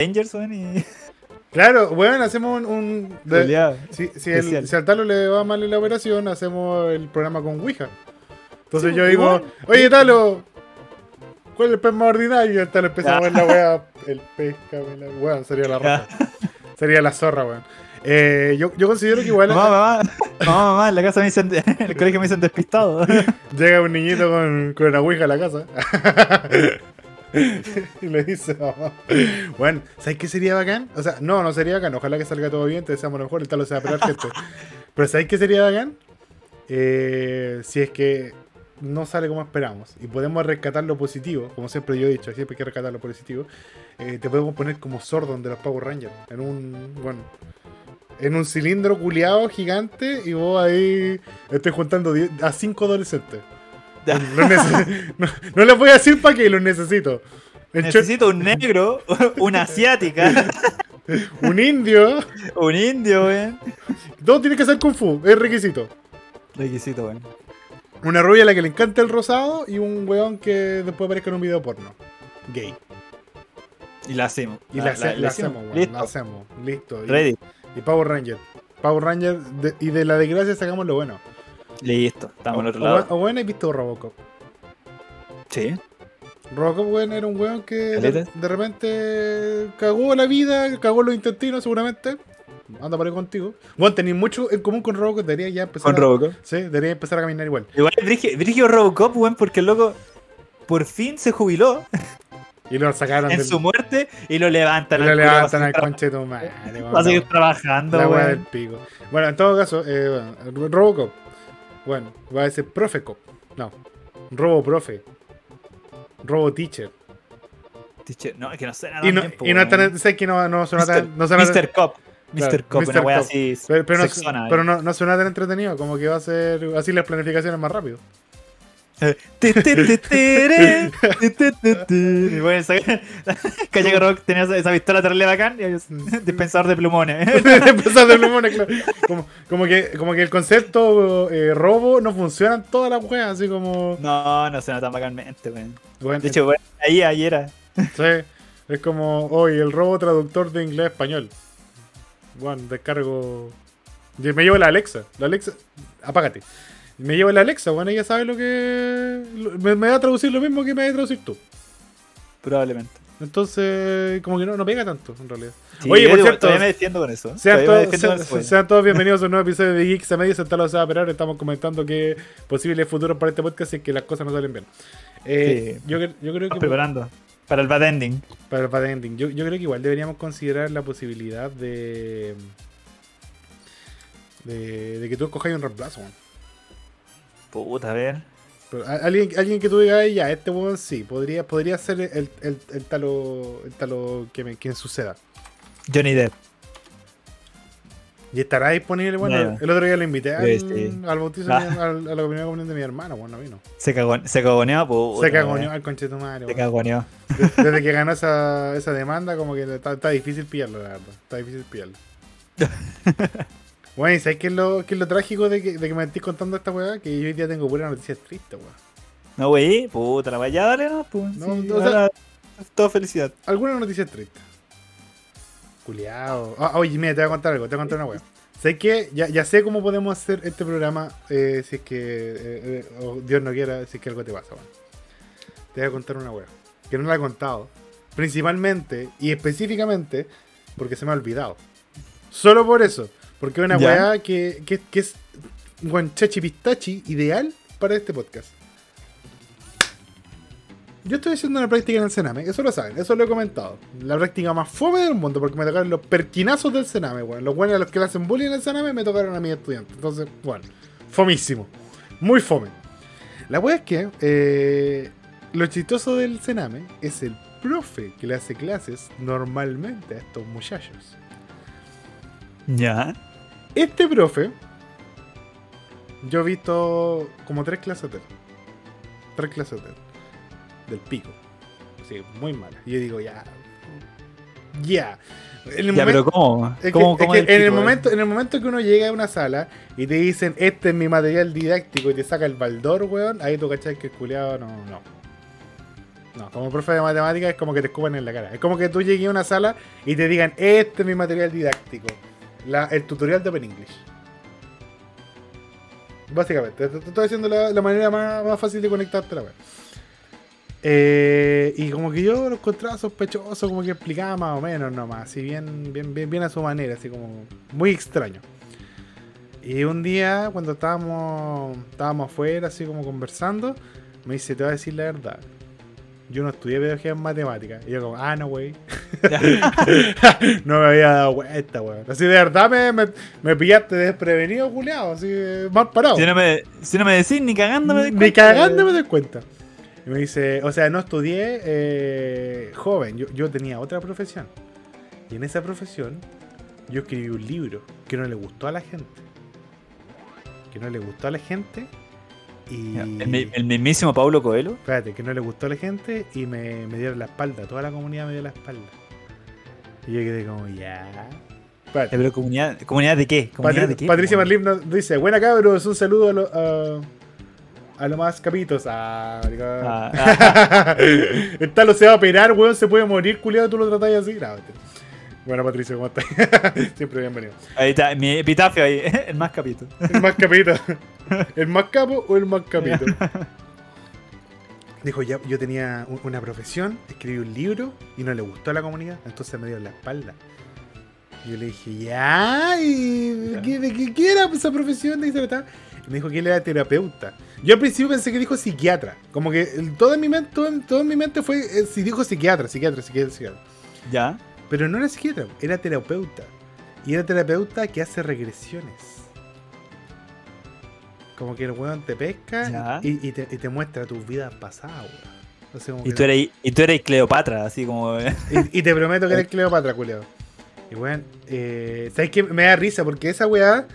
Avengers, weón, y. Claro, weón, hacemos un. un de- si, si, el, si al Talo le va mal en la operación, hacemos el programa con Ouija. Entonces Sí, yo digo, igual. oye Talo, ¿cuál es el pez más ordinario? Y el Talo empieza a Ah. ver la wea, el pez, cabrón, la- weón, sería la raja. Sería la zorra, weón. Eh, yo, yo considero que igual Mamá, mamá, mamá, mamá, en la casa me dicen, en el colegio me dicen despistado. llega un niñito con, con una ouija a la casa. y le dice, mamá. Bueno, ¿sabes qué sería bacán? O sea, no, no sería bacán. Ojalá que salga todo bien, te deseamos lo mejor, el talo se va a pelar gente. Pero ¿sabes qué sería bacán? Eh, si es que no sale como esperamos y podemos rescatar lo positivo, como siempre yo he dicho, siempre hay que rescatar lo positivo, eh, te podemos poner como Sordon de los Power Rangers en un, bueno, en un cilindro culeado gigante y vos ahí estoy juntando 10 a 5 adolescentes. No, no les voy a decir para qué, los necesito. El Necesito un negro, una asiática, un indio, un indio, weón. todo tiene que ser kung fu, es requisito. Requisito, weón. Una rubia a la que le encanta el rosado y un weón que después aparezca en un video porno. Gay. Y la hacemos. Y la, la hacemos, weón. Listo. La hacemos. Listo. Y, Ready. y Power Ranger. Power Ranger de- y de la desgracia sacamos lo bueno. Listo. Estamos al otro o, lado. o bueno, he visto Robocop. Sí. Robocop, weón, era un weón que de, repente cagó la vida, cagó los intestinos seguramente. Anda por ahí contigo. Bueno, tenéis mucho en común con Robocop, debería ya empezar Con a, Robocop. Sí, debería empezar a caminar igual. Igual brigio- Robocop, weón, porque el loco por fin se jubiló Y lo sacaron en del- su muerte y lo levantan. y lo al levantan al para conche de tu madre. weón, para seguir trabajando, La weá del weón. pico. Bueno, en todo caso, eh, bueno, Robocop. Bueno, va a ser Profecop. No. Robo Profe. Robo Teacher. Teacher, No, es que no suena Y no, bien, po, y no, tan- sé que no, no suena tan. No suena tan- Mr. Cop. Mr. Cop, una wea Cop. así. pero, pero no, pero eh. no, no suena tan entretenido, como que va a ser así las planificaciones más rápido. Bueno, esa- Calle Rock tenía esa, esa pistola terrible bacán y ellos, dispensador de plumones. Empezar de plumones, claro. como, como, que, como que el concepto eh, robo no funciona en todas las weas, así como. No, no suena tan bacánmente, weón. bueno, De hecho, weón, ahí, ahí era. Sí, es como hoy el robo traductor de inglés a español. Bueno, descargo. Me llevo la Alexa. La Alexa. Apágate. Me llevo la Alexa, bueno, ella sabe lo que. Me, me va a traducir lo mismo que me va a traducir tú. Probablemente. Entonces, como que no, no pega tanto, en realidad. Sí, Oye, por digo, cierto, me defiendo con eso. Sean me todos, defiendo con sean- eso, weón. sean todos bienvenidos a un nuevo episodio de Geeks a Medio. Sentado se va a operar. Estamos comentando que posibles futuros para este podcast es que las cosas no salen bien. Eh, Sí. yo, yo creo Estamos que. preparando para el bad ending. Para el bad ending. Yo, yo creo que igual deberíamos considerar la posibilidad de. de, de que tú escojáis un reemplazo, weón. Puta, a ver. Pero alguien, alguien que tú digas, "Ay, ya, este weón sí, podría, podría ser el, el, el talo, el talo que me me suceda. Johnny Depp. Y estará disponible, bueno, No. el otro día lo invité al, Sí, al bautizo, de Ah. mi- al- a la primera comunión de mi hermano, bueno, no vino. Se, cagó, se cagoneó, puta. Se cagoneó al conchetumario. Se weón. cagoneó. De- Desde que ganó esa, esa demanda, como que está, está difícil pillarlo, la verdad. Está difícil pillarlo. Bueno, ¿y sabes qué es lo, qué es lo trágico de que, de que me estés contando esta weá? Que yo hoy día tengo pura noticia triste, weá. No, wey, puta, la weá. Ya, dale, no, pues. No, sí, o sea- todo felicidad. Alguna noticia triste. Culeado. Ah, oye, mira, te voy a contar algo, te voy a contar una weá. Sé que ya, ya sé cómo podemos hacer este programa eh, si es que eh, eh, Dios no quiera, si es que algo te pasa, weón. Te voy a contar una weá. Que no la he contado. Principalmente y específicamente porque se me ha olvidado. Solo por eso. Porque es una weá que, que, que es guanchachi pistachi ideal para este podcast. Yo estoy haciendo una práctica en el Sename, eso lo saben, eso lo he comentado. La práctica más fome del mundo, porque me tocaron los perquinazos del Sename, weón. Los buenos a los que le hacen bullying en el Sename me tocaron a mis estudiantes. Entonces, bueno, fomísimo. Muy fome. La weá es que eh, lo chistoso del Sename es el profe que le hace clases normalmente a estos muchachos. Ya. Este profe, yo he visto como tres clases de él. Tres clases de él. Del pico. Sí, muy mala. Y yo digo, ya. Ya. En el Ya, momen- pero ¿cómo? es que- ¿Cómo, es cómo que el en, el momento, en el momento que uno llega a una sala y te dicen, este es mi material didáctico y te saca el baldor, weón, ahí tú cachai que el culiado no, no. No, como profe de matemáticas es como que te escupan en la cara. Es como que tú llegues a una sala y te digan, este es mi material didáctico. La- el tutorial de Open English. Básicamente, te, estoy diciendo la, manera más, más fácil de conectarte la web. Eh, y como que yo lo encontraba sospechoso, como que explicaba más o menos nomás, así bien, bien, bien, bien a su manera, así como muy extraño. Y un día, cuando estábamos, estábamos afuera, así como conversando, me dice, te voy a decir la verdad. Yo no estudié pedagogía en matemáticas. Y yo como, ah, no, güey. no me había dado cuenta, weón. Así de verdad me, me, me pillaste desprevenido, culiado, así mal parado. Si no me, si no me decís ni cagándome de Ni cagando me doy cuenta. Y me dice, o sea, no estudié eh, joven, yo, yo tenía otra profesión. Y en esa profesión yo escribí un libro que no le gustó a la gente. Que no le gustó a la gente. Y... El, mi- el mismísimo Paulo Coelho. Espérate, que no le gustó a la gente y me, me dieron la espalda. Toda la comunidad me dio la espalda. Y yo quedé como, ya. Espérate. Pero comunidad, ¿comunidad de qué? ¿Comunidad Patri- de qué? Patricia Marlin nos dice, buena cabros, un saludo a lo, a, a lo más capitos. Ah, maricón. Ah, El talo se va a operar, weón, se puede morir, culiado, tú lo tratás así. No. Bueno, Patricia, ¿cómo estás? Siempre bienvenido. Ahí está, mi epitafio ahí, el más capito. El más capito. ¿El más capo o el más capito? Dijo, ya, yo tenía una profesión, escribí un libro y no le gustó a la comunidad, entonces me dio en la espalda. Yo le dije, ya, ¿y de qué, de qué- qué era esa profesión? Y me dijo que él era terapeuta. Yo al principio pensé que dijo psiquiatra. Como que todo en mi mente, todo en, todo en mi mente fue, eh, si dijo psiquiatra, psiquiatra, psiquiatra, psiquiatra. Ya. Pero no era psiquiatra, era terapeuta. Y era terapeuta que hace regresiones. Como que el weón te pesca y, y te, y te muestra tus vidas pasadas, weón. Como Y tú eres, y tú eres Cleopatra, así como. y, y te prometo que eres Cleopatra, culiao. Y weón, eh, ¿sabes qué? Me da risa porque esa weá.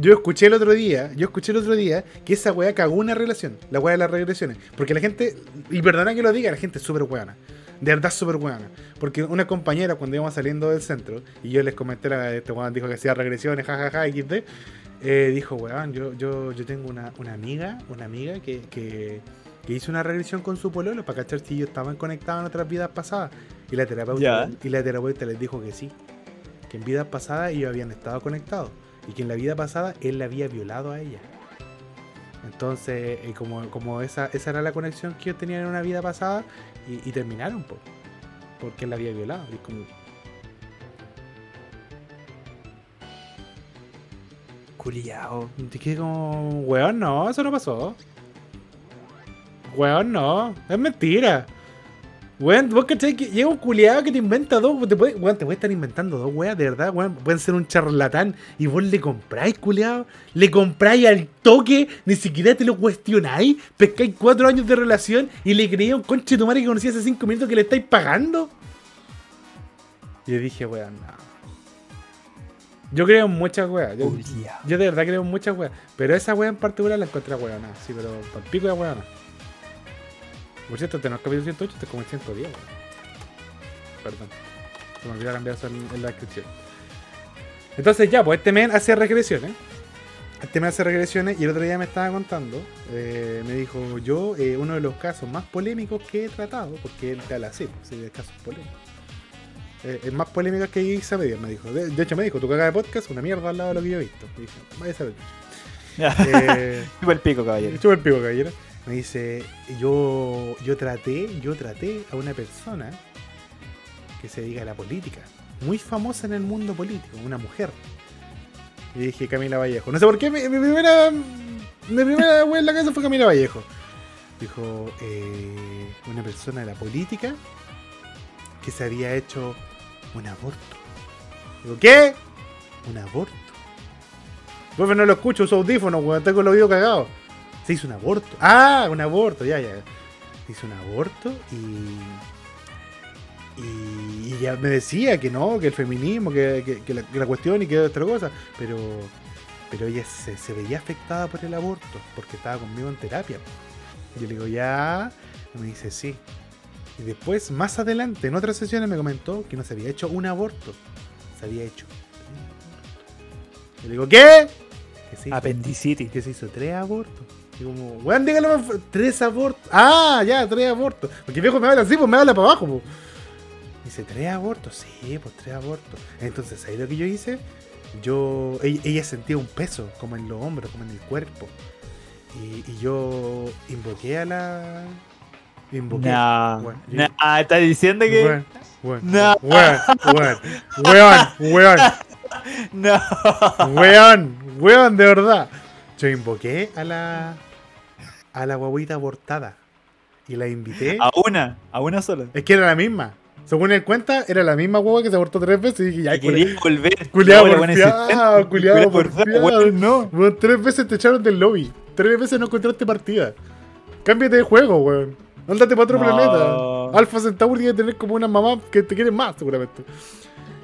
Yo escuché el otro día, yo escuché el otro día que esa weá cagó una relación, la weá de las regresiones. Porque la gente, y perdona que lo diga, la gente es súper weana. De verdad súper weana. Porque una compañera cuando íbamos saliendo del centro, y yo les comenté, la, este weón dijo que hacía regresiones, jajaja, XD, eh, dijo, weón, yo, yo, yo tengo una, una amiga, una amiga que, que, que hizo una regresión con su pololo para cachar si ellos estaban conectados en otras vidas pasadas. Y la terapeuta, y la terapeuta les dijo que sí. Que en vidas pasadas ellos habían estado conectados. Y que en la vida pasada él la había violado a ella. Entonces, eh, como, como esa, esa era la conexión que ellos tenían en una vida pasada, y, y terminaron, po, porque la había violado. Y es como, Culiao. quedé como, weón, no, eso no pasó. Weón, no, es mentira. Weón, vos cachai que llega un culiado que te inventa dos, te puede, weón, te puede estar inventando dos weas, de verdad, weón. Pueden ser un charlatán y vos le compráis, culiado. Le compráis al toque, ni siquiera te lo cuestionáis. Pescáis cuatro años de relación y le creía un conche de tu madre que conocía hace cinco minutos que le estáis pagando. Y yo dije, weón, no. Yo creo en muchas weas. Yo, de verdad creo en muchas weas. Pero esa wea en particular la encontré weona. Sí, pero para pico de weona. Por cierto, tenemos capítulo 108, este es como el 110, weón. Perdón. Se me olvidó cambiar eso en, en la descripción. Entonces ya, pues este men hace regresiones. Este men hace regresiones y el otro día me estaba contando, eh, me dijo, yo, eh, uno de los casos más polémicos que he tratado, porque él te habla así, pues, sí, de casos polémicos. Eh, el más polémico que hice medio, me dijo. De, de hecho, me dijo, tu caga de podcast, una mierda al lado de lo que yo he visto. Y dije, vaya a saber. Eh, Chupa el pico, caballero. Chupa el pico, caballero. Me dice, yo, yo traté, yo traté a una persona que se dedica a la política, muy famosa en el mundo político, una mujer. Y dije Camila Vallejo. No sé por qué, mi, mi primera, mi primera wea en la casa fue Camila Vallejo. Dijo, eh, una persona de la política que se había hecho un aborto. Digo, ¿qué? Un aborto. Profe, no lo escucho, uso audífonos, weón, tengo el oído cagado. Se hizo un aborto. Ah, un aborto, ya, ya. Se hizo un aborto y. Y, y ya me decía que no, que el feminismo, que, que- que la, que la cuestión y que otra cosa. Pero. Pero ella se, se veía afectada por el aborto, porque estaba conmigo en terapia. Yo le digo, ya. Y me dice, sí. Y después, más adelante, en otras sesiones, me comentó que no se había hecho un aborto, se había hecho. Y le digo, ¿qué? Que se hizo- Apendicitis. que se hizo tres abortos. Como, weón, dígalo más Tres abortos. Ah, ya, tres abortos. Porque viejo me habla así, pues me habla para abajo, pues. Dice, ¿tres abortos? Sí, pues tres abortos. Entonces, ahí lo que yo hice, yo. Ella, ella sentía un peso, como en los hombros, como en el cuerpo. Y, y yo invoqué a la. Invoqué. Nah, Bueno, yo- nah, está diciendo que. Weón, No. weón, weón, weón, No. weón, weón, de verdad. Yo invoqué a la. A la guaguita abortada. Y la invité. A una, a una sola. Es que era la misma. Según él cuenta, era la misma guagua que se abortó tres veces. Y dije, ya, Y quería volver. Culeado No, bueno, porfiado, culeado porfiado, bueno, no. Weón, tres veces te echaron del lobby. Tres veces no encontraste partida. Cámbiate de juego, weón. Ándate para otro No. planeta. Alpha Centauri debe tener como una mamá que te quiere más, seguramente.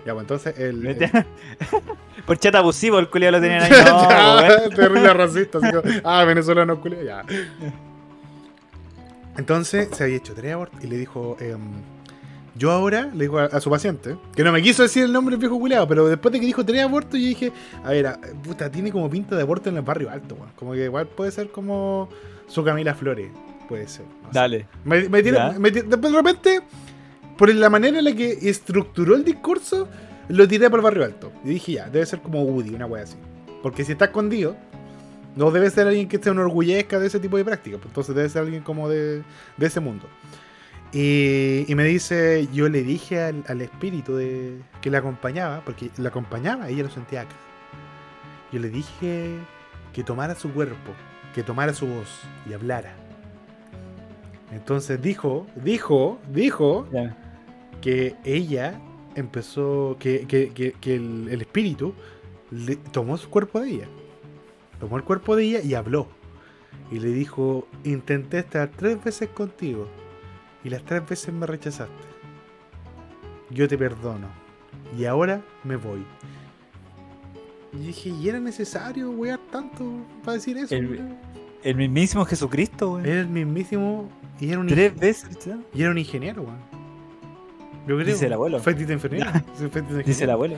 Ya, pues entonces el. el- Por chat abusivo, el culiado lo tenían ahí. No, Ya, weón. terrible racista. Así como, ah, venezolano, culiao, ya. Entonces se había hecho tres abortos y le dijo. em, yo ahora le digo a, a su paciente, que no me quiso decir el nombre del viejo culiado, pero después de que dijo tres abortos, yo dije, a ver, a- puta, tiene como pinta de aborto en el barrio alto, weón. Como que igual puede ser como su Camila Flores, puede ser. no. Dale. Me, me me de repente, por la manera en la que estructuró el discurso, lo tiré para el barrio alto. Y dije, ya, debe ser como Woody, una wea así. Porque si está escondido, no debe ser alguien que se enorgullezca de ese tipo de prácticas. pues Entonces debe ser alguien como de, ese mundo. Y, me dice, yo le dije al, espíritu de, que la acompañaba, porque la acompañaba, ella lo sentía acá. Yo le dije que tomara su cuerpo, que tomara su voz y hablara. Entonces dijo, dijo, dijo Ya. Que ella empezó, que, que- que- que el, el espíritu le- tomó su cuerpo de ella. Tomó el cuerpo de ella y habló. Y le dijo, intenté estar tres veces contigo y las tres veces me rechazaste. Yo te perdono. Y ahora me voy. Y dije, ¿y era necesario wear tanto para decir eso? El- mismísimo Jesucristo, weón. Era el mismísimo y era un, Tres veces. y era un ingeniero, weón. Yo creo. Dice el abuelo. Sí, fetita Dice el abuelo.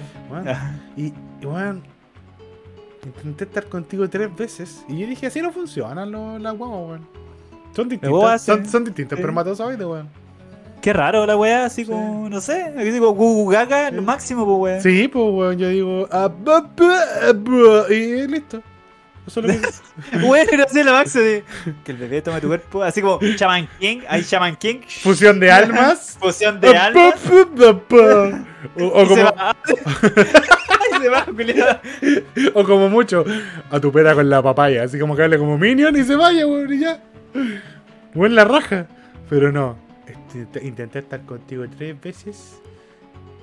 Y, weón, intenté estar contigo tres veces. Y yo dije, así no funcionan los- las guaguas, weón. Son distintas. son, sí. son distintos Sí. espermatozoides, weón. Qué raro la weá, así como, no sé. Aquí digo, Gugu Gaga, lo Sí. máximo, pues weón. Sí, pues, weón, yo digo, ah, y listo. Eso es lo que- Bueno, no sé, lo máximo de que el bebé tome tu cuerpo, así como Shaman King, hay Shaman King, Fusión de almas. fusión de almas. O, o como, se va, o como mucho, a tu pera con la papaya. Así como que hable como Minion y se vaya, weón, y ya. Buen la raja. Pero no. Este, Intenté estar contigo tres veces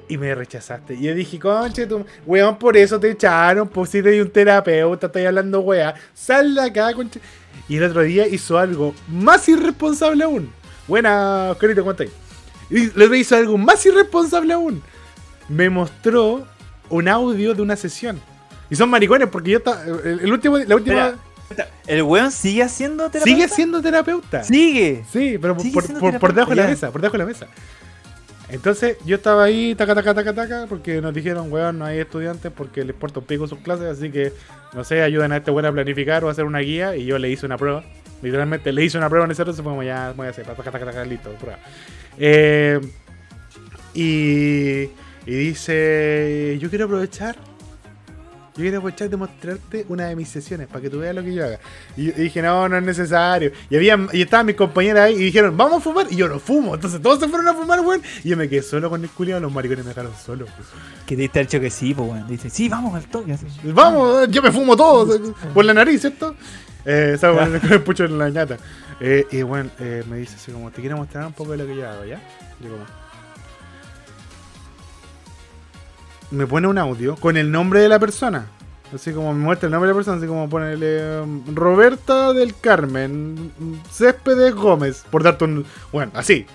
y me rechazaste. Y yo dije, conche, tú, weón, por eso te echaron. Pues si un terapeuta, estoy hablando, weá. Sal de acá, conche. Y el otro día hizo algo más irresponsable aún. Buena, Oscarito, cuenta ahí. Y el otro día hizo algo más irresponsable aún. Me mostró un audio de una sesión. Y son maricones porque yo estaba. El, el último, la última. ¿El weón sigue haciendo terapia? sigue siendo terapeuta. Sigue. Sí, pero Sigue por, siendo por- por debajo de la terapeuta, mesa, por debajo de la mesa. Entonces yo estaba ahí, taca, taca, taca, taca, porque nos dijeron, weón, no hay estudiantes porque les porta un pico sus clases, así que, no sé, ayuden a este weón a planificar o a hacer una guía, y yo le hice una prueba. Literalmente le hice una prueba en ese entonces, como ya, voy a hacer, taca, taca, taca, listo, prueba. Eh, y, y dice, yo quiero aprovechar, yo quiero aprovechar de mostrarte una de mis sesiones para que tú veas lo que yo haga. Y dije, no, no es necesario. Y había, y estaban mis compañeras ahí y dijeron, vamos a fumar. Y yo no fumo. Entonces todos se fueron a fumar, weón. Y yo me quedé solo con el culiado, los maricones me dejaron solo. Que te diste el choque sí, pues weón. Dice, sí, vamos al toque. así. Vamos, yo me fumo todo por la nariz, ¿cierto? Eh, estaba con el- pucho en la ñata. Eh, y bueno, eh, me dice así como, te quiero mostrar un poco de lo que yo hago, ¿ya? Yo como... Me pone un audio con el nombre de la persona. Así como me muestra el nombre de la persona, así como ponerle um, Roberta del Carmen Céspedes Gómez, por darte un... Bueno, así.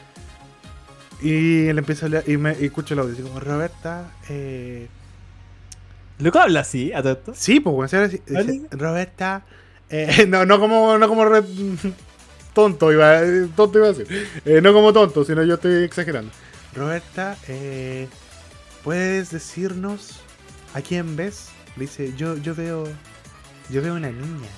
Y él empieza a hablar y, me, y escucho el audio, así como Roberta... Eh, Loco habla así, a todo esto. Sí, pues, dice, ¿Vale? dice, Roberta. eh, no, no como, no como re- tonto, iba, eh, tonto iba a decir. Eh, no como tonto, sino yo estoy exagerando. Roberta, eh, ¿puedes decirnos a quién ves? Le dice, yo, yo veo, yo veo una niña.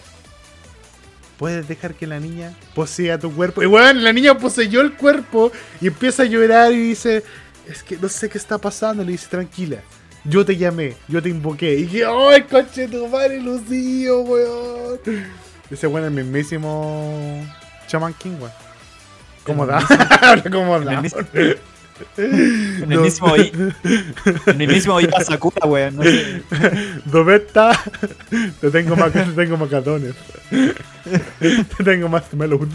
puedes dejar que la niña posea tu cuerpo. Y bueno, la niña poseyó el cuerpo y empieza a llorar y dice, es que no sé qué está pasando. Le dice, tranquila, yo te llamé, yo te invoqué. Y dije, ¡ay, coche tu madre, Lucío, weón! Ese es el mismísimo Chaman King, weón. ¿Cómo da? ¿Cómo da? En el mismo, I- en el mismo Iba Sakura, weón. No sé. ¿Dónde está? Te tengo, mac te tengo macatones. Te tengo más melón.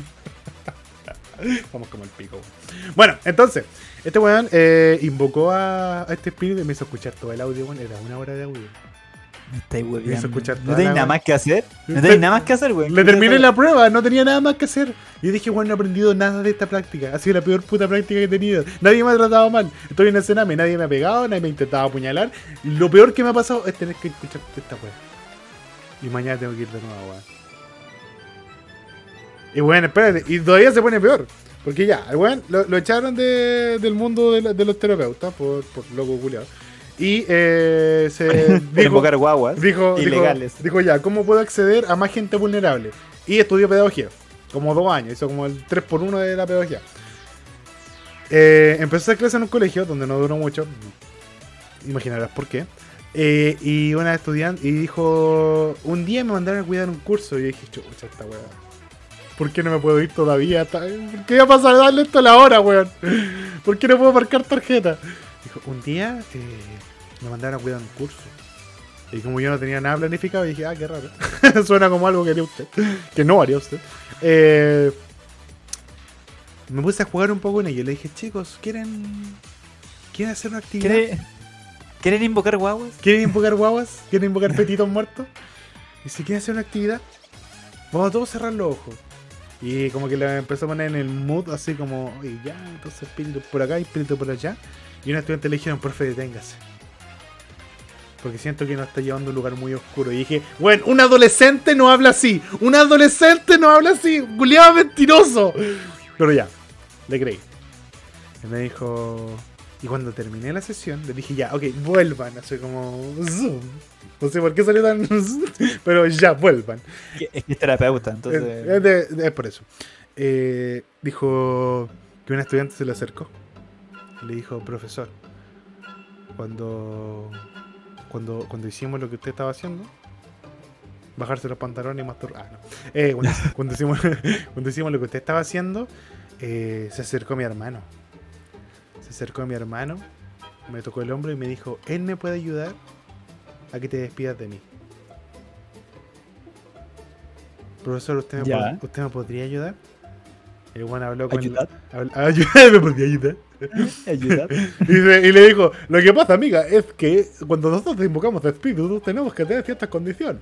Vamos como el pico. weón. Bueno, entonces, este weón eh, invocó a, a este espíritu y me hizo escuchar todo el audio, weón. Era una hora de audio. Me estáis hueveando. No tenéis nada más que hacer. No tenéis nada más que hacer, weón. Le terminé la prueba, no tenía nada más que hacer. Y dije, bueno, no he aprendido nada de esta práctica. Ha sido la peor puta práctica que he tenido. Nadie me ha tratado mal. Estoy en el cename, nadie me ha pegado, nadie me ha intentado apuñalar. Lo peor que me ha pasado es tener que escuchar esta weá. Y mañana tengo que ir de nuevo, weón. Y bueno, espérate, y todavía se pone peor. Porque ya, el weón lo, lo echaron de- del mundo de, la- de los terapeutas por, por loco culiado. Y eh, se dijo, guaguas. Dijo, Ilegales. dijo ya, ¿cómo puedo acceder a más gente vulnerable? Y estudió pedagogía, como dos años, hizo como el 3 por 1 de la pedagogía. Eh, empezó a hacer clases en un colegio donde no duró mucho, imaginarás por qué. Eh, y una estudiante, y dijo, un día me mandaron a cuidar un curso, y yo dije, chucha, esta weá. ¿Por qué no me puedo ir todavía? ¿Por qué va a pasar a darle esto a la hora, weón? ¿Por qué no puedo marcar tarjeta? Dijo, un día eh, me mandaron a cuidar un curso. Y como yo no tenía nada planificado, dije, ah, qué raro. Suena como algo que haría usted. Que no haría usted. Eh, me puse a jugar un poco con ellos. Le dije, chicos, ¿quieren, ¿quieren hacer una actividad? ¿Quieren, ¿Quieren invocar guaguas? ¿Quieren invocar guaguas? ¿Quieren invocar petitos muertos? Y si quieren hacer una actividad, vamos a todos cerrar los ojos. Y como que le empezó a poner en el mood así como, oye, ya, entonces espíritu por acá y espíritu por allá. Y un estudiante le dijeron, profe, deténgase. Porque siento que nos está llevando a un lugar muy oscuro. Y dije, bueno, un adolescente no habla así. Un adolescente no habla así. Julián mentiroso. Pero ya, le creí. Y me dijo. Y cuando terminé la sesión, le dije, ya, ok, vuelvan. Así como. Zoom. No sé por qué salió tan. Pero ya, vuelvan. Es que es terapeuta, Es, entonces. es de- de- es por eso. Eh, dijo que un estudiante se le acercó. Y le dijo, profesor, cuando, cuando, cuando hicimos lo que usted estaba haciendo, bajarse los pantalones y masturbar. Ah, no. Eh, cuando, cuando hicimos, cuando hicimos lo que usted estaba haciendo, eh, se acercó mi hermano. Se acercó mi hermano, me tocó el hombro y me dijo, él me puede ayudar a que te despidas de mí. Profesor, ¿usted me, Ya. ¿usted me podría ayudar? El buen habló con... Ayudar. ayudar, ¿Me podría ayudar? Y, le- dijo, lo que pasa, amiga, es que cuando nosotros invocamos a espíritus, tenemos que tener ciertas condiciones.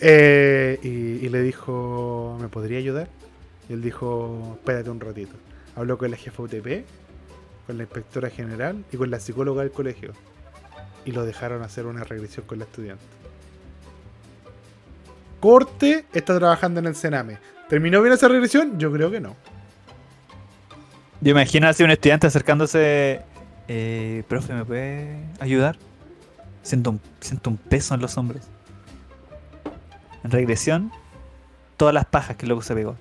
Eh, y, y le dijo, ¿me podría ayudar? Y él dijo, espérate un ratito. Habló con la jefa UTP, con la inspectora general y con la psicóloga del colegio. Y lo dejaron hacer una regresión con la estudiante. Corte está trabajando en el Sename. ¿Terminó bien esa regresión? Yo creo que no. Yo imagino así un estudiante acercándose. Eh, profe, ¿me puede ayudar? Siento un, siento un peso en los hombros. En regresión, todas las pajas que luego se pegó.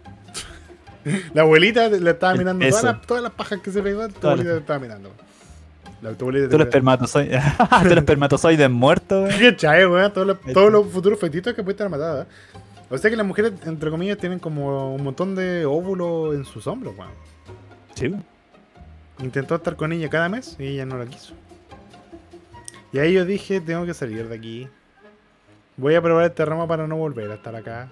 La abuelita le estaba El mirando todas las, todas las pajas que se pegó. Tu abuelita le estaba mirando. La tu abuelita Todos los espermatozoides. Todos los espermatozoides muertos. Qué chae, weón. Todos los, Ahí todos está. los futuros fetitos que pueden estar matadas. O sea que las mujeres, entre comillas, tienen como un montón de óvulos en sus hombros, weón. Sí. Intentó estar con ella cada mes y ella no la quiso. Y ahí yo dije, tengo que salir de aquí. Voy a probar este ramo para no volver a estar acá.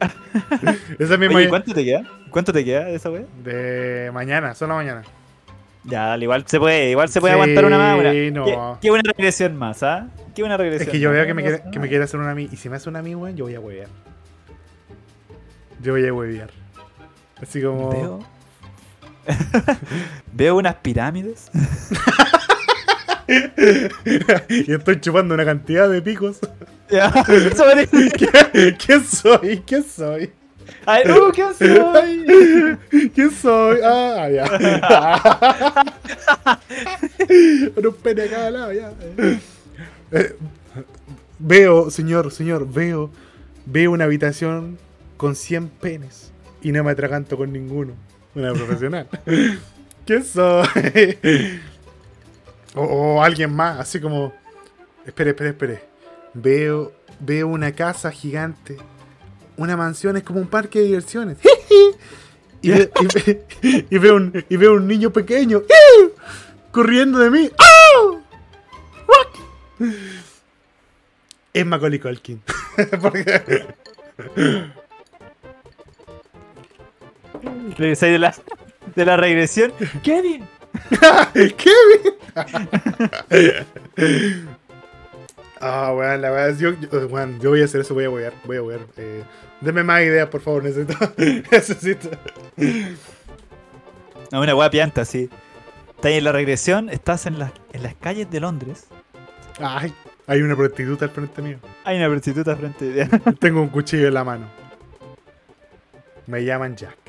Esa es mi Oye, ma- ¿cuánto te queda? ¿Cuánto te queda de esa weá? de mañana, solo mañana. Ya, dale, igual se puede, igual se puede Sí, aguantar una más. No. ¿Qué, qué buena regresión más, ¿ah? Qué buena regresión. Es que yo veo que me, quiere, que me nada. quiere hacer una a mí. Y si me hace una a mí, weón, yo voy a huevear. Yo voy a huevear. Así como. Veo unas pirámides. y estoy chupando una cantidad de picos. Ya, ¿Qué, ¿Qué soy? ¿Qué soy? Ay, uh, ¿qué soy? ¿Qué soy? Ah, ya. Con un pene a cada lado, ya. Eh, veo, señor, señor, veo. Veo una habitación con 100 penes y no me atraganto con ninguno. Una profesional. ¿Quién soy? o, alguien más, así como. Espere, espere, espere. Veo, veo una casa gigante. Una mansión es como un parque de diversiones. y, ve- y ve- y veo un, y veo un niño pequeño corriendo de mí. ¡Ruck! Es Macaulay Culkin. Porque- Regresáis de la, de la regresión. ¡Kevin! ¡Kevin! Ah, weón, la verdad, yo, yo, voy a hacer eso, voy a wear, voy a wear. Eh, deme más ideas, por favor, necesito. necesito. No, una weá pianta, sí. Estás en la regresión, estás en las, en las calles de Londres. Ay, hay una prostituta al frente mío. Hay una prostituta frente de... Tengo un cuchillo en la mano. Me llaman Jack.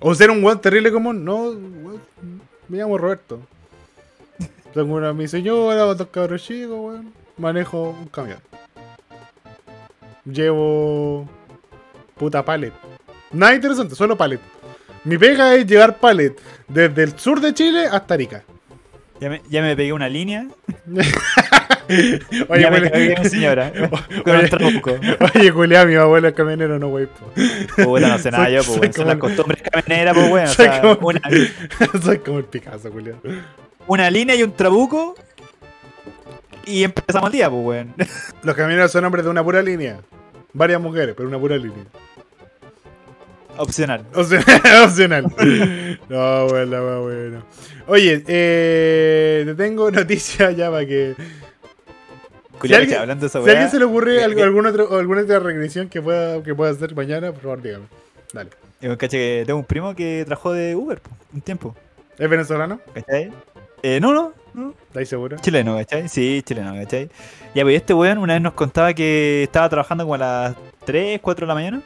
O ser un weón terrible común. No, weón, me llamo Roberto. Tengo una mi señora, dos cabros chicos, weón. Manejo un camión. Llevo. Puta pallet. Nada interesante, solo pallet. Mi pega es llevar pallet desde el sur de Chile hasta Arica. Ya me, ya me pegué una línea. Oye, ya me mi señora. Con Oye. Oye, culiá, mi abuelo es camionero, no wey, po. Puta, no sé nada yo, pues. Son las costumbres camioneras, pues, weón. O Soy sea, como- una, Soy como el Picasso, culiao. una línea y un trabuco. Y empezamos el día, pues, weón. Los camioneros son hombres de una pura línea. Varias mujeres, pero una pura línea. Opcional. Opcional. opcional. No, bueno, bueno, bueno. Oye, eh, te tengo noticias ya para que. Culiao, alguien- hablando esa Si alguien se le ocurre eh, algo- eh. alguna, otra, alguna otra regresión que pueda, que pueda hacer mañana, por favor, dígame. Dale. Yo caché que tengo un primo que trabajó de Uber, un tiempo. ¿Es venezolano? ¿Cachai? Eh, no, no, no. ¿Estáis seguro? Chileno, ¿cachai? Sí, chileno, ¿cachai? Ya, pues este weón una vez nos contaba que estaba trabajando como a las 3, 4 de la mañana.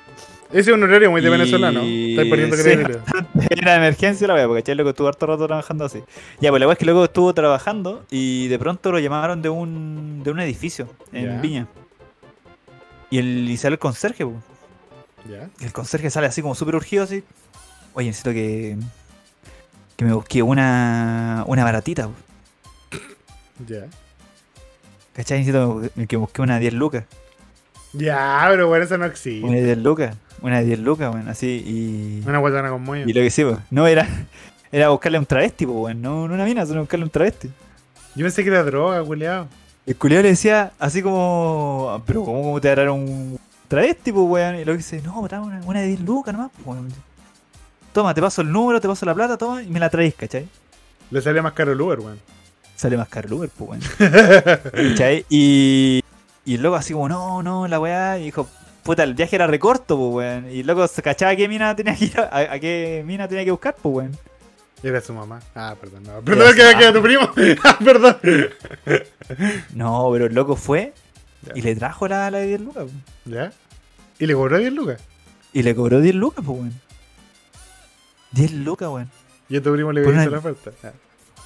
Ese es un horario muy de Y- venezolano. Estáis poniendo sí. credibilidad. Era de emergencia la weá, porque. Loco estuvo harto rato trabajando así. Ya, pues la weá es que luego estuvo trabajando y de pronto lo llamaron de un, de un edificio en. Viña. Y, el, y sale el conserje, pues. ¿Ya? Y el conserje sale así como súper urgido, así. Oye, necesito que. Que me busque una. Una baratita. Ya. ¿Cachai? Necesito que me busque una 10 lucas. Ya, pero bueno, eso no existe. Una 10 lucas. Una 10 lucas, weón. Así. Y. Una guatana con moño. Y lo que sí, pues. No, era. Era buscarle a un travesti, pues, weón. No, no una mina, sino buscarle a un travesti. Yo pensé que era droga, culiao. El culiado le decía así como. Pero, ¿cómo, cómo te dará un travesti, pues, weón? Y lo que dice, no, dame una, una de 10 lucas nomás, pues, weón. Toma, te paso el número, te paso la plata, toma, y me la traes, ¿cachai? Le salía más caro el Uber, weón. Sale más caro el Uber, pues, weón. ¿Cachai? Y, y el loco así como, no, no, la weá, y dijo, puta, el viaje era recorto, pues, weón. Y el loco se cachaba a qué mina tenía que ir, a, a qué mina tenía que buscar, pues, weón. Era su mamá. Ah, perdón. No. Perdón, que que era tu primo. Ah, perdón. No, pero el loco fue y le trajo la, la de 10 lucas. ¿Ya? Y le cobró 10 lucas. Y le cobró 10 lucas, pues, weón. 10 lucas, weón. Y a tu primo le hizo una- la oferta. Ah.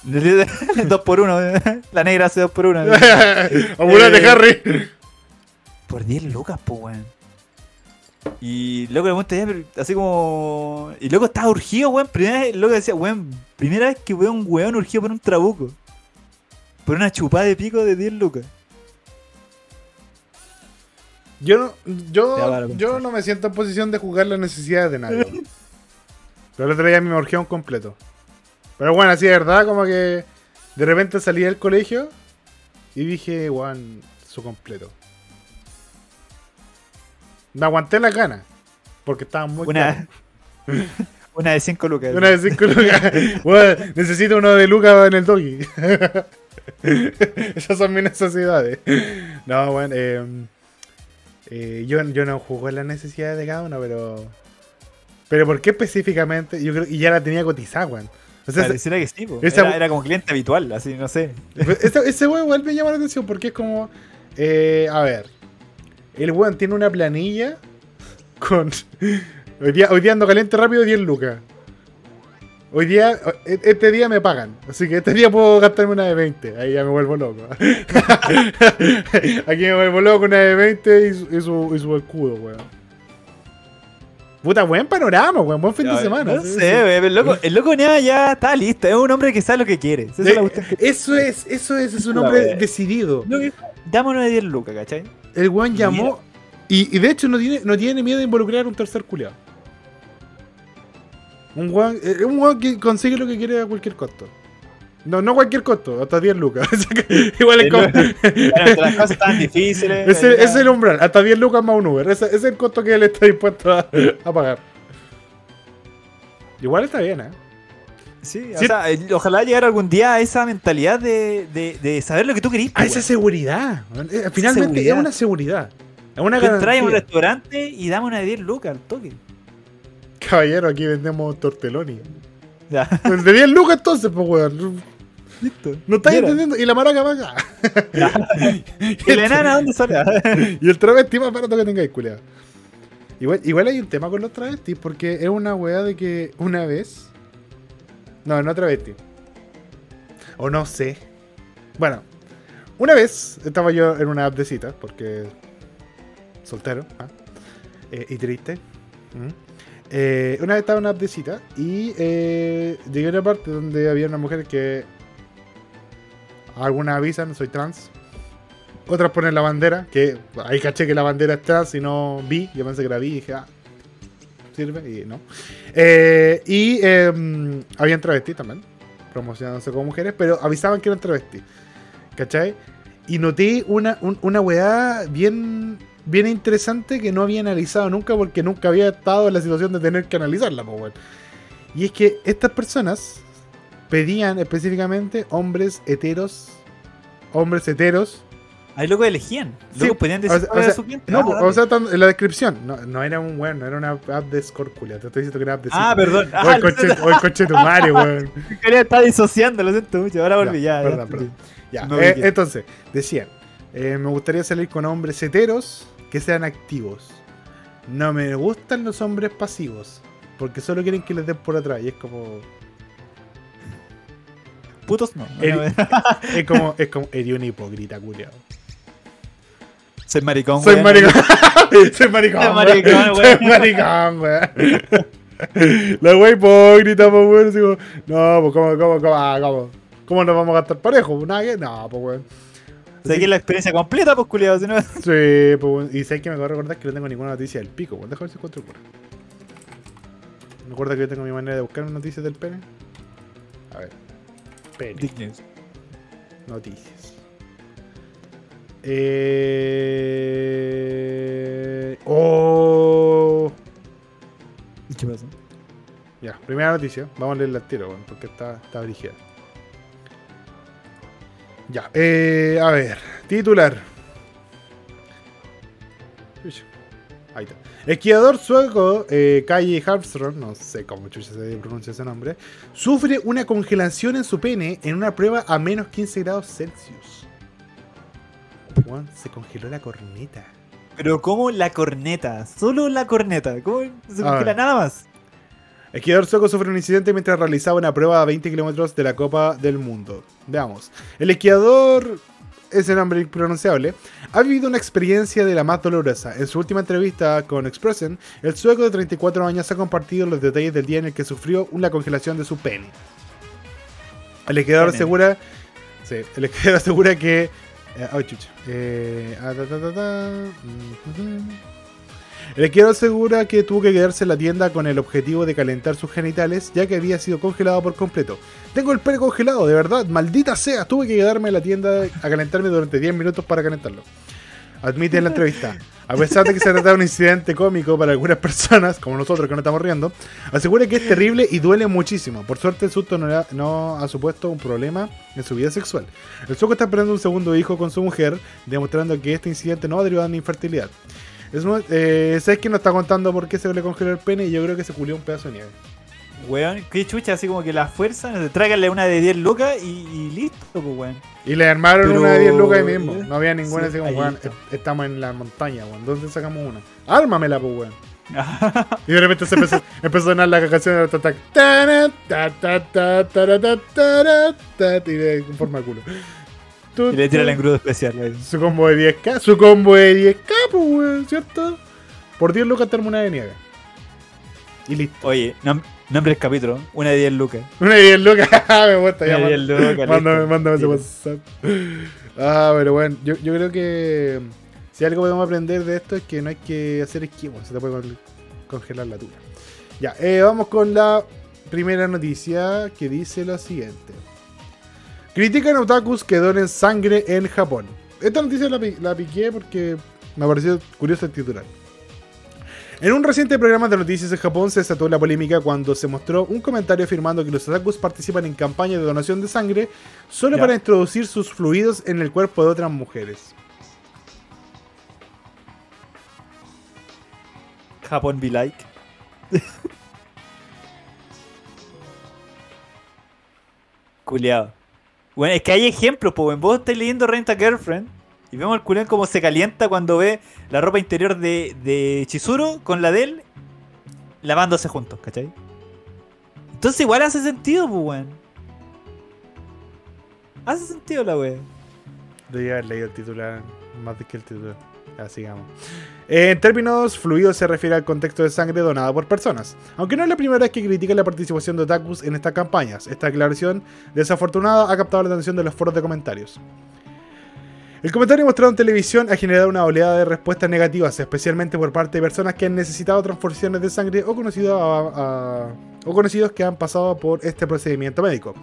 dos por uno. La negra hace dos por uno. Apúrate, Eh. Harry. Por 10 lucas, pues, weón. Y loco le pero así como. Y loco estaba urgido, weón. Primera vez, loco decía, weón, primera vez que veo un weón urgido por un trabuco. Por una chupada de pico de 10 lucas. Yo no, yo, vale, yo pues. no me siento en posición de juzgar las necesidades de nadie. Pero el otro día me urgía un completo. Pero bueno, así de verdad, como que de repente salí del colegio y dije, weón, su completo. Me aguanté las ganas. Porque estaban muy caros. Una, una de 5 lucas. Una de cinco lucas. Weón, necesito uno de lucas en el doggy. Esas son mis necesidades. No, bueno, eh, eh, yo, yo no juzgo las necesidades de cada uno, pero. Pero ¿por qué específicamente? Yo creo y ya la tenía cotizada, weón. O sea, ese, Pareciera que sí, esa- Era, era como cliente habitual, así, no sé. ese, ese weón igual me llama la atención porque es como. eh, a ver. El weón tiene una planilla con. Hoy día, hoy día ando caliente rápido 10 lucas. Hoy día, e- este día me pagan. Así que este día puedo gastarme una de 20. Ahí ya me vuelvo loco. Aquí me vuelvo loco una de 20 y su, y su, y su escudo, weón. Puta, buen panorama, weón. Buen fin de semana. No Sí, sé, sí. weón, el loco, el loco ya, ya está listo. Es un hombre que sabe lo que quiere. Esa es la Eh, Eso es, eso es, es un hombre decidido. Dámonos de 10 lucas, ¿cachai? El weón llamó. Y, y de hecho no tiene, no tiene miedo de involucrar a un tercer culiado. Un weón, eh, un weón que consigue lo que quiere a cualquier costo. No, no cualquier costo, hasta 10 lucas. Igual es como. Las cosas tan difíciles. Ese, ya- ese es el umbral, hasta 10 lucas más un Uber. Ese, ese es el costo que él está dispuesto a, a pagar. Igual está bien, ¿eh? Sí, o sea, el- ojalá llegar algún día a esa mentalidad de, de, de saber lo que tú querís. A esa seguridad. Eh, Finalmente seguridad. es una seguridad. Es una Tú entras a un restaurante y dame una de 10 lucas al toque. Caballero, aquí vendemos torteloni. Ya, De 10 lucas entonces, pues, weón. listo. No estás entendiendo. Y la maraca va acá. ¿Y la enana dónde sale? y el travesti más barato que tengáis, culiado. Igual, igual hay un tema con los travestis, porque es una weá de que una vez. No, no travesti. O no sé. Bueno, una vez estaba yo en una app de citas, porque. Soltero, ¿ah? Eh, y triste. ¿Mm? Eh, una vez estaba en una app de cita y eh, llegué a una parte donde había una mujer que. Algunas avisan, soy trans. Otras ponen la bandera, que ahí caché que la bandera es trans y no vi. Yo pensé que la vi y dije, ah, sirve y no. Eh, y eh, habían travestis también, promocionándose como mujeres, pero avisaban que eran travestis. ¿Cachai? Y noté una, un- una weá bien, bien interesante que no había analizado nunca porque nunca había estado en la situación de tener que analizarla, weón. Y es que estas personas pedían específicamente hombres heteros, hombres heteros, Ahí locos elegían. Sí, Luego podían o decir sea- cuál o era sea, su cliente. No, Ah, o sea, tan- en la descripción. No, no era un weón, no era una app de Scorculia. Te estoy diciendo que era app de Ah, perdón. O Ah, el coche, o el coche de tu madre, weón. quería estar disociando, lo siento mucho. Ahora volví, ya. Ya, ya. perdón, perdón. Ya, Me eh, entonces, decían, eh, me gustaría salir con hombres heteros que sean activos. No me gustan los hombres pasivos, porque solo quieren que les den por atrás. Y es como, Putos no. Es como, es como, eres un hipócrita, culiao. Soy maricón, Soy maricón. Soy maricón. Soy maricón, Soy weón. maricón, weón. La wea hipócrita, pues, weón. No, pues, ¿cómo, cómo, cómo, ah, cómo? ¿Cómo nos vamos a gastar parejo? Nada que, no, pues, weón. Sea, que es la experiencia completa, pues, culiado. Si no... Sí, pues. Y sé que me acabo de recordar que no tengo ninguna noticia del pico, weón. Déjame ver si encuentro correo. ¿Me acuerdas que yo tengo mi manera de buscar noticias del pene? A ver. Pene. Noticias. Eh... Oh. ¿Qué pasó? Ya, primera noticia. Vamos a leerla al tiro, porque está, está brígida. Ya, eh, a ver. Titular. Ahí está. Esquiador sueco, eh, Calle Harpstrom, no sé cómo chucha se pronuncia ese nombre, sufre una congelación en su pene en una prueba a menos 15 grados Celsius. Se congeló la corneta. Pero como la corneta, solo la corneta, ¿cómo se A congela nada más? Esquiador sueco sufre un incidente mientras realizaba una prueba a 20 kilómetros de la Copa del Mundo. Veamos. El esquiador, ese nombre impronunciable, ha vivido una experiencia de la más dolorosa. En su última entrevista con Expressen, el sueco de 34 años ha compartido los detalles del día en el que sufrió una congelación de su pene. El esquiador asegura. Sí, el esquiador asegura que. Eh, chucha. Eh, ah, mm, esquiador asegura que tuvo que quedarse en la tienda con el objetivo de calentar sus genitales, ya que había sido congelado por completo. Tengo el pene congelado, de verdad, maldita sea, tuve que quedarme en la tienda a calentarme durante 10 minutos para calentarlo. Admite en la entrevista. A pesar de que se trata de un incidente cómico para algunas personas, como nosotros que no estamos riendo, asegura que es terrible y duele muchísimo. Por suerte el susto no, no ha supuesto un problema en su vida sexual. El sueco está esperando un segundo hijo con su mujer, demostrando que este incidente no va a derivar en infertilidad. Es eh, ¿Sabes quién nos está contando por qué se le congeló el pene? Y yo creo que se culió un pedazo de nieve. Weón, qué chucha, así como que la fuerza, no tráiganle una de 10 lucas y, y listo, pues, weón. Y le armaron Pero- una de 10 lucas ahí mismo. No había ninguna Sí, así como, weón, está. est- estamos en la montaña, weón. ¿Dónde sacamos una? Ármamela, pues, weón. Y de repente se empezó, empezó a sonar la canción de Art Attack. Tara, ta, ta, ta, tara, ta, tara, ta, Y de forma culo. Tu, y le tira el engrudo especial. Su combo de 10k. Su combo de 10k, pues, weón, ¿cierto? Por 10 lucas termina de nieve. Y listo. Oye, nom- nombre del capítulo. Una de 10 lucas. Una idea loca. me gusta ya. Una de 10 man- lucas. Mándame, ese. WhatsApp. Ah, pero bueno, yo, yo creo que si algo podemos aprender de esto es que no hay que hacer esquimos, se te puede con- congelar la tula. Ya, eh, vamos con la primera noticia que dice lo siguiente. Critican a otakus que donen sangre en Japón. Esta noticia la, la piqué porque me pareció curioso el titular. En un reciente programa de noticias en Japón se desató la polémica cuando se mostró un comentario afirmando que los otakus participan en campañas de donación de sangre solo para introducir sus fluidos en el cuerpo de otras mujeres. Japón be like. Culeado. Bueno, es que hay ejemplos, pues. Vos estáis leyendo Renta Girlfriend y vemos al culeón como se calienta cuando ve la ropa interior de, de Chizuru con la de él lavándose juntos, ¿cachai? Entonces igual hace sentido, pues, weón. Hace sentido la wea. Debería haber leído el titular más que el titular. Ya, sigamos. Eh, en términos fluidos se refiere al contexto de sangre donada por personas. Aunque no es la primera vez que critican la participación de otakus en estas campañas, esta declaración desafortunada ha captado la atención de los foros de comentarios. El comentario mostrado en televisión ha generado una oleada de respuestas negativas, especialmente por parte de personas que han necesitado transfusiones de sangre o conocidos, a- a- o conocidos que han pasado por este procedimiento médico.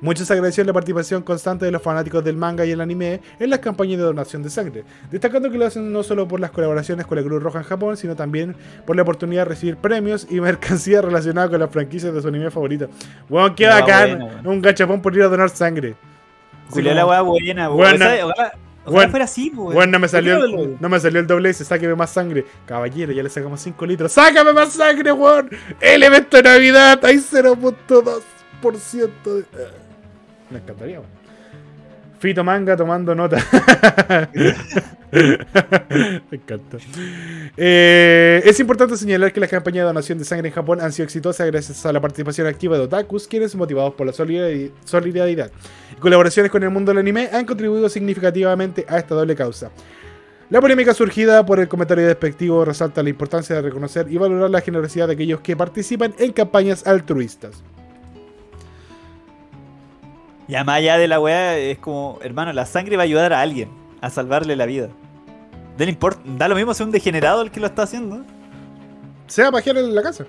Muchos agradecieron la participación constante de los fanáticos del manga y el anime en las campañas de donación de sangre, destacando que lo hacen no solo por las colaboraciones con la Cruz Roja en Japón, sino también por la oportunidad de recibir premios y mercancía relacionada con las franquicias de su anime favorito. Weón, qué bacán, bueno, bueno. un gachapón por ir a donar sangre. Como- la buena. Bueno, ojalá bueno, fuera así, pues. Bueno, no me salió, el, no me salió el doble S, sáqueme más sangre. Caballero, ya le sacamos 5 litros. ¡Sácame más sangre, weón! El evento de Navidad, hay 0.2% de... Me encantaría, weón. Fito Manga tomando nota. Me encanta. Eh, es importante señalar que las campañas de donación de sangre en Japón han sido exitosas gracias a la participación activa de otakus, quienes motivados por la solidari- solidaridad y colaboraciones con el mundo del anime han contribuido significativamente a esta doble causa. La polémica surgida por el comentario despectivo resalta la importancia de reconocer y valorar la generosidad de aquellos que participan en campañas altruistas. Ya más allá de la weá, es como, hermano, la sangre va a ayudar a alguien a salvarle la vida. Da, lo mismo si es un degenerado el que lo está haciendo. Sea pajear en la casa.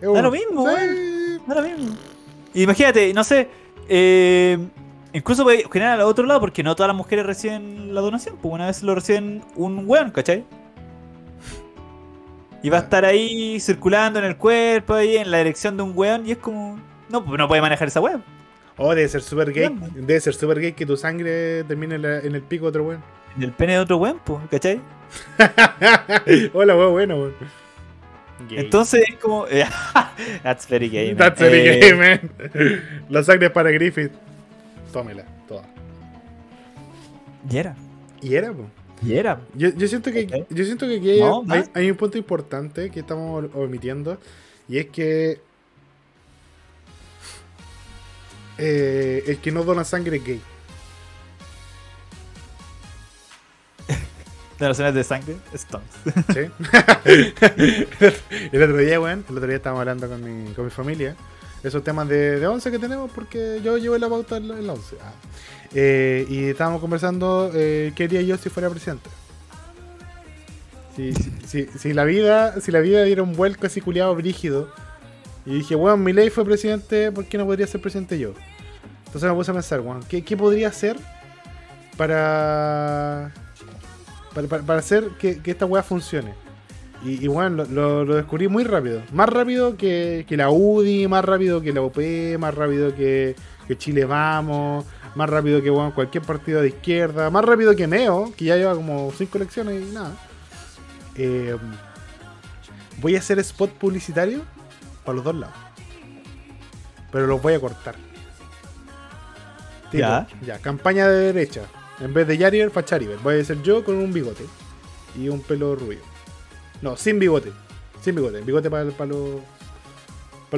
Es Da un- lo mismo, Sí. Da lo mismo. Imagínate, no sé, eh, incluso puede generar al otro lado porque no todas las mujeres reciben la donación. Pues una vez lo reciben un weón, ¿cachai? Y va a Ah. estar ahí circulando en el cuerpo, ahí en la dirección de un weón, y es como. No, pues no puede manejar esa weón. Oh, debe ser super gay. Bueno. Debe ser super gay que tu sangre termine en, la- en el pico de otro weón. En el pene de otro weón, pues, ¿cachai? Hola, weón, bueno, weón. Gay. Entonces es como. That's very gay, man. That's very Eh, gay, man. La sangre es para Griffith. Tómela, toda. Y era. Y era, po. Y era. Yo, yo siento que, yo siento que aquí No, hay un punto importante que estamos omitiendo. Y es que. Eh, el que no dona sangre es gay. Donaciones de sangre, Stones. ¿sí? el otro día, weón, el otro día estábamos hablando con mi, con mi familia. Esos temas de, de 11 que tenemos, porque yo llevo la pauta en la, en la 11. Ah. Eh, y estábamos conversando eh, qué haría yo si fuera presidente. Si, si, si- si la vida si la vida diera un vuelco así culiado brígido y dije, weón, mi ley fue presidente, ¿por qué no podría ser presidente yo? Entonces me puse a pensar, weón, ¿qué, qué podría hacer para, para, para- hacer que, que esta weá funcione? Y, y bueno, lo, lo- descubrí muy rápido. Más rápido que, que la UDI, más rápido que la UP, más rápido que, que Chile Vamos, más rápido que weón, cualquier partido de izquierda, más rápido que Meo, que ya lleva como 5 elecciones y nada. Eh, voy a hacer spot publicitario para los dos lados. Pero los voy a cortar. Tipo, Ya. ya, campaña de derecha. En vez de Yarier, Fachariver. Voy a ser yo con un bigote y un pelo rubio. No, sin bigote. Sin bigote. Bigote para los para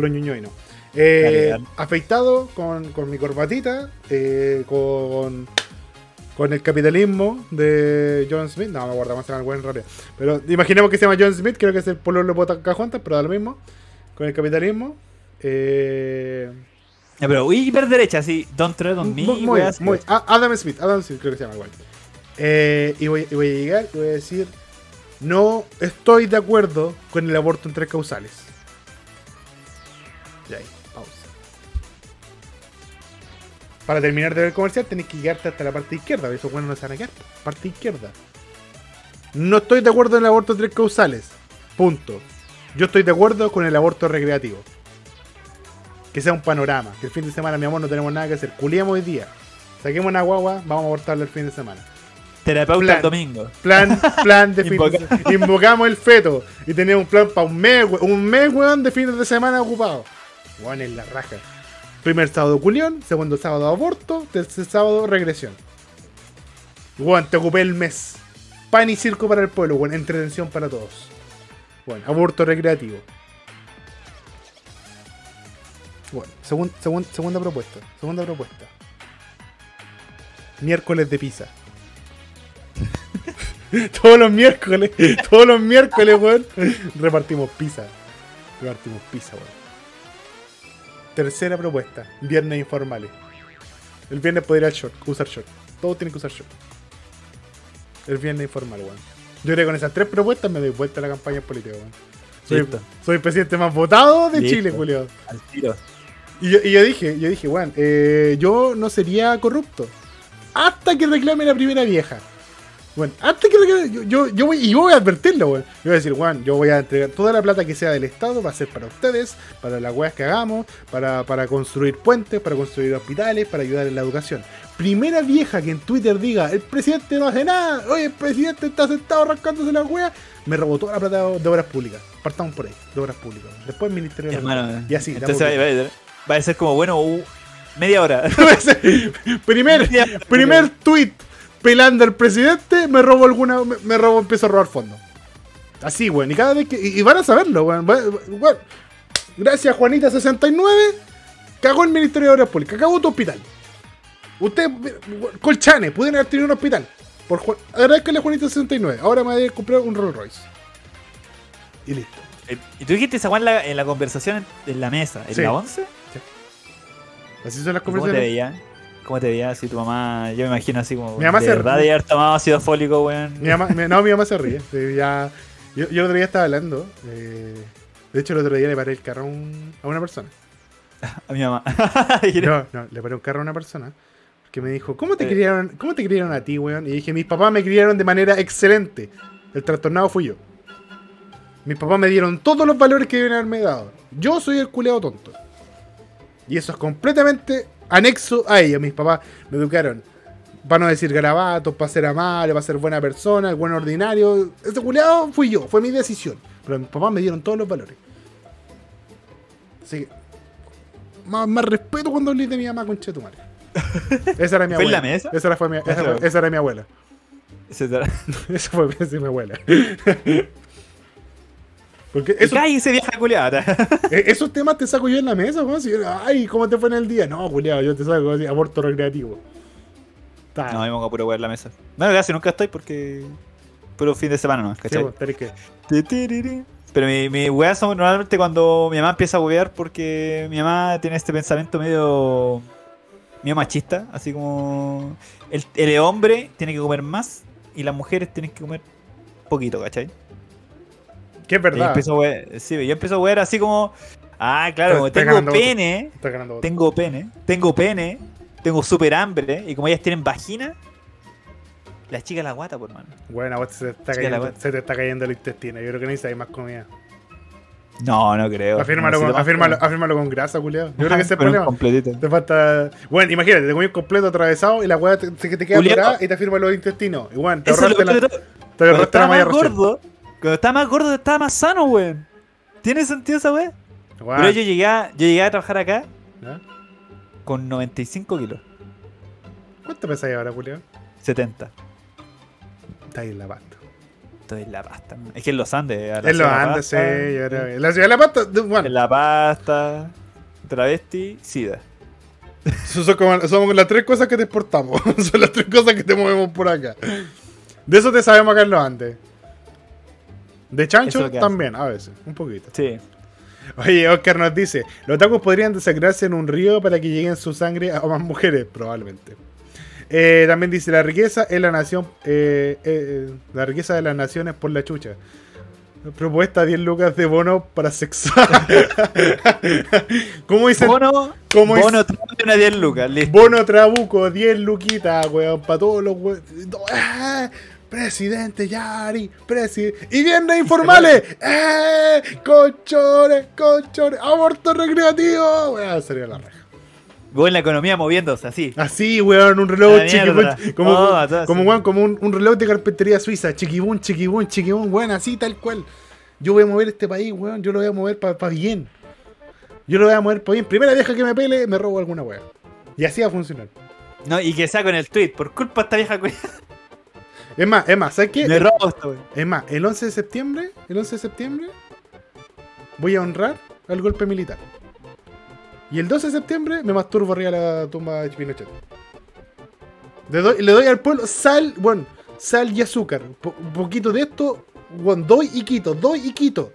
los ñoñoy, no. Eh, Dale, dale. afeitado con, con mi corbatita, eh, con, con el capitalismo de John Smith. No, me acuerdo más se llama el buen en. Pero imaginemos que se llama John Smith, creo que es el pololo de Pocahontas, pero da lo mismo. Con el capitalismo. Eh, Ya, pero hiperderecha, así. Don't tread on me. muy, muy- A- Adam Smith, Adam Smith creo que se llama igual. Eh, y, voy, y voy a llegar y voy a decir, no estoy de acuerdo con el aborto en tres causales. Y ahí, pausa. Para terminar de ver el comercial tenés que llegarte hasta la parte izquierda, esos buenos no se van a quedar. Parte izquierda. No estoy de acuerdo en el aborto en tres causales. Punto. Yo estoy de acuerdo con el aborto recreativo. Que sea un panorama. Que el fin de semana, mi amor, no tenemos nada que hacer. Culiamos hoy día. Saquemos una guagua, vamos a abortarla el fin de semana. Terapeuta Plan. el domingo. Plan, plan de fin de se- Invocamos el feto. Y tenemos un plan para un mes, un mes, weón, de fines de semana ocupado. Weón, en la raja. Primer sábado culión, segundo sábado aborto, tercer sábado regresión. Weón, te ocupé el mes. Pan y circo para el pueblo, weón, entretención para todos. Bueno, aborto recreativo. Bueno, segun- segun- segunda propuesta. Segunda propuesta. Miércoles de pizza. todos los miércoles, todos los miércoles, weón, repartimos pizza. Repartimos pizza, weón. Tercera propuesta, viernes informales. El viernes puede ir al short, usar short. Todos tienen que usar short. El viernes informal, weón. Yo creo que con esas tres propuestas me doy vuelta a la campaña política, weón. Soy, el presidente más votado de Listo. Chile, Julio. Al tiro. Y yo, y yo dije, yo dije, weón, eh, yo no sería corrupto. Hasta que reclame la primera vieja. Bueno, hasta que reclame, yo, yo, yo voy, y yo voy a advertirlo, weón. Yo voy a decir, weón, yo voy a entregar toda la plata que sea del Estado, va a ser para ustedes, para las weas que hagamos, para, para construir puentes, para construir hospitales, para ayudar en la educación. Primera vieja que en Twitter diga, el presidente no hace nada, oye, el presidente está sentado rascándose la wea, me robó toda la plata de obras públicas. Partamos por ahí, de obras públicas. Después el Ministerio de la. Y así, Entonces va, va- va a ser como, bueno, uh, media hora. primer, primer tweet pelando al presidente, me robo alguna, me, me robo, empiezo a robar fondos. Así, weón. Y cada vez que. Y, y van a saberlo, weón. Gracias, Juanita69. Cagó el Ministerio de Obras Públicas. Cagó tu hospital. Usted, Colchane, pudieron haber tenido un hospital. Por Juan, agradezcanle a Juanita69. Ahora me voy a comprar un Rolls Royce. Y listo. Eh, ¿Y tú dijiste esa en la, en la conversación en, la mesa? ¿En Sí. la 11? Así son las ¿Y ¿Cómo te conversaciones. ¿Cómo te veía así tu mamá? Yo me imagino así como. Mi mamá de se- verdad de haber tomado ácido fólico, weón. Mi mamá, no, mi mamá se ríe. Sí, ya, yo, yo el otro día estaba hablando. eh, de hecho, el otro día le paré el carro a, un- a una persona. A mi mamá. No, no, le paré un carro a una persona. Que me dijo, ¿cómo te, Eh. criaron, ¿cómo te criaron a ti, weón? Y dije, mis papás me criaron de manera excelente. El trastornado fui yo. Mis papás me dieron todos los valores que deben haberme dado. Yo soy el culeado tonto. Y eso es completamente anexo a ellos. Mis papás me educaron para no decir garabatos, para ser amable, para ser buena persona, el buen ordinario. Ese culeado fui yo, fue mi decisión. Pero mis papás me dieron todos los valores. Así que, más, más respeto cuando hablé de mi mamá, tu madre. Esa era mi ¿Fue abuela. la mesa? Esa, era, fue mi, esa, fue- esa era mi abuela. Esa fue esa es mi abuela. Porque eso, Cállese, vieja culiada. eh, esos temas te saco yo en la mesa, weón. Si- Ay, ¿cómo te fue en el día? No, culiado, yo te saco así, aborto recreativo. Ta. No, me pongo a puro weá en la mesa. Bueno, casi nunca estoy porque. Puro fin de semana no, Sí, ¿cachai? weón, tenés que-. Pero mi, mi weá son normalmente cuando mi mamá empieza a huevear porque mi mamá tiene este pensamiento medio. medio machista, así como. El, el hombre tiene que comer más y las mujeres tienen que comer poquito, ¿cachai? Que es Y yo verdad. empiezo sí, yo empiezo a huear así como. Ah, claro, como tengo pene, ganando votos. tengo pene, tengo pene, tengo super hambre y como ellas tienen vagina, las chicas la guata, por mano. Bueno, vos se te, está la cayendo, se te está cayendo el intestino. Yo creo que necesitas más comida. No, no creo. Afírmalo, con, afírmalo, afírmalo con grasa, culiado. Yo creo que ese es el problema. completito. Te falta. Bueno, imagínate, te comí un completo atravesado y la weá te, te, te queda atorada y te afirma los intestinos. Bueno, te ahorraste la, te ahorraste la malla gordo, cuando estaba más gordo, estaba más sano, weón. ¿Tiene sentido esa? Weón, Pero yo llegué, a, yo llegué a trabajar acá ¿ya? con 95 kilos. ¿Cuánto pesáis ahora, Julio? 70. Está ahí en la pasta. Estoy en la pasta. Es que en los Andes. a la En los Andes, sí, yo creo. En la ciudad de la pasta, de- En bueno, la pasta, travesti, sida. son, como, son las tres cosas que te exportamos. son las tres cosas que te movemos por acá. De eso te sabemos acá en los Andes. De chancho hace. también, a veces, un poquito. Sí. Oye, Oscar nos dice: Los tacos podrían desacrarse en un río para que lleguen su sangre a más mujeres, probablemente. Eh, también dice: La riqueza es la nación. eh, eh, la riqueza de las naciones por la chucha. Propuesta 10 lucas de bono para sexuar. ¿Cómo dice? Bono, ¿Cómo bono, una 10 lucas, listo. Bono Trabuco, 10 luquitas, weón, para todos los weón. Presidente Yari, presidente. Y viernes informales, ¡eh! Conchones, conchones, aborto recreativo, weón, sería la raja. Voy en la economía moviéndose así. Así, weón, un reloj mierda. como, Oh, como, weón, como un, un reloj de carpintería suiza, chiquibún, chiquibún, chiquibún, weón, así tal cual. Yo voy a mover este país, weón, yo lo voy a mover para bien. Yo lo voy a mover para bien. Primera vieja que me pele, me robo alguna weón. Y así va a funcionar. No, y que sea con el tweet, por culpa de esta vieja. Es más, es más, ¿sabes qué? Me robo esto, wey. Es más, el 11 de septiembre, el 11 de septiembre, voy a honrar al golpe militar. Y el 12 de septiembre me masturbo arriba de la tumba de Pinochet. Le doy, le doy al pueblo sal, bueno, sal y azúcar. Po- un poquito de esto, bueno, doy y quito, doy y quito.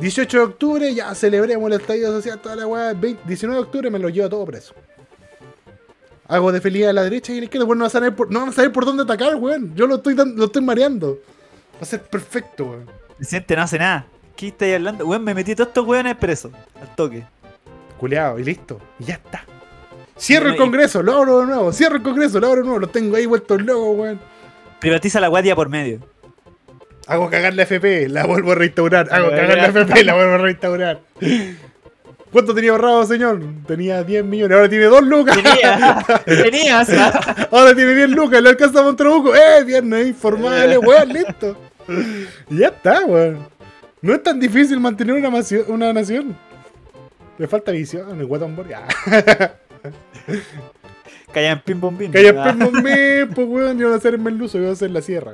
18 de octubre, ya celebremos el estallido social, toda la weá. 20 19 de octubre me lo llevo todo preso. Hago de feliz a la derecha y a la izquierda, bueno, no van a saber por, no van a saber por dónde atacar, weón. Yo lo estoy, lo estoy mareando. Va a ser perfecto, weón. Presidente no hace nada. ¿Qué estáis hablando? Weón, me metí todos estos weones presos. Al toque. Culeado, y listo. Y ya está. Cierro el congreso, lo abro de nuevo. Cierro el congreso, lo abro de nuevo. Lo tengo ahí vueltos locos, weón. Privatiza la guardia por medio. Hago cagar la FP, la vuelvo a restaurar. Hago cagar la. FP, la vuelvo a restaurar. ¿Cuánto tenía ahorrado, señor? Tenía 10 millones, ahora tiene 2 lucas. Tenía, tenías. Ahora tiene 10 lucas, le alcanza a Montrabuco. ¡Eh! Viernes informales, weón, listo. Y ya está, weón. No es tan difícil mantener una, nación- una nación. Le falta visión, el guatón Bor- ya. Calla en pim pom pim. Calla Ah. perno me, pues weón, yo voy a hacer el meluso, yo voy a hacer la sierra.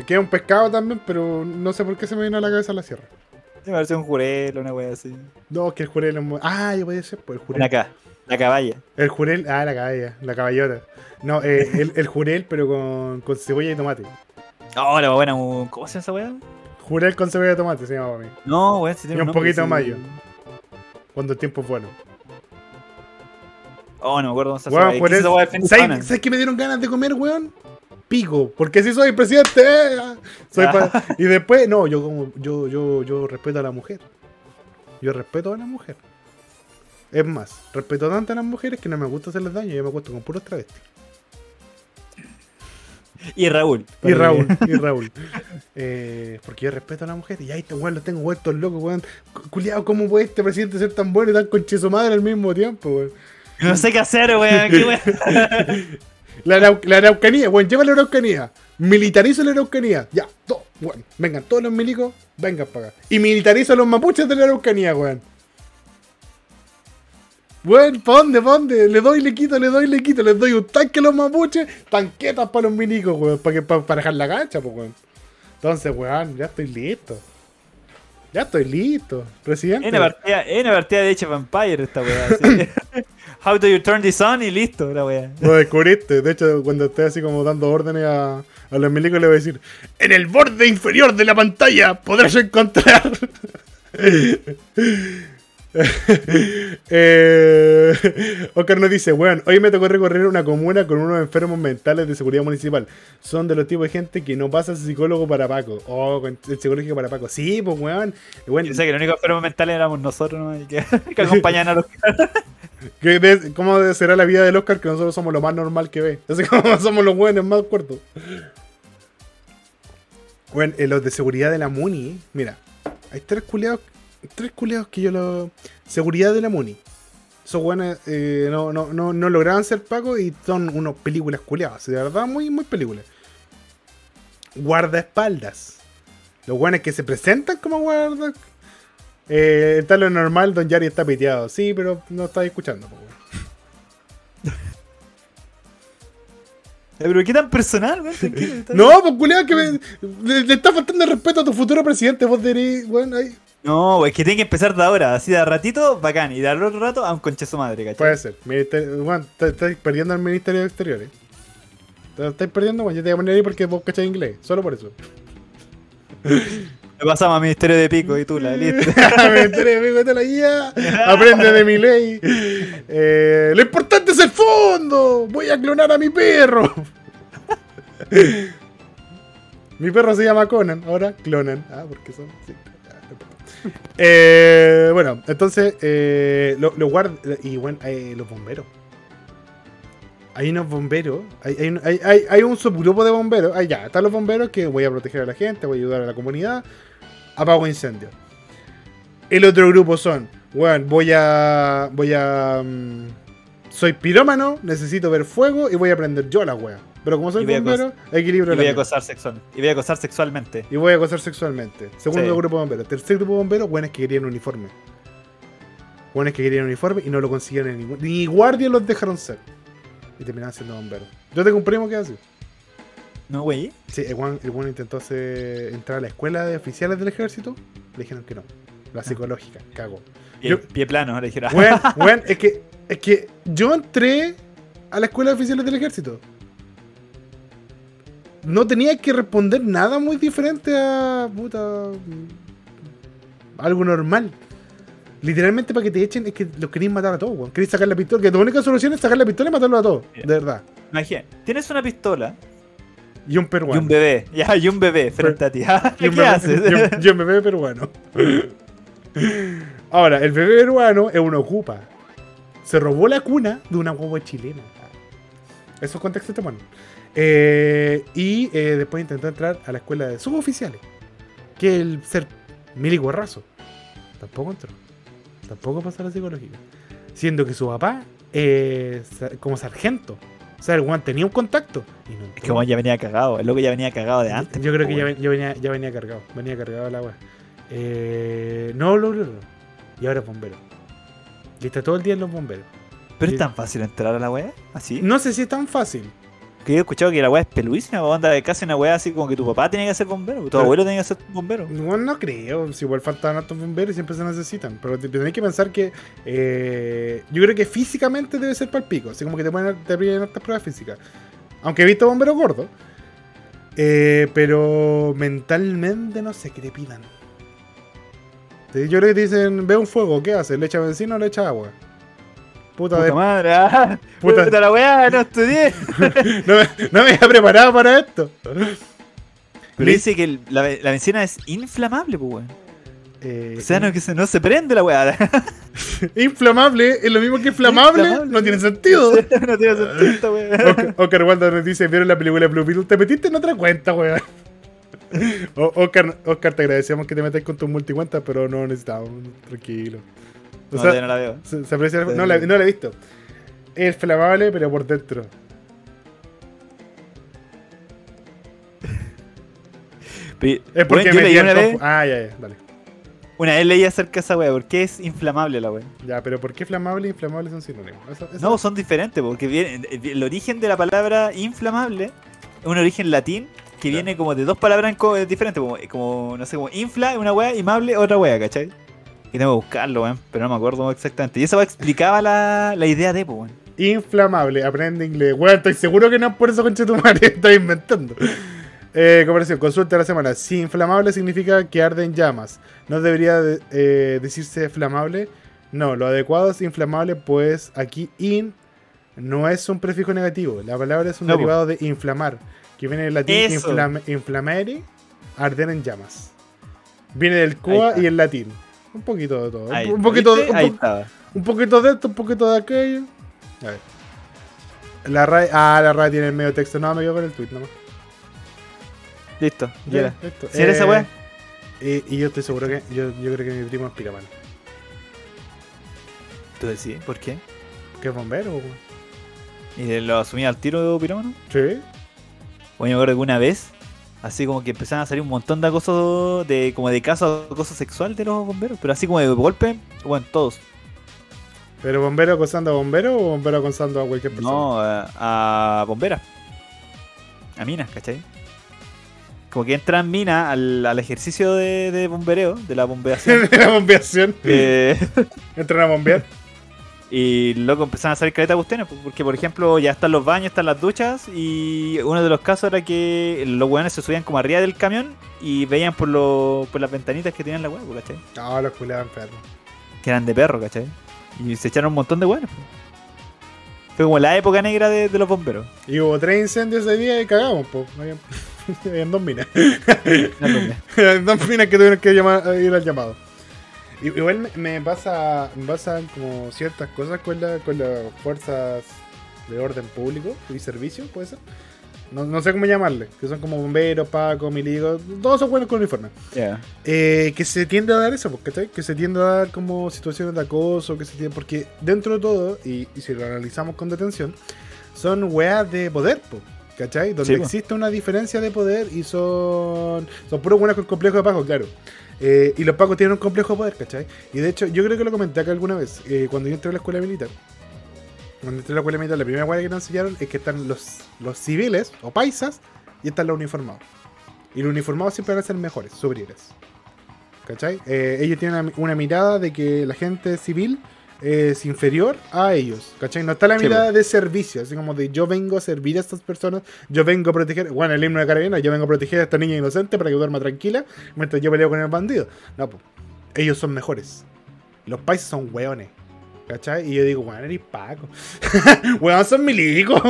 Me queda un pescado también, pero no sé por qué se me vino a la cabeza la sierra. Me parece un jurel, una wea así. No, que el jurel es muy... Ah, yo podía ser, pues el jurel. acá, la caballa. El jurel, ah, la caballa, la caballota. No, eh, el, el jurel, pero con, con cebolla y tomate. Oh, la buena, ¿cómo se llama esa wea? Jurel con cebolla y tomate se llama para mí. No, weón, si tiene Y un nombre, poquito de sí. mayo. Cuando el tiempo es bueno. Oh, no me acuerdo cómo se Weón, llama. ¿Qué jurel- es esa wea ¿Sabes, qué me dieron ganas de comer, weón? Pico, porque si soy presidente, eh, ah, soy pa- y después, no, yo como, yo, yo, yo respeto a la mujer. Yo respeto a la mujer. Es más, respeto tanto a las mujeres que no me gusta hacerles daño, yo me acuesto con puros travestis. Y Raúl. Y Raúl, y Raúl. Eh, porque yo respeto a la mujer y ahí este weón lo tengo vueltos locos, weón. Cu- Culiao, ¿cómo puede este presidente ser tan bueno y tan conche su madre al mismo tiempo, weón? No sé qué hacer, weón. La, arau- la araucanía, weón, lleva la araucanía. Militarizo la araucanía. Ya, todo, weón. Vengan todos los milicos, vengan para acá. Y militarizo a los mapuches de la araucanía, weón. Weón, ¿pa' dónde? Le doy, le quito, le doy, le quito. Les doy un tanque a los mapuches, tanquetas para los milicos, weón. Para que, para dejar la cancha, pues, weón. Entonces, weón, ya estoy listo. Ya estoy listo, presidente. Es una partida, es una partida de of Vampire esta weá. así. How do you turn this on? Y listo, la weá. Lo descubriste. De hecho, cuando esté así como dando órdenes a, a los milicos, le voy a decir: En el borde inferior de la pantalla podrás encontrar. eh, Oscar nos dice: Weón, hoy me tocó recorrer una comuna con unos enfermos mentales de seguridad municipal. Son de los tipos de gente que no pasa psicólogo para Paco. Oh, el psicológico para Paco. Sí, pues, weón. weón Yo sé que los únicos enfermos mentales éramos nosotros, ¿no? Y que, que acompañaban a los ¿qué ¿Cómo será la vida del Oscar que nosotros somos lo más normal que ve? Así como somos los buenos más cortos. Bueno, en los de seguridad de la Muni, mira, hay tres culeados, tres culeados que yo lo... Seguridad de la Muni. Esos buenos eh, no, no, no, no lograban ser pagos y son unos películas culeadas, de verdad, muy, muy películas. Guardaespaldas. Los buenos que se presentan como guarda... Eh, está lo normal, Don Yari está piteado. Sí, pero no está escuchando. weón. Eh, Pero qué tan personal, weón. No, pues culeado, que me- le, le está faltando el respeto a tu futuro presidente. Vos deberías, bueno, ahí. No, es que tiene que empezar de ahora, así de ratito, bacán, y de al otro rato a un conche su madre, ¿cachai? Puede ser. Bueno, estáis perdiendo al Ministerio de Exteriores. Te estáis perdiendo, bueno, yo te voy a poner ahí porque vos cachai inglés. Solo por eso. Lo pasamos a Ministerio de Pico y tú la listo. Enteré, amigo, te la guía. Aprende de mi ley. Eh, lo importante es el fondo. Voy a clonar a mi perro. mi perro se llama Conan. Ahora clonan. Ah, porque son. sí. Eh, bueno, entonces, eh, los lo guard- Y bueno, los bomberos. Hay unos bomberos. Hay, hay- hay- hay un subgrupo de bomberos. Ah, ya, están los bomberos que voy a proteger a la gente, voy a ayudar a la comunidad. Apago incendios. El otro grupo son, bueno, voy a. Voy a. mm, soy pirómano, necesito ver fuego y voy a prender yo la wea. Pero como soy Y voy bombero, Y equilibrio voy la a acosar sexual. Y voy a acosar sexualmente. Y voy a acosar sexualmente. Segundo Sí. grupo de bomberos. Tercer grupo de bomberos, buenos que querían uniforme. Buenos que querían uniforme y no lo consiguieron en ningún. Ni guardias los dejaron ser. Y terminaron siendo bomberos. Yo tengo un primo que así. ¿No, güey? Sí, el Juan intentó hacer- entrar a la escuela de oficiales del ejército. Le dijeron que no. La psicológica, cago. Pie, Yo- pie plano, le dijera. Weón, weón, es que, es que yo entré a la escuela de oficiales del ejército. No tenía que responder nada muy diferente a. puta. algo normal. Literalmente para que te echen es que los queréis matar a todos, weón. Queréis sacar la pistola. Que tu única solución es sacar la pistola y matarlo a todos. De verdad. Imagina, tienes una pistola Y un peruano. y un bebé. Ya, y un bebé frente a ti. Y un ¿Qué bebé- haces? y un- bebé peruano. Ahora, el bebé peruano es un ocupa. Se robó la cuna de una guagua chilena. Esos contextos te ponen. Eh, y eh, después intentó entrar a la escuela de suboficiales. Que es el ser milico guarrazo. Tampoco entró. Tampoco pasó la psicológica. Siendo que su papá es como sargento. O sea, el guan tenía un contacto. Y no Es que ya venía cagado. El loco ya venía cagado de antes. Yo creo que ya, ven- venía, ya venía cargado. Venía cargado el agua. Eh, no, no, no, no. Y ahora es bombero. Y está todo el día en los bomberos. Pero es tan fácil entrar a la wea. Así. No sé si es tan fácil. Que yo he escuchado que la wea es peluísima. o Anda de casi una wea así como que tu papá tenía que ser bombero. Tu abuelo tenía que ser bombero. No, no creo. Si igual faltan hartos bomberos y siempre se necesitan. Pero te- tenéis que pensar que. eh, yo creo que físicamente debe ser para el pico. Así como que te ponen te piden hartas pruebas físicas. Aunque he visto bomberos gordos. Eh, pero mentalmente no sé qué te pidan. Yo creo que te dicen, ve un fuego, ¿qué haces? ¿Le echa benzina o le echa agua? Puta, Puta de- madre. ah, Puta. Puta. la wea, no estudié. no, me, no me había preparado para esto. Pero dice que el- la, la benzina es inflamable, pues weón. Eh, O sea, no, que se, no se prende la wea. Inflamable es lo mismo que inflamable. Inflamable. No tiene sentido. no tiene sentido esta. Oscar, Waldo nos dice, ¿vieron la película Blue Beetle? Te metiste en otra cuenta, weón. Oscar, Oscar, te agradecemos que te metas con tu multicuenta, pero no necesitamos. Tranquilo. O No, sea, todavía no la veo. se, se aprecia- no, la, no la he visto. Es flamable, pero por dentro. Pero, Es porque yo leí metí una vez, Ah, ya, ya, dale. una vez leí acerca de esa wea. ¿Por qué es inflamable la wea? Ya, pero ¿por qué flamable e inflamable son sinónimos? Eso- eso- No, son diferentes, porque viene, el origen de la palabra inflamable es un origen latín que viene como de dos palabras co- diferentes, como, como, no sé, como infla, una wea, y mable, otra wea, ¿cachai? Y tengo que buscarlo, weón, pero no me acuerdo exactamente. Y wea explicaba la, la idea de, weón. Inflamable, aprende inglés. Bueno, estoy seguro que no es por eso, concha tu madre, estoy inventando. Eh, consulta de la semana. Si inflamable significa que arde en llamas, ¿no debería de- eh, decirse flamable? No, lo adecuado es inflamable, pues aquí in no es un prefijo negativo. La palabra es un No, derivado de inflamar, que viene del latín Eso. inflam- inflamere, arder en llamas. Viene del está. y el latín. Un poquito de todo. Ahí, un, poquito, un Ahí po- estaba. un poquito de esto, un poquito de aquello. A ver. La RAE, ah, la RAE tiene el medio texto. No, me quedo con el tweet nomás. Listo, ya listo. ¿Sí era esa Eh, wea? eh, y yo estoy seguro que. Yo, yo creo que mi primo es piramano. Tú decís, ¿por qué? ¿Qué es bombero? weón? ¿Y lo asumía al tiro pirómano? Sí. Bueno, yo me acuerdo que una vez, así como que empezaron a salir un montón de acosos, de, como de casos de acoso sexual de los bomberos, pero así como de golpe, bueno, todos. ¿Pero bombero acosando a bombero o bombero acosando a cualquier persona? No, a, a bomberas. A minas, ¿cachai? Como que entran minas al, al ejercicio de, de bombereo, de la bombeación. la bombeación. eh, Entran a bombear. Y luego empezaron a salir caleta cuestiones, pues, porque por ejemplo ya están los baños, están las duchas, y uno de los casos era que los weones se subían como arriba del camión y veían por, lo, por las ventanitas que tenían la weá, pues, ¿cachai? No, los culeaban perros. Que eran de perro, ¿cachai? Y se echaron un montón de weones. pues. Fue como la época negra de, de los bomberos. Y hubo tres incendios ese día y cagamos, pues. Habían, habían dos minas. Habían dos minas que tuvieron que llamar, ir al llamado. Igual me, pasa me pasan como ciertas cosas con, la, con las fuerzas de orden público y servicio, puede ser. No, no sé cómo llamarle, que son como bomberos, pacos, milicos, todos son buenos con uniforme. Ya. Eh, que se tiende a dar eso, pues, ¿cachai? Que se tiende a dar como situaciones de acoso, que se tiende, porque dentro de todo, y, y si lo analizamos con detención, son weas de poder, po, ¿cachai? Donde Sí, po. existe una diferencia de poder y son, son puros buenos con complejo de Paco, claro. Eh, y los Pacos tienen un complejo de poder, ¿cachai? Y de hecho, yo creo que lo comenté acá alguna vez, eh, cuando yo entré a la escuela militar. Cuando entré a la escuela militar, la primera wea que nos enseñaron es que están los, los civiles o paisas y están los uniformados. Y los uniformados siempre van a ser mejores, superiores. ¿Cachai? Eh, ellos tienen una mirada de que la gente civil es inferior a ellos. ¿Cachai? No está la Sí, mirada de servicio, así como de yo vengo a servir a estas personas, yo vengo a proteger, bueno, el himno de Carabina, yo vengo a proteger a esta niña inocente para que duerma tranquila mientras yo peleo con el bandido. No, pues, ellos son mejores. Los países son hueones. ¿Cachai? Y yo digo, weón, eres Paco. weón, son milicos.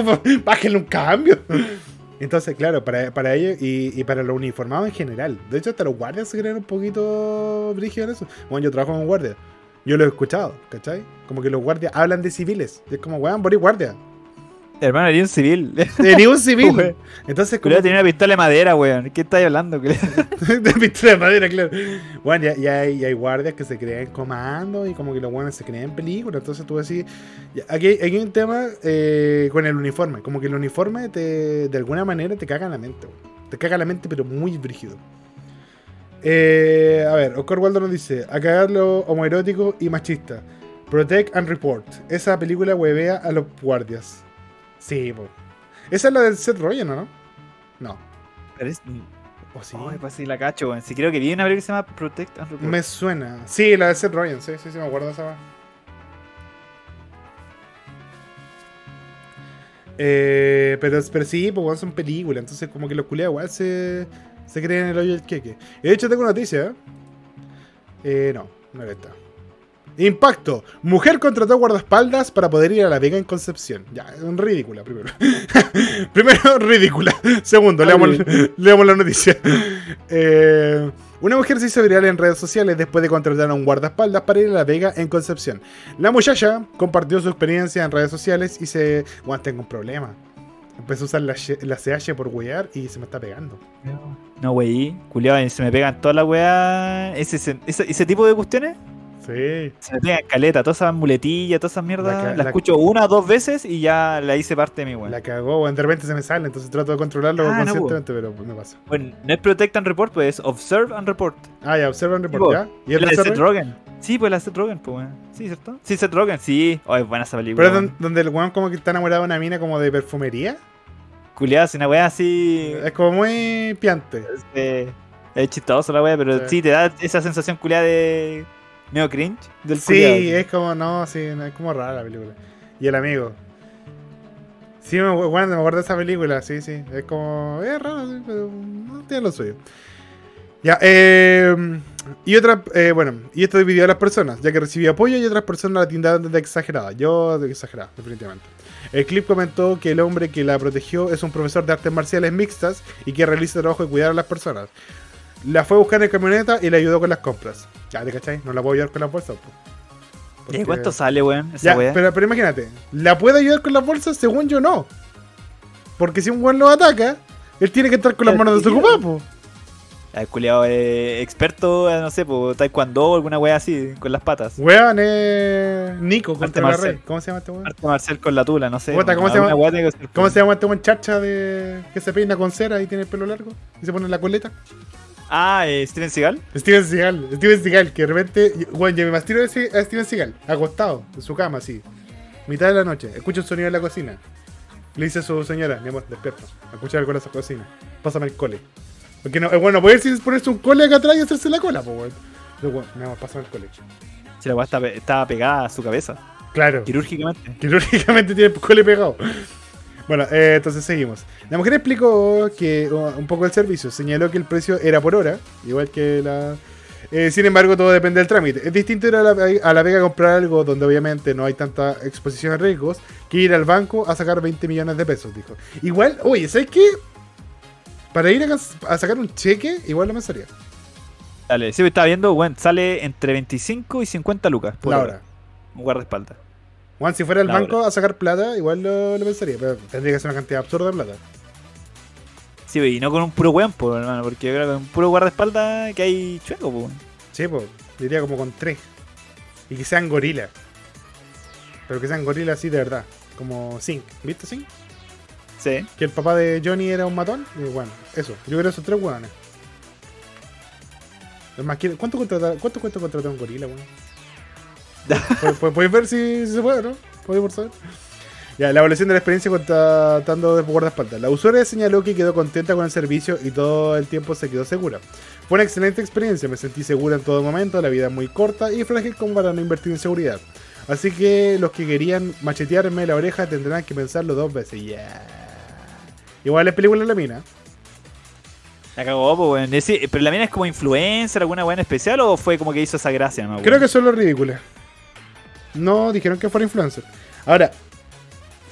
Bájenle un cambio. Entonces, claro, para, para ellos y, y para los uniformados en general. De hecho, hasta los guardias se creen un poquito brígidos en eso. Bueno, yo trabajo con guardias. Yo lo he escuchado, ¿cachai? Como que los guardias hablan de civiles. Y es como, weón, por guardia. Hermano, eres un civil. Sería un civil. Entonces, como tenía una pistola de madera, weón. ¿Qué estáis hablando? de pistola de madera, claro. Bueno, ya, ya hay, ya hay guardias que se creen comando y como que los buenos se creen películas. Entonces tú decís, aquí, aquí hay un tema eh, con el uniforme. Como que el uniforme te, de alguna manera te caga en la mente. weón. Te caga la mente, pero muy brígido. Eh, a ver, Oscar Waldo nos dice, a cagar lo homoerótico y machista. Protect and Report. Esa película huevea a los guardias. Sí, po. Esa es la del Seth Rogen, ¿o ¿no? No. Pero es- ¿O sí? Ay, pues sí, la cacho, weón. Si creo que vi una película que se llama Protect and Report. Me suena. Sí, la de Seth Rogen, sí, sí, sí, me acuerdo esa. Eh, pero, pero sí, pues son películas, entonces como que los culiados igual se, se creen en el hoyo del queque. Y de hecho tengo noticia, ¿eh? Eh, no, no esta. Impacto. Mujer contrató guardaespaldas para poder ir a la Vega en Concepción. Ya, ridícula primero. primero, ridícula. Segundo, leamos, leamos la noticia. Eh, una mujer se hizo viral en redes sociales después de contratar a un guardaespaldas para ir a La Vega en Concepción. La muchacha compartió su experiencia en redes sociales y se... Bueno, tengo un problema. Empecé a usar la, la CH por wear y se me está pegando. No, wey. Culeado, se me pegan todas las weas. Ese, ese, ese, tipo de cuestiones. Sí. Se me pegan caleta. Todas esas muletillas, todas esas mierdas. La La, ca- la- escucho una o dos veces y ya la hice parte de mi weón. La cagó, weón. De repente se me sale, entonces trato de controlarlo Ah, no, conscientemente, pero pues, no pasa. Bueno, no es Protect and Report, pues es Observe and Report. Ah, ya, observa un report, po. ¿ya? ¿Y es la de Seth Rogen? Sí, pues la de Seth Rogen, pues weón. Sí, ¿cierto? Sí, Seth Rogen, sí. Oh, es buena esa película. Pero es donde el weón como que está enamorado de una mina como de perfumería. Culeado, es una wea así. Es como muy piante. eh, es chistoso la wea, pero Sí. sí. te da esa sensación culeada de. medio cringe. Del Sí, es como, no, sí, es como rara la película. Y el amigo. Sí, me, bueno, me acuerdo de esa película, sí, sí. Es como, es raro, sí, pero no tiene lo suyo. Ya, eh, y otra, eh, bueno, y esto dividió a las personas, ya que recibió apoyo y otras personas la tildaron de exagerada. Yo de exagerada, definitivamente. El clip comentó que el hombre que la protegió es un profesor de artes marciales mixtas y que realiza el trabajo de cuidar a las personas. La fue a buscar en camioneta y le ayudó con las compras. Ya, ¿te cachai? No la puedo ayudar con las bolsas. po. ¿Y Porque- cuánto sale, weón? Esa Ya, wea. pero, pero imagínate, ¿la puede ayudar con las bolsas? Según yo, no. Porque si un weón lo ataca, él tiene que estar con las manos desocupadas, po. El culiao es experto, eh, no sé, pues taekwondo o alguna wea así, con las patas. Weón, es Nico Arte contra la marcial. red. ¿Cómo se llama este weón? Arte marcial con la tula, no sé. ¿cómo se llama? ¿Cómo se llama este buen chacha de que se peina con cera y tiene el pelo largo? Y se pone la coleta. Ah, eh, Steven Seagal. Steven Seagal. Steven Seagal, que de repente, weón, yo me mastiro a Steven Seagal, acostado, en su cama, así. Mitad de la noche, escucha un sonido en la cocina. Le dice a su señora, mi amor, despierta. Escucha algo en esa cocina. Pásame el cole. Porque no, eh, bueno, puede ir ponerse un cole acá atrás y hacerse la cola, pues, weón. Mi amor, pásame el cole. Si la pe- estaba pegada a su cabeza. Claro. Quirúrgicamente. Quirúrgicamente tiene el cole pegado. Bueno, eh, entonces seguimos. La mujer explicó que uh, un poco el servicio. Señaló que el precio era por hora, igual que la. Eh, sin embargo, todo depende del trámite. Es distinto ir a la, a la Vega a comprar algo donde obviamente no hay tanta exposición a riesgos que ir al banco a sacar 20 millones de pesos, dijo. Igual, oye, ¿sabes qué? Para ir a, a sacar un cheque, igual lo pensaría. Dale, sí, estaba viendo, bueno, sale entre 25 y 50 lucas por La hora. hora. Un guardaespaldas. Juan, si fuera al banco a sacar plata, igual lo, lo pensaría, pero tendría que ser una cantidad absurda de plata. Sí, y no con un puro weón, pues, hermano, porque yo creo que con un puro guardaespaldas que hay chueco, pues. Sí, pues, diría como con tres. Y que sean gorilas. Pero que sean gorilas así de verdad. Como Zinc. ¿Viste Zinc? Sí. Que el papá de Johnny era un matón. Y bueno, eso. Yo creo esos tres hueones. Es más, ¿quién- ¿cuánto, contrata- ¿cuánto cuesta contratar un gorila, weón? Pu- pu- Podéis ver si, si se puede, ¿no? Podéis saber. Ya, la evaluación de la experiencia contratando de guardaespaldas. La usuaria señaló que quedó contenta con el servicio y todo el tiempo se quedó segura. Fue una excelente experiencia, me sentí segura en todo momento, la vida es muy corta y frágil como para no invertir en seguridad. Así que los que querían machetearme la oreja tendrán que pensarlo dos veces. Ya. Igual es película de la mina. La cagó, pues, weón. Decir, Pero la mina es como influencer, alguna weón especial o fue como que hizo esa gracia, no? Creo que son los ridículos. No dijeron que fuera influencer. Ahora,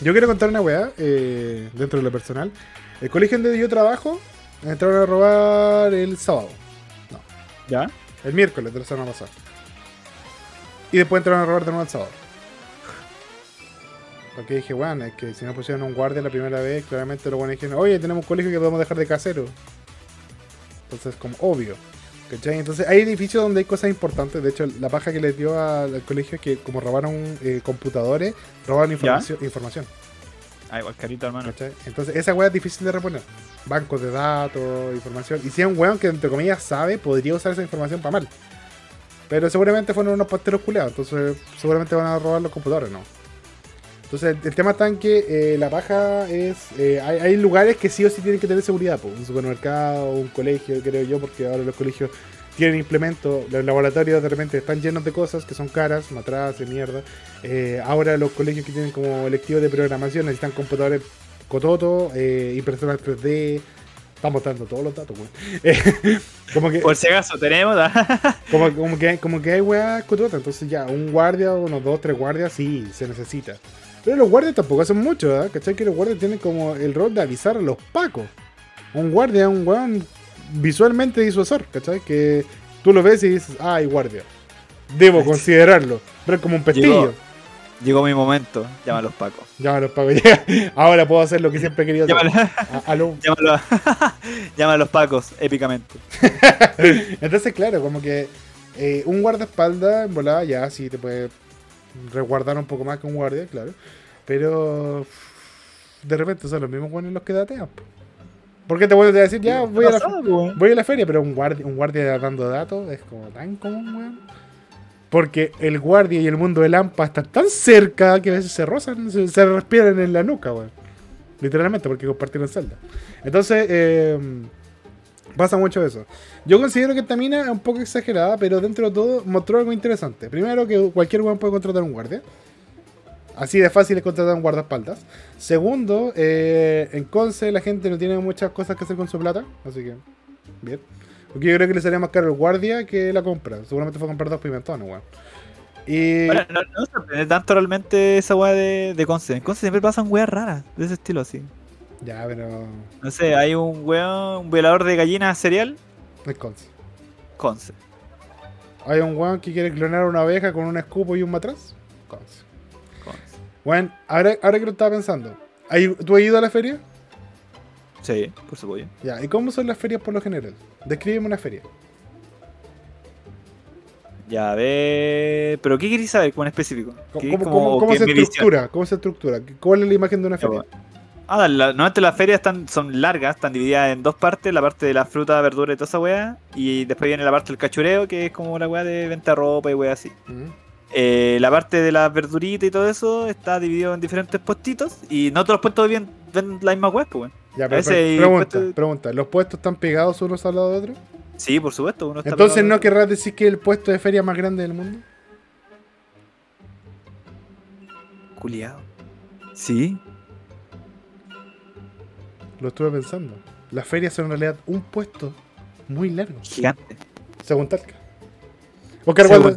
yo quiero contar una weá eh, dentro de lo personal. El colegio donde yo trabajo entraron a robar el sábado. ¿Ya? El miércoles de la semana pasada. Y después entraron a robar de nuevo el sábado. Porque dije, bueno, es que si no pusieron un guardia la primera vez, claramente los buenos dijeron, oye, tenemos un colegio que podemos dejar de casero. Entonces, como obvio. ¿Cachai? Entonces, hay edificios donde hay cosas importantes. De hecho, la paja que les dio al, colegio es que, como robaron eh, computadores, robaron información. información Ah, igual carito, hermano. ¿cachai? Entonces, esa weá es difícil de reponer. Bancos de datos, información. Y si es un weón que, entre comillas, sabe, podría usar esa información para mal. Pero seguramente fueron unos pasteros culeados. Entonces, seguramente van a robar los computadores, ¿no? Entonces, el, el tema está en que eh, la paja es. eh, hay, hay lugares que sí o sí tienen que tener seguridad. Pues, un supermercado, un colegio, creo yo, porque ahora los colegios tienen implementos. Los laboratorios de repente están llenos de cosas que son caras, matraces, mierda. Eh, ahora los colegios que tienen como electivo de programación necesitan computadores cototo, eh, impresoras 3D. Estamos dando todos los datos, weón. Eh, como que. Por si acaso tenemos. Como, como que hay, como que hay weas cototas, entonces ya, un guardia, unos dos, tres guardias, sí, se necesita. Pero los guardias tampoco hacen mucho, ¿eh? ¿Cachai? Que los guardias tienen como el rol de avisar a los pacos. Un guardia es un weón visualmente disuasor, ¿cachai? Que tú lo ves y dices, ah, hay guardia. Debo considerarlo. Pero es como un pestillo. Llegó. Llegó mi momento. Llama a los pacos. Llama a los pacos. Ahora puedo hacer lo que siempre he querido hacer. Llámalo, A- aló. llámalo, a- llama a los pacos, épicamente. Entonces, claro, como que eh, un guardaespaldas en volada ya sí te puede resguardar un poco más que un guardia, claro. Pero de repente son los mismos buenos los que datean. po. ¿Por qué te vuelves a decir, ya voy a, la, voy a la feria, pero un guardia, un guardia dando datos es como tan común, weón? Porque el guardia y el mundo del AMPA están tan cerca que a veces se rozan, se, se respiran en la nuca, weón. Literalmente, porque compartieron celda. Entonces, eh, pasa mucho eso. Yo considero que esta mina es un poco exagerada, pero dentro de todo mostró algo interesante. Primero, que cualquier weón puede contratar un guardia. Así de fácil es contratar un guardaespaldas. Segundo, eh, en Conce la gente no tiene muchas cosas que hacer con su plata. Así que, bien. Porque yo creo que le salía más caro el guardia que la compra. Seguramente fue a comprar dos pimentones, weón. Y. No, no sorprende tanto realmente esa weá de, de Conce. En Conce siempre pasan weas raras de ese estilo así. Ya, pero. No sé, hay un weón, un violador de gallinas cereal, Es Conce. Conce. Hay un weón que quiere clonar una abeja con un escupo y un matraz. Conce. Bueno, ahora, ahora que lo estaba pensando. ¿hay- ¿Tú has ido a la feria? Sí, por supuesto. Ya, ¿y cómo son las ferias por lo general? Descríbeme una feria. Ya, a ver. ¿Pero qué queréis saber como en específico? ¿Cómo, ¿Qué- cómo- como- cómo- se visión? estructura? ¿Cómo se estructura? ¿Cuál es la imagen de una feria? Ah, la- normalmente las ferias están, son largas, están divididas en dos partes, la parte de la fruta, verdura y toda esa weá, y después viene la parte del cachureo, que es como la weá de venta de ropa y weá así. Mm. Eh, la parte de las verduritas y todo eso está dividido en diferentes puestitos, y no todos los puestos ven, ven la misma weá, pues. Ya, pero, pregunta, pregunta. ¿Los puestos están pegados unos al lado de otros? Sí, por supuesto. Uno está Entonces, ¿no otro. querrás decir que el puesto de feria más grande del mundo? Culiado. Sí. Lo estuve pensando. Las ferias son en realidad un puesto muy largo. Gigante. Según Talca. Oscar Waldo.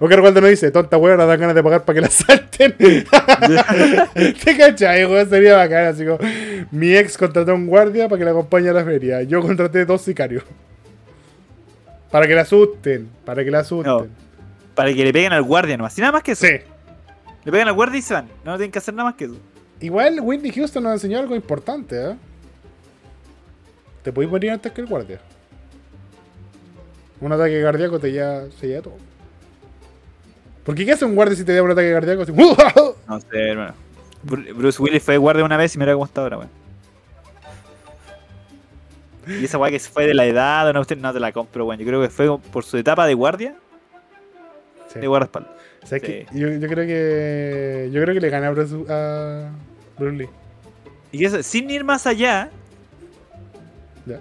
Oscar Waldo nos dice, tonta huevona, dan ganas de pagar para que la salten. ¿Te cachai, weón? Sería bacán, así como, mi ex contrató a un guardia para que la acompañe a la feria. Yo contraté dos sicarios. Para que la asusten, para que la asusten. No. Para que le peguen al guardia nomás. Y nada más que eso. Sí. Le pegan al guardia y se van. No tienen que hacer nada más que eso. Igual Whitney Houston nos enseñó algo importante, ¿eh? Te podéis morir antes que el guardia. Un ataque cardíaco te ya se lleva todo. ¿Por qué qué hace un guardia si te da un ataque cardíaco? Así, No sé, hermano. Bru- Bruce Willis fue guardia una vez y mira cómo está ahora, weón. Y esa weá que fue de la edad, o no, usted no te la compro, weón. Yo creo que fue por su etapa de guardia, Sí. de guardaespaldas. ¿Sabes Sí. qué? Yo, yo creo que. Yo creo que le gana a Bruce, a Bruce Lee. Y eso, sin ir más allá, ¿Ya?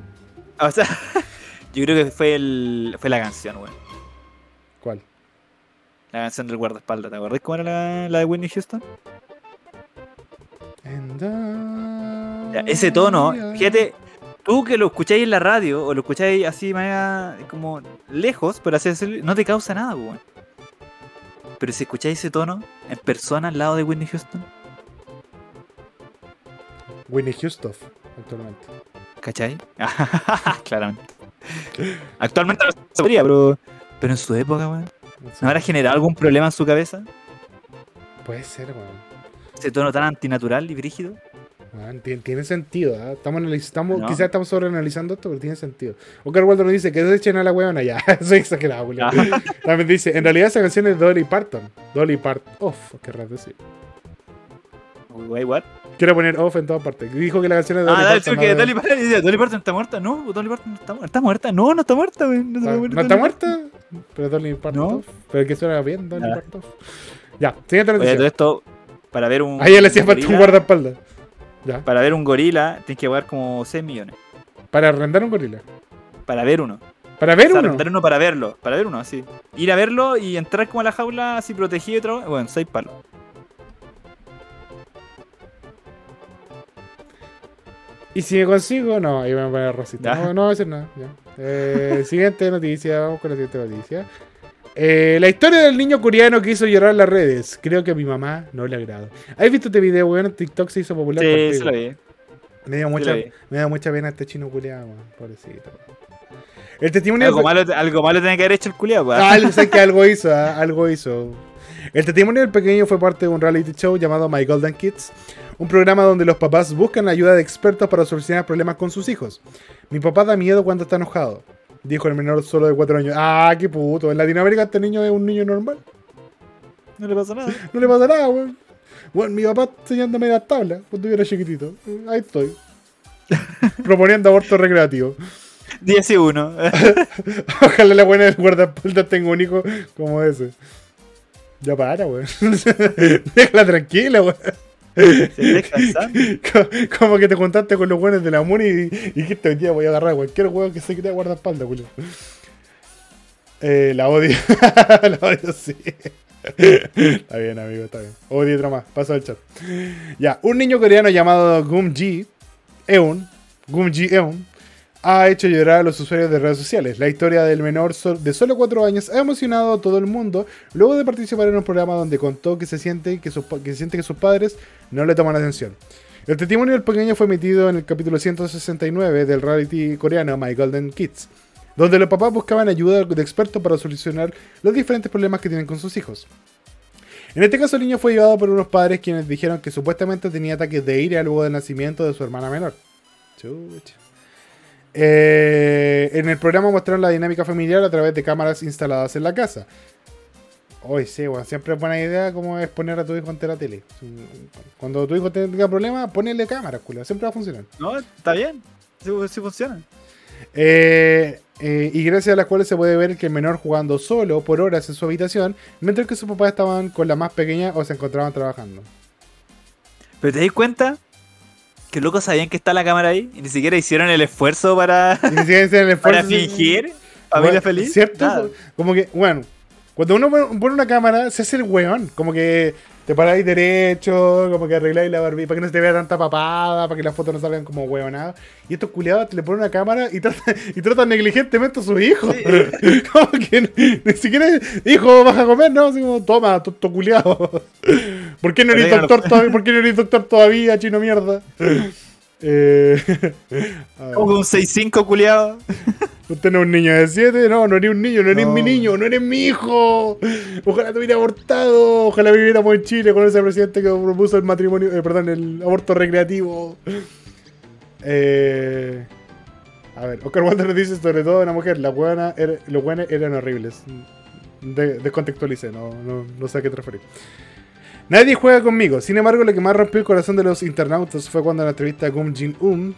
o sea, yo creo que fue el, fue la canción, weón. ¿Cuál? La canción del guardaespaldas, ¿te acordás cómo era la, la de Whitney Houston? Ya, ese tono, fíjate, tú que lo escucháis en la radio o lo escucháis así más como lejos, pero así decirlo, no te causa nada, weón. Pero si escucháis ese tono en persona al lado de Whitney Houston, Winnie Houston, actualmente. ¿Cachai? Claramente. Actualmente no se podría, pero, pero en su época, weón. ¿No habrá generado algún problema en su cabeza? Puede ser, weón. Ese tono tan antinatural y brígido. Weón, tiene, tiene sentido, ¿ah? Estamos, estamos No. Quizás estamos sobreanalizando esto, pero tiene sentido. Oscar Waldo nos dice que desechen a la weona ya. Soy exagerado, Julio. También dice, en realidad esa canción es Dolly Parton. Dolly Parton. Off, qué raro decir. Wait, what? Quiero poner off en todas partes. Dijo que la canción es Dolly Ah, dale, Parton. sí, que de- Dolly Parton Dolly Parton está muerta. No, Dolly Parton no está muerta. ¿Está muerta? No, no está muerta, weón. No, se ¿No, puede morir ¿no Dolly está muerta? Pero Dolly Parton. No. Pero que suena bien, Dolly Ya. Parton. Ya, siguiente Oye, todo noticia. esto, para ver un. Ahí le hacía falta un guardaespaldas. Ya. Para ver un gorila, tienes que pagar como 6 millones. Para arrendar un gorila. Para ver uno. Para O ver sea, uno. rentar uno para verlo. Para ver uno, así. Ir a verlo y entrar como a la jaula así protegido y. Bueno, 6 palos. Y si me consigo, no, ahí me voy a poner rosita. No, no voy a hacer ncer nada. ya. Eh, siguiente noticia, vamos con la siguiente noticia. Eh, la historia del niño coreano que hizo llorar las redes. Creo que a mi mamá no le agrada. ¿Has visto este video, weón? TikTok se hizo popular. Sí, se lo vi. Me dio sí mucha, me da mucha pena este chino culiado, weón. Pobrecito. El testimonio Algo del- malo, algo malo tiene que haber hecho el culiado, Ah, algo, sé que algo hizo, ah, algo hizo. El testimonio del pequeño fue parte de un reality show llamado My Golden Kids, un programa donde los papás buscan la ayuda de expertos para solucionar problemas con sus hijos. Mi papá da miedo cuando está enojado, dijo el menor solo de 4 años. Ah, qué puto. En Latinoamérica este niño es un niño normal. No le pasa nada. No le pasa nada, weón. Bueno, mi papá enseñándome las tablas cuando yo era chiquitito. Ahí estoy. Proponiendo aborto recreativo. 10 y 1. Ojalá la buena del guardaespaldas tenga un hijo como ese. Ya para, weón. Déjala tranquila, weón. Se está Como que te juntaste con los buenos de la MUNI y, y dijiste hoy día voy a agarrar a cualquier weón que se crea guardaespaldas, weón. Eh, la odio. la odio, sí. está bien, amigo, está bien. Odio otro más. Paso al chat. Ya, un niño coreano llamado Gumji Eun, Gumji Eun, ha hecho llorar a los usuarios de redes sociales. La historia del menor de solo 4 años ha emocionado a todo el mundo luego de participar en un programa donde contó que se siente que sus, que siente que sus padres no le toman atención. El testimonio del pequeño fue emitido en el capítulo 169 del reality coreano My Golden Kids, donde los papás buscaban ayuda de expertos para solucionar los diferentes problemas que tienen con sus hijos. En este caso, el niño fue llevado por unos padres quienes dijeron que supuestamente tenía ataques de ira luego del nacimiento de su hermana menor. Chucha. Eh, en el programa mostraron la dinámica familiar a través de cámaras instaladas en la casa. Hoy sí, bueno, siempre es buena idea como es poner a tu hijo ante la tele. Cuando tu hijo tenga problemas, ponele cámaras, culo. Siempre va a funcionar. No, está bien. Sí, sí funciona. Eh, eh, y gracias a las cuales se puede ver que el menor jugando solo por horas en su habitación, mientras que sus papás estaban con la más pequeña o se encontraban trabajando. Pero te das cuenta que locos sabían que está la cámara ahí y ni siquiera hicieron el esfuerzo para, ni siquiera el para fingir familia Bueno, feliz. ¿Cierto? Nada. Como que, bueno, cuando uno pone pone una cámara, se hace el weón. Como que te paráis derecho, como que arregláis la barbilla, para que no se te vea tanta papada, para que las fotos no salgan como huevonadas. Y estos culiados le ponen una cámara y tratan, y tratan negligentemente a su hijo. como que ni, siquiera, hijo, vas a comer, ¿no? Así como, toma, tonto culiado. ¿Por qué no eres doctor todavía? ¿Por qué no eres doctor todavía, chino mierda? Eh, un 6-5 culiado. Usted no es un niño de 7, no, no eres un niño, no eres No. mi niño, no eres mi hijo. Ojalá te hubiera abortado, ojalá viviéramos en Chile con ese presidente que propuso el matrimonio, eh, perdón, el aborto recreativo. Eh, a ver, Oscar Walter nos dice sobre todo una mujer, la buena era- los buenos eran horribles. De- descontextualicé, no, no, no sé a qué te referís. Nadie juega conmigo. Sin embargo, lo que más rompió el corazón de los internautas fue cuando en la entrevista a Gum Jin-un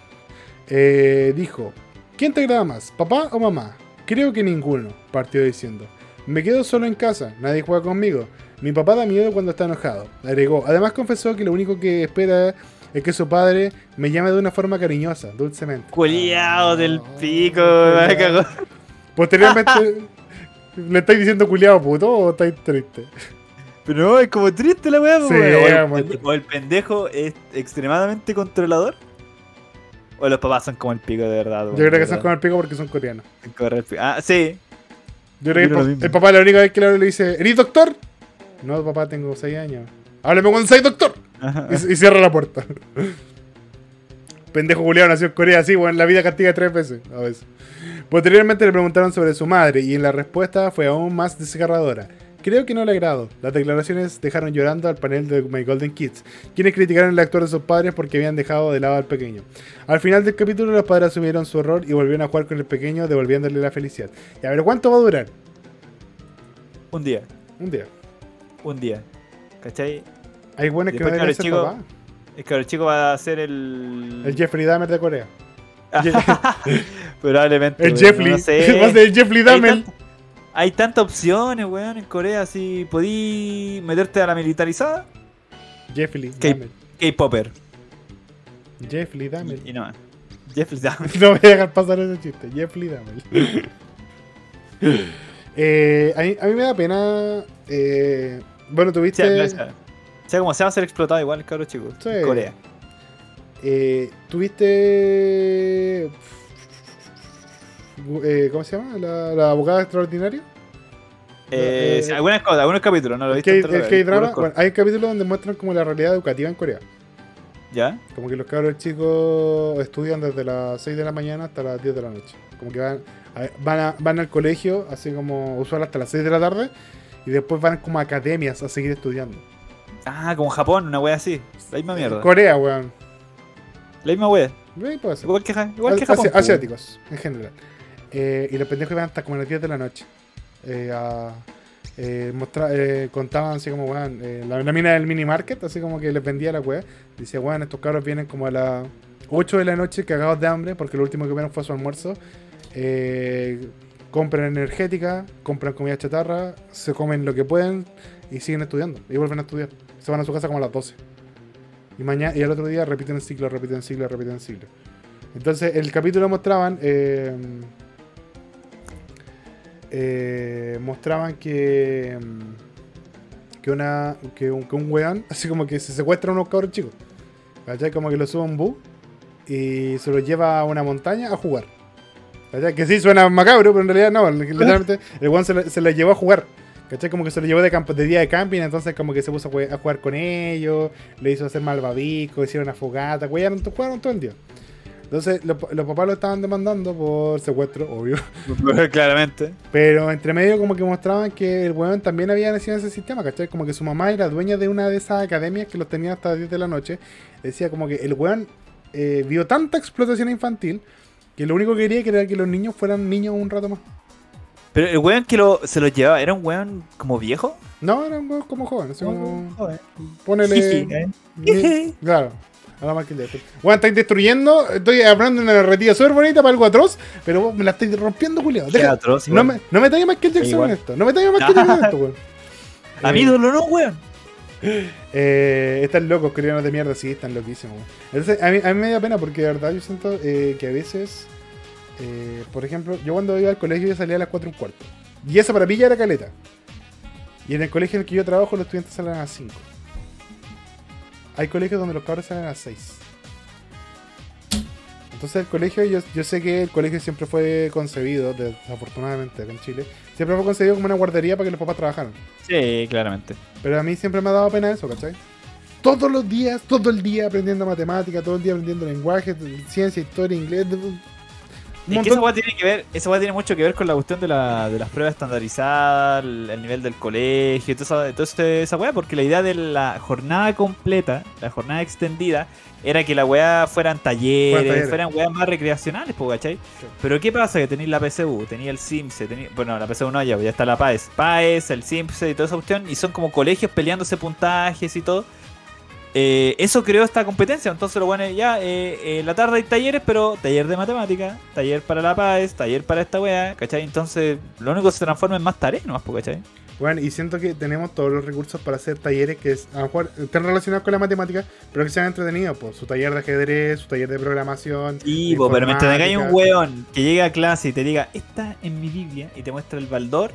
eh, dijo: ¿Quién te agrada más, papá o mamá? Creo que ninguno, partió diciendo. Me quedo solo en casa, nadie juega conmigo. Mi papá da miedo cuando está enojado, agregó. Además confesó que lo único que espera es que su padre me llame de una forma cariñosa, dulcemente. Culiao del Ah, pico, me cagó. Posteriormente, ¿le estáis diciendo culiado puto o estáis triste? Pero no, es como triste la weá, Sí, weón. el, o el pendejo es extremadamente controlador. O los papás son como el pico de verdad. Yo creo que son con el pico porque son coreanos. con el pico. Ah, sí. Yo creo que el, pa- papá la única vez que le habla le dice, ¿eres doctor? No, papá, tengo 6 años. Háblame cuando seas doctor. Ajá. Y, y cierra la puerta. Pendejo Julián nació en Corea, sí, bueno, la vida castiga tres veces a veces. Posteriormente le preguntaron sobre su madre y en la respuesta fue aún más desgarradora. Creo que no le agrado. Las declaraciones dejaron llorando al panel de My Golden Kids, quienes criticaron el actor de sus padres porque habían dejado de lado al pequeño. Al final del capítulo los padres asumieron su error y volvieron a jugar con el pequeño devolviéndole la felicidad. Y a ver, ¿cuánto va a durar? Un día. Un día. Un día. ¿Cachai? Hay buenos que no deben ser chico, papá. Es que el chico va a ser el. El Jeffrey Dahmer de Corea. Probablemente. El Jeffrey. No sé. Va a ser el Jeffrey Hay, Dahmer. tant- hay tantas opciones, weón, en Corea. Si podí meterte a la militarizada, ¿Qué? Dahmer. K-Popper. Jeffrey Dahmer. Y no más. Jeffrey Dahmer. No voy a dejar pasar ese chiste. Jeffrey Dahmer. eh, a, mí, a mí me da pena. eh, bueno, tuviste. Sea, o sea, como se va a ser explotado igual, cabros chicos. Sí. En Corea. eh, tuviste. Eh, ¿Cómo se llama? La, la abogada extraordinaria. Eh, Eh, algunas cosas, algunos capítulos, no lo he visto. El Bueno, hay capítulos donde muestran como la realidad educativa en Corea. ¿Ya? Como que los cabros chicos estudian desde las 6 de la mañana hasta las 10 de la noche. Como que van, a- van, a- van al colegio, así como usual hasta las 6 de la tarde, y después van como a academias a seguir estudiando. Ah, como Japón, una wea así. La misma mierda. Corea, weón. La misma wea. Sí, puede ser. Igual que, igual que Japón. po. asiáticos, en general. Eh, y los pendejos iban hasta como las 10 de la noche. Eh, a- eh, eh, contaban así como, weón, eh, la, la mina del mini market, así como que les vendía la weá. Dice, weón, estos cabros vienen como a las 8 de la noche cagados de hambre, porque lo último que vieron fue su almuerzo. Compran energética, compran comida chatarra, se comen lo que pueden y siguen estudiando. Y vuelven a estudiar. Se van a su casa como a las 12. Y mañana y el otro día repiten el ciclo, repiten el ciclo, repiten el ciclo. Entonces, el capítulo mostraban. Eh, mostraban que. mm, Que, una, que, un, que un weón, así como que se secuestra a unos cabros chicos. ¿Cachai? Como que lo sube a un bus y se lo lleva a una montaña a jugar. ¿Cachai? Que sí suena macabro, pero en realidad no. Literalmente, el weón se lo, se lo llevó a jugar. ¿Cachai? Como que se lo llevó de, campo, de día de camping, entonces como que se puso a jugar con ellos, le hizo hacer malvavisco, hicieron una fogata, jugaron, jugaron todo el día. Entonces los, los papás lo estaban demandando por secuestro, obvio. Claramente. Pero entre medio como que mostraban que el weón también había nacido en ese sistema, ¿cachai? Como que su mamá era dueña de una de esas academias que los tenía hasta las 10 de la noche. Decía como que el weón eh, vio tanta explotación infantil que lo único que quería que era que los niños fueran niños un rato más. Pero el weón que lo, se lo llevaba, ¿era un weón como viejo? No, era un weón como joven, así como... Joder. Ponele... ¿eh? claro. Nada más que el de. Weón, estáis destruyendo. Estoy hablando de una narrativa súper bonita para algo atroz, pero vos me la estáis rompiendo, Julio. Qué atroz, No me, no me talles más que el Jackson en esto. No me talles más que el Jackson en esto, weón. A mi Eh, ídolo no, weón. Eh, están locos, coreanos de mierda, sí, están loquísimos. weón. Entonces, a mí, a mí me da pena porque de verdad yo siento eh, que a veces, eh, por ejemplo, yo cuando iba al colegio yo salía a las 4 y un cuarto. Y eso para mí ya era caleta. Y en el colegio en el que yo trabajo los estudiantes salen a las 5. Hay colegios donde los cabros salen a las 6. Entonces el colegio, yo, yo sé que el colegio siempre fue concebido, desafortunadamente acá en Chile, siempre fue concebido como una guardería para que los papás trabajaran. Sí, claramente. Pero a mí siempre me ha dado pena eso, ¿cachai? Todos los días, todo el día aprendiendo matemática, todo el día aprendiendo lenguaje, ciencia, historia, inglés. Es que montón- esa weá tiene que ver, esa tiene mucho que ver con la cuestión de, la, de las pruebas estandarizadas, el, el nivel del colegio, toda esa, esa weá, porque la idea de la jornada completa, la jornada extendida, era que la weá fueran talleres, Fueran talleres. fueran weas más recreacionales, po, ¿cachai? Sí. Pero ¿qué pasa? Que tenéis la PSU, tenéis el SIMSE, tenéis, bueno, la PSU no ya, ya está la PAES, PAES, el SIMSE y toda esa cuestión, y son como colegios peleándose puntajes y todo. Eh, eso creó esta competencia, entonces lo bueno es ya, eh, eh, la tarde hay talleres, pero taller de matemática, taller para la PAES, taller para esta weá, ¿cachai? Entonces lo único que se transforma en más tareas nomás, ¿cachai? Bueno, y siento que tenemos todos los recursos para hacer talleres que es, a lo mejor estén relacionados con la matemática, pero que sean entretenidos. Pues, su taller de ajedrez, su taller de programación. Sí, de pero mientras tengáis un informática. weón que llegue a clase y te diga, está en mi Biblia, y te muestra el baldor,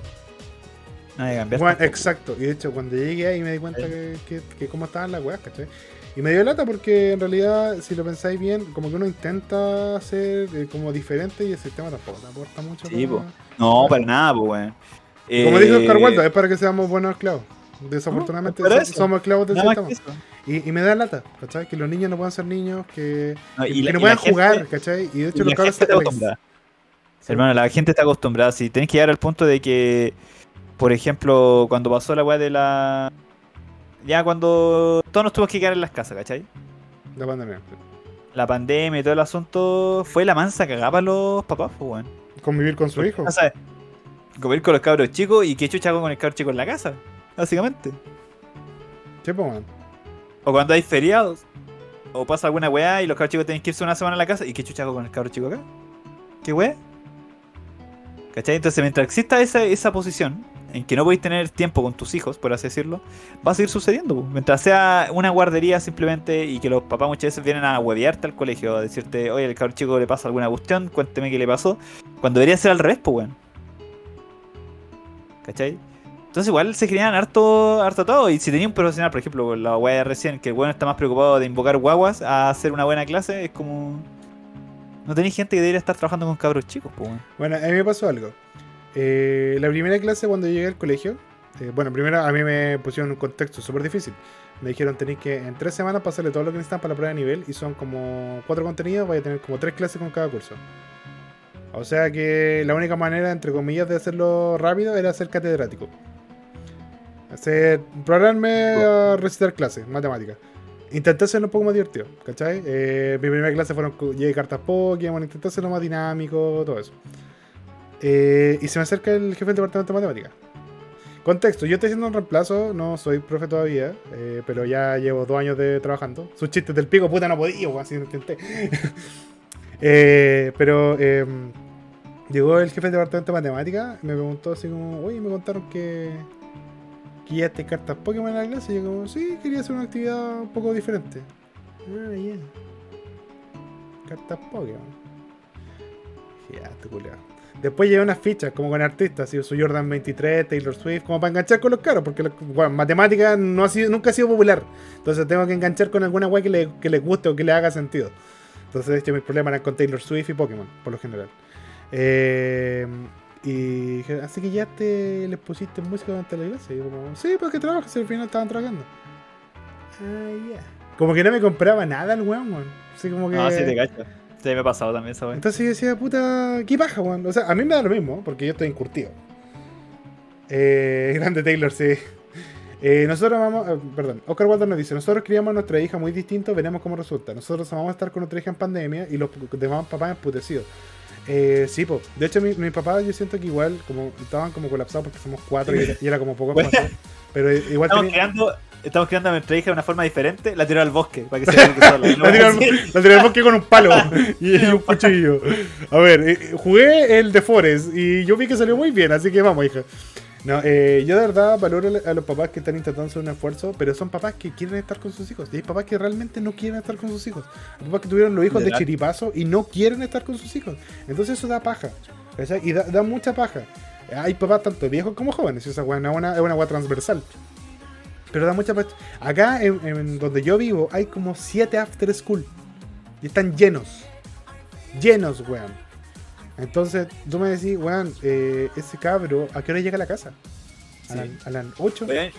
cambiar. Bueno, exacto. Y de hecho, cuando llegué ahí me di cuenta que, que- que cómo estaban las weas, ¿cachai? Y me dio lata porque en realidad, si lo pensáis bien, como que uno intenta ser eh, como diferente y el sistema tampoco te aporta mucho. Sí, para-. No, para nada, pues, weón. Como Eh, dijo Oscar Wilde, es para que seamos buenos esclavos. Desafortunadamente No, somos esclavos del nada sistema. Y, y me da lata, ¿cachai? Que los niños no puedan ser niños, que, No, que- y que la- no puedan la gente- jugar, ¿cachai? Y de hecho y los cabros se-. Hermano, la gente está acostumbrada. Si tenés que llegar al punto de que, por ejemplo, cuando pasó la weá de la. Ya cuando todos nos tuvimos que quedar en las casas, ¿cachai? La pandemia. La pandemia y todo el asunto fue la mansa cagada para los papás, pues, weón. Convivir con su hijo. O sea, comer con los cabros chicos y que chucha hago con el cabro chico en la casa, básicamente. Sí, pues, man. O cuando hay feriados. O pasa alguna weá y los cabros chicos tienen que irse una semana a la casa. ¿Y qué chucha hago con el cabro chico acá? ¿Qué weá? ¿Cachai? Entonces, mientras exista esa, esa posición en que no podéis tener tiempo con tus hijos, por así decirlo, va a seguir sucediendo. Mientras sea una guardería simplemente y que los papás muchas veces vienen a huevearte al colegio, a decirte, oye, el cabro chico le pasa alguna cuestión, cuénteme qué le pasó. Cuando debería ser al revés, pues, weón. ¿Cachai? Entonces igual se crean harto, harto todo. Y si tenía un profesional, por ejemplo, la weá recién, que el weón está más preocupado de invocar guaguas a hacer una buena clase, es como. No tenéis gente que debería estar trabajando con cabros chicos, pues. weón. Bueno, a mí me pasó algo. Eh, la primera clase cuando llegué al colegio, eh, bueno, primero a mí me pusieron un contexto súper difícil. Me dijeron tenéis que en tres semanas pasarle todo lo que necesitan para la prueba de nivel y son como cuatro contenidos, vais a tener como tres clases con cada curso. O sea que la única manera, entre comillas, de hacerlo rápido era ser catedrático. Hacer, programarme a recitar clases, matemáticas. Intenté hacerlo un poco más divertido, ¿cachai? Eh, mi primera clase fueron llegué cartas Pokémon, intenté hacerlo más dinámico, todo eso. Eh, y se me acerca el jefe del departamento de matemáticas. Contexto, yo estoy haciendo un reemplazo, no soy profe todavía, eh, pero ya llevo dos años de trabajando. Sus chistes del pico, puta, no podía, así intenté. Eh, pero eh, llegó el jefe del departamento de matemáticas me preguntó así como, oye, me contaron que, que ya te cartas Pokémon en la clase. Y yo como, sí, quería hacer una actividad un poco diferente. Ah, ya. Cartas Pokémon. Ya, te culiao. Después llevé unas fichas como con artistas, así, su Jordan 23, Taylor Swift, como para enganchar con los caros, porque bueno, matemática no ha sido, nunca ha sido popular. Entonces tengo que enganchar con alguna weá que le, que le guste o que le haga sentido. Entonces, de hecho, mis problemas eran con Taylor Swift y Pokémon, por lo general. Eh, y dije, así que ya te les pusiste música durante la clase. Y yo como, sí, porque trabajas, al final estaban trabajando. Ah, ya. Como que no me compraba nada el weón, weón. Así como que. No, sí te cacho. Sí, me ha pasado también esa. Entonces yo decía, puta, qué paja, weón. O sea, a mí me da lo mismo, porque yo estoy encurtido. Eh, grande Taylor, sí. Eh, nosotros vamos, eh, perdón, Oscar Waldo nos dice, nosotros criamos a nuestra hija muy distinto, veremos cómo resulta. Nosotros vamos a estar con nuestra hija en pandemia y los demás papás emputecidos. Eh, sí, po. de hecho mi, mi papá yo siento que igual, como estaban como colapsados porque somos cuatro y, era- y era como poco Bueno. pero igual Estamos tenía- creando, estamos creando a nuestra hija de una forma diferente, la tiró al bosque, para que se eduque sola. No La tiré al- la tiré al bosque con un palo y, y un cuchillo. A ver, eh, jugué el de Forest y yo vi que salió muy bien, así que vamos, hija. No, eh, yo de verdad valoro a los papás que están intentando hacer un esfuerzo, pero son papás que quieren estar con sus hijos. Y hay papás que realmente no quieren estar con sus hijos. Hay papás que tuvieron los hijos de Literal. chiripazo y no quieren estar con sus hijos. Entonces eso da paja. ¿cachai? Y da, da mucha paja. Hay papás tanto viejos como jóvenes. y Esa es una, es una weá transversal. Pero da mucha Acá en, en donde yo vivo hay como 7 after school. Y están llenos. Llenos, weón. Entonces tú me decís, weón, eh, ese cabro, ¿a qué hora llega a la casa? A, Sí. las, a las 8. Weón.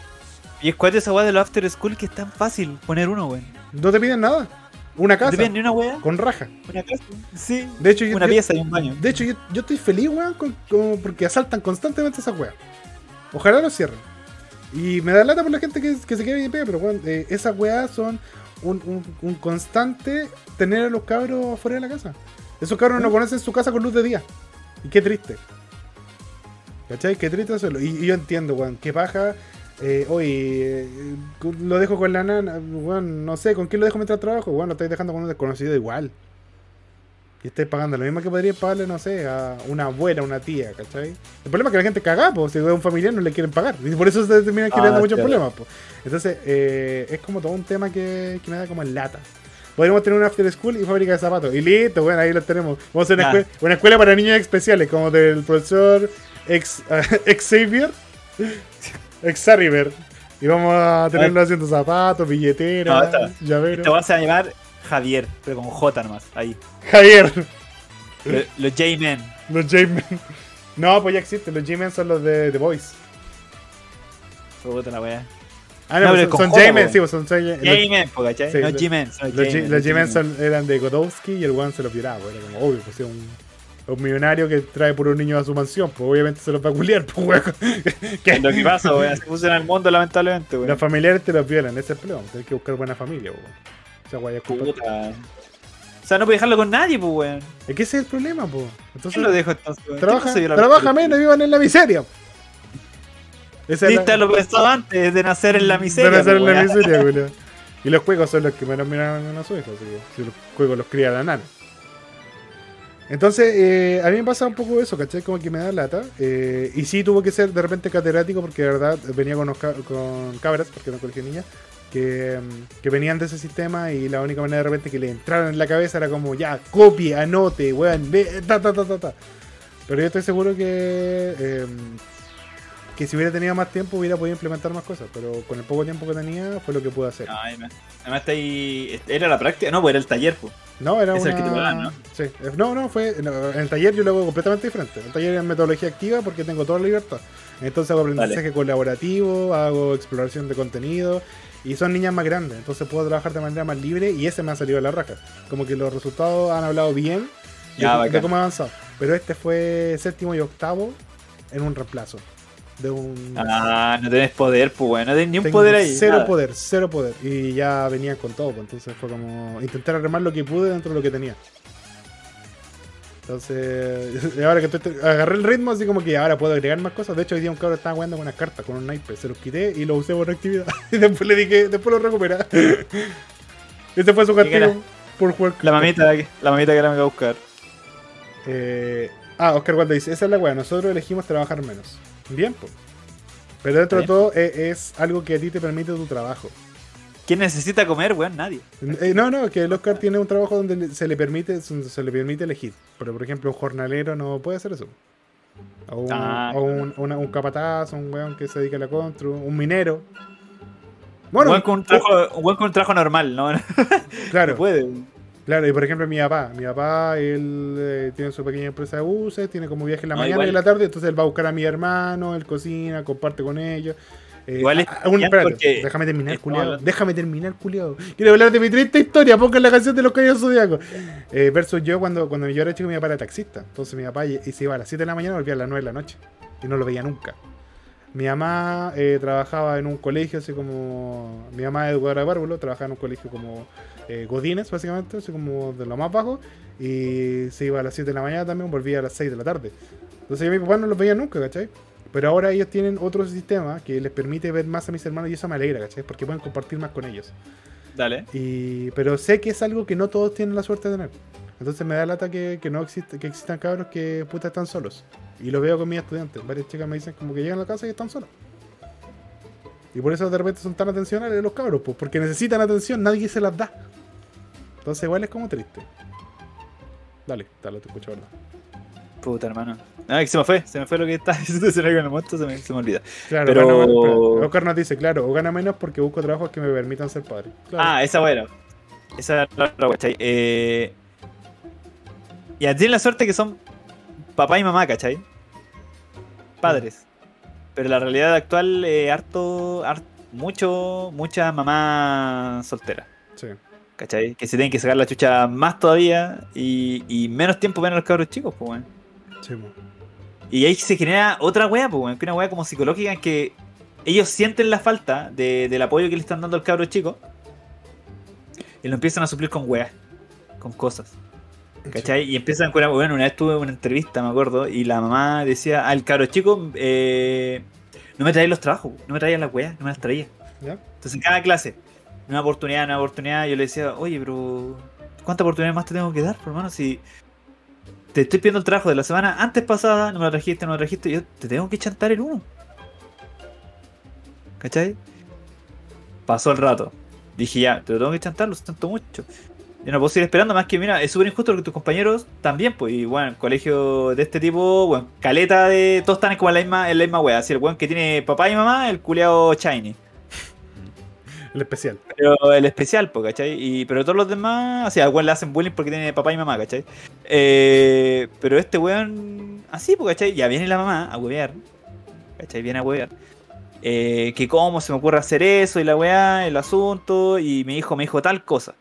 Y es cuál esa weá de los after school que es tan fácil poner uno, weón. No te piden nada. Una No casa. te piden ni una weá. Con raja. Una casa. Sí. De hecho, yo, Una yo- pieza y un baño. de hecho yo, yo estoy feliz, weón, con- con- porque asaltan constantemente esas weas. Ojalá lo cierren. Y me da lata por la gente que, que se queda bien pega, pero weón, eh, esas weas son un, un- un constante tener a los cabros fuera de la casa. Esos cabros no conocen su casa con luz de día. Y qué triste. ¿Cachai? Qué triste hacerlo. Y, y yo entiendo, weón, qué paja. Eh, oye, eh, lo dejo con la nana, weón, no sé, ¿con quién lo dejo mientras trabajo? Weón, lo estáis dejando con un desconocido igual. Y estáis pagando lo mismo que podríais pagarle, no sé, a una abuela, una tía, ¿cachai? El problema es que la gente caga, pues, si es un familiar no le quieren pagar. Y por eso se terminan Ah, creando muchos claro. problemas, pues. Entonces, eh, es como todo un tema que, que me da como en lata. Podríamos tener un after school y fábrica de zapatos. Y listo, bueno, ahí lo tenemos. Vamos a hacer una, escuela, una escuela para niños especiales, como del profesor ex, Xavier. Xavier. Y vamos a tenerlo haciendo zapatos, No, billeteras, esta- llaveros. Te vas a llamar Javier, pero con J nomás. Ahí. Javier. Los, los J-Men. Los J-Men. No, pues ya existen. Los J-Men son los de The Voice. Puta la weá. Ah, No, no, pero pues con son, J-Men, sí, pues son los- J-Men, no lo- son Los, J- J-Men, los J-Men eran de Godowski y el one se los violaba. pues, Era como obvio, pues un, un millonario que trae por un niño a su mansión. Pues obviamente se los va a culiar, pues weón. Lo que pasa, weón, se puso en el mundo lamentablemente, weón. Los familiares te los violan, ese es el problema. Tienes que buscar buena familia, pues, weón. Culpa- Puta. O sea, no puedes dejarlo con nadie, pues, weón. Es que ese es el problema, pues. Entonces, ¿Quién lo dejo entonces, weón? trabaja, ¿Quién soy yo la trabaja menos y vivan en la miseria. Esa es la- lo pensado antes de nacer en la miseria. Van a ser en la weón. miseria, Julio. Y los juegos son los que menos miran a su hijo, así que si los juegos los cría la nana. Entonces, eh, a mí me pasa un poco eso, ¿cachai? Como que me da lata. eh, y sí tuvo que ser de repente catedrático porque de verdad venía con, ca- con cabras, porque no colegio de niñas, que, que venían de ese sistema y la única manera de repente que le entraron en la cabeza era como, ya, copie, anote, weón, ve, ta, ta, ta, ta, ta. Pero yo estoy seguro que... eh, que si hubiera tenido más tiempo hubiera podido implementar más cosas, pero con el poco tiempo que tenía fue lo que pude hacer. No, además, está ahí. Era la práctica, no, pues era el taller, pues. No, era Es una... el que te pagan, ¿no? Sí, no, no, fue... no, en el taller yo lo hago completamente diferente. En el taller es metodología activa porque tengo toda la libertad. Entonces hago aprendizaje colaborativo, hago exploración de contenido y son niñas más grandes, entonces puedo trabajar de manera más libre y ese me ha salido a la raja. Como que los resultados han hablado bien de, Ya, de bacán. cómo he avanzado. Pero este fue séptimo y octavo en un reemplazo. De un... Ah, no tenés poder, pues, weón. No tenés ni un Tengo poder ahí. Cero nada. poder, cero poder. Y ya venían con todo, pues, entonces fue como intentar armar lo que pude dentro de lo que tenía. Entonces, ahora que estoy, agarré el ritmo, así como que ahora puedo agregar más cosas. De hecho, hoy día un cabrón estaba jugando con unas cartas, con un naipe. Se los quité y lo usé por actividad. Y después le dije, después lo recuperé. Ese fue su castigo por jugar. La mamita, la mamita que la me va a buscar. Eh, ah, Oscar Waldo dice, esa es la weá, nosotros elegimos trabajar menos. Bien, pues. Pero dentro de todo es, es algo que a ti te permite tu trabajo. ¿Quién necesita comer, weón? Nadie. Eh, no, no, que el Oscar tiene un trabajo donde se le permite se le permite elegir. Pero, por ejemplo, un jornalero no puede hacer eso. O un, Ah, o un, una- un capataz, un weón que se dedica a la constru, un minero. Bueno, un un trabajo, un weón con un trabajo normal, ¿no? No claro, puede. claro. Y por ejemplo, mi papá. Mi papá, él eh, tiene su pequeña empresa de buses, tiene como viaje en la No, mañana igual. y en la tarde. Entonces él va a buscar a mi hermano, él cocina, comparte con ellos. Eh, Igual es ah, espérate, porque déjame terminar, culiado. Déjame terminar, culiado. Quiero hablar de mi triste historia. Pongan la canción de los caballos zodiacos. Eh, versus yo, cuando, cuando yo era chico, mi papá era taxista. Entonces mi papá y, y se iba a las 7 de la mañana y volvía a las 9 de la noche. Y no lo veía nunca. Mi mamá eh, trabajaba en un colegio, así como. Mi mamá es educadora de párvulo, trabajaba en un colegio como eh, Godines, básicamente, así como de lo más bajo. Y se iba a las 7 de la mañana también, volvía a las 6 de la tarde. Entonces yo a mi papá no los veía nunca, ¿cachai? Pero ahora ellos tienen otro sistema que les permite ver más a mis hermanos y eso me alegra, ¿cachai? Porque pueden compartir más con ellos. Dale. Y, pero sé que es algo que no todos tienen la suerte de tener. Entonces me da lata que, que no existe, que existan cabros que puta están solos. Y lo veo con mis estudiantes. Varias chicas me dicen como que llegan a la casa y están solos. Y por eso de repente son tan atencionales los cabros, pues, porque necesitan atención, nadie se las da. Entonces igual es como triste. Dale, dale, te escucho, ¿verdad? Puta, hermano. No, es que se me fue, se me fue lo que estaba diciendo se me, muerto, se me, se me olvida. Claro, Pero- gana Oscar nos dice, claro, o gana menos porque busco trabajos que me permitan ser padre. Claro. Ah, esa bueno. Esa es la ¿cachai? Eh, y tienen la suerte que son papá y mamá, ¿cachai? Padres. Pero la realidad actual es harto, har- mucho, mucha mamá soltera. Sí. ¿Cachai? Que se tienen que sacar la chucha más todavía y, y menos tiempo ven a los cabros chicos, pues, weón. Sí. Y ahí se genera otra wea, pues, una wea como psicológica en que ellos sienten la falta de- del apoyo que le están dando al cabro chico y lo empiezan a suplir con weas, con cosas. ¿Cachai? Y empiezan con. Bueno, una vez tuve una entrevista, me acuerdo, y la mamá decía al cabro chico: eh, No me traían los trabajos, no me traían las weas, no me las traía. Entonces en cada clase, una oportunidad, una oportunidad, yo le decía, oye, pero ¿cuántas oportunidades más te tengo que dar, por hermano? Si te estoy pidiendo el trabajo de la semana antes pasada, no me lo trajiste, no me lo trajiste, yo te tengo que chantar el uno. ¿Cachai? Pasó el rato. Dije, ya, te lo tengo que chantar, lo siento mucho. Yo no puedo seguir esperando más que, mira, es súper injusto porque tus compañeros también, pues, y bueno, en colegio de este tipo, bueno, caleta de. Todos están como en la misma, en la misma wea. Así el weón que tiene papá y mamá, el culeado shiny. El especial. Pero el especial, po, ¿cachai? Y, pero todos los demás, o sea, al le hacen bullying porque tiene papá y mamá, ¿cachai? Eh, pero este weón, así, po, ¿cachai? Ya viene la mamá a huevear, ¿cachai? Viene a huevear. Eh, que cómo se me ocurre hacer eso y la weá, el asunto, y mi hijo me dijo tal cosa.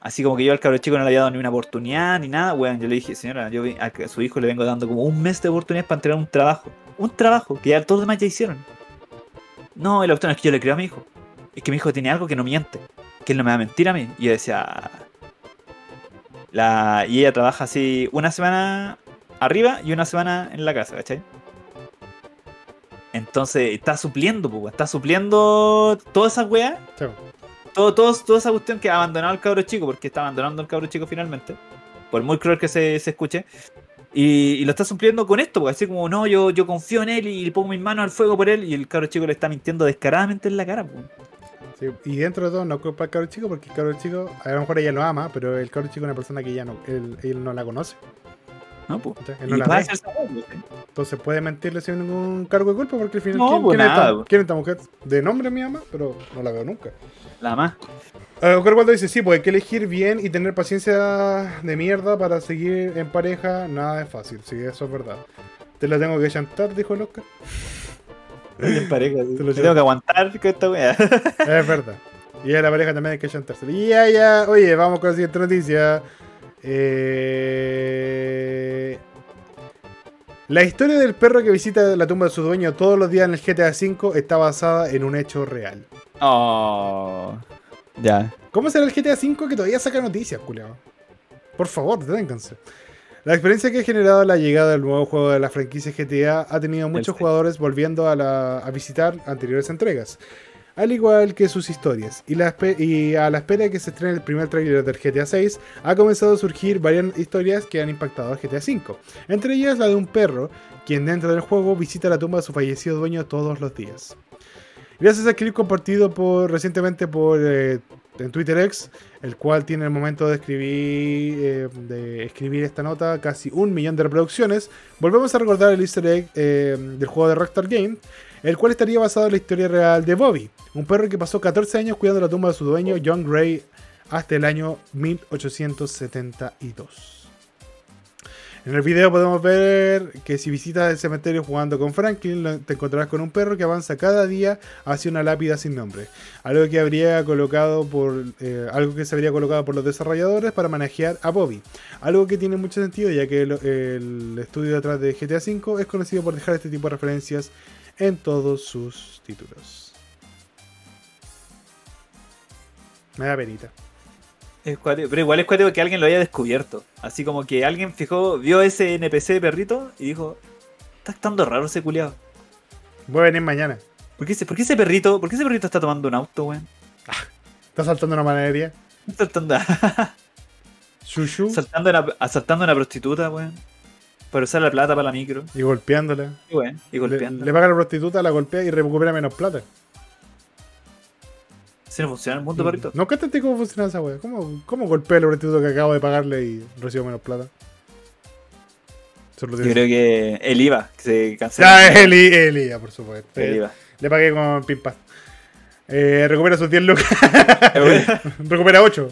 Así como que yo al cabro chico no le había dado ni una oportunidad ni nada, weón. Yo le dije, señora, yo a su hijo le vengo dando como un mes de oportunidades para entregar un trabajo. Un trabajo que ya todos los demás ya hicieron. No, la cuestión es que yo le creo a mi hijo. Es que mi hijo tiene algo que no miente. Que él no me va a mentir a mí. Y yo decía. La... Y ella trabaja así una semana arriba y una semana en la casa, ¿cachai? Entonces está supliendo, pues, está supliendo todas esas weas Sí, todo, todo- toda esa cuestión que ha abandonado al cabro chico, porque está abandonando al cabro chico finalmente, por muy cruel que se, se escuche, y, y lo está supliendo con esto, porque así como, no, yo, yo confío en él y pongo mis manos al fuego por él, y el cabro chico le está mintiendo descaradamente en la cara. pues. Sí, Y dentro de todo no culpa al cabro chico porque el cabro chico, a lo mejor ella lo ama, pero el cabro chico es una persona que ya no, él, él no la conoce. ¿no? pues? ¿sí? Entonces puede mentirle sin ningún cargo de culpa porque al final No, ¿quién, pues quién es nada, esta, pues. quién es esta mujer? De nombre mi mamá, pero no la veo nunca. La más. Eh, Oscar Waldo dice, sí, pues hay que elegir bien y tener paciencia de mierda para seguir en pareja. Nada es fácil, sí, eso es verdad. Te la tengo que chantar, dijo el Oscar. Pareja, sí. Llevo. tengo que aguantar con esta wea. Es verdad. Y a la pareja también hay que chantarse. Y ya, ya. Oye, vamos con la siguiente noticia. Eh, La historia del perro que visita la tumba de su dueño todos los días en el GTA V está basada en un hecho real. Oh. Ya. ¿Cómo será el GTA V que todavía saca noticias, culiao? Por favor, deténganse. La experiencia que ha generado la llegada del nuevo juego de la franquicia GTA ha tenido muchos jugadores volviendo a, la- a visitar anteriores entregas, al igual que sus historias. Y, la espe- y a la espera de que se estrene el primer tráiler del GTA 6, ha comenzado a surgir varias historias que han impactado al GTA 5. Entre ellas la de un perro, quien dentro del juego visita la tumba de su fallecido dueño todos los días. Gracias al clip compartido por, recientemente por eh, en Twitter X, el cual tiene el momento de escribir, eh, de escribir esta nota casi un millón de reproducciones, volvemos a recordar el easter egg eh, del juego de Rockstar Game, el cual estaría basado en la historia real de Bobby, un perro que pasó 14 años cuidando la tumba de su dueño John Gray hasta el año 1872. En el video podemos ver que si visitas el cementerio jugando con Franklin, te encontrarás con un perro que avanza cada día hacia una lápida sin nombre. Algo que habría colocado por eh, algo que se habría colocado por los desarrolladores para manejar a Bobby. Algo que tiene mucho sentido ya que el, el estudio detrás de GTA V es conocido por dejar este tipo de referencias en todos sus títulos. Me da penita. Es pero igual es cuático que alguien lo haya descubierto. Así como que alguien fijó, vio ese NPC perrito y dijo, está estando raro ese culiado. Voy a venir mañana. ¿Por qué, ese, por qué ese perrito, por qué ese perrito está tomando un auto, weón? Está saltando una panadería. Está Saltando, Shushu. saltando una, asaltando a una prostituta, weón. Para usar la plata para la micro. Y golpeándola. Y, weón, y Le, golpeando. le paga a la prostituta, la golpea y recupera menos plata. Si no funciona el mundo, perrito. No entendí cómo funciona esa wea. ¿Cómo, ¿Cómo golpea prostituta que acabo de pagarle y recibo menos plata? Yo creo que el IVA, que se cancela. Ya, Eli, Eli, ya, por supuesto. El IVA. Le pagué con Pimpa. Eh, recupera sus 10 lucas. Recupera 8.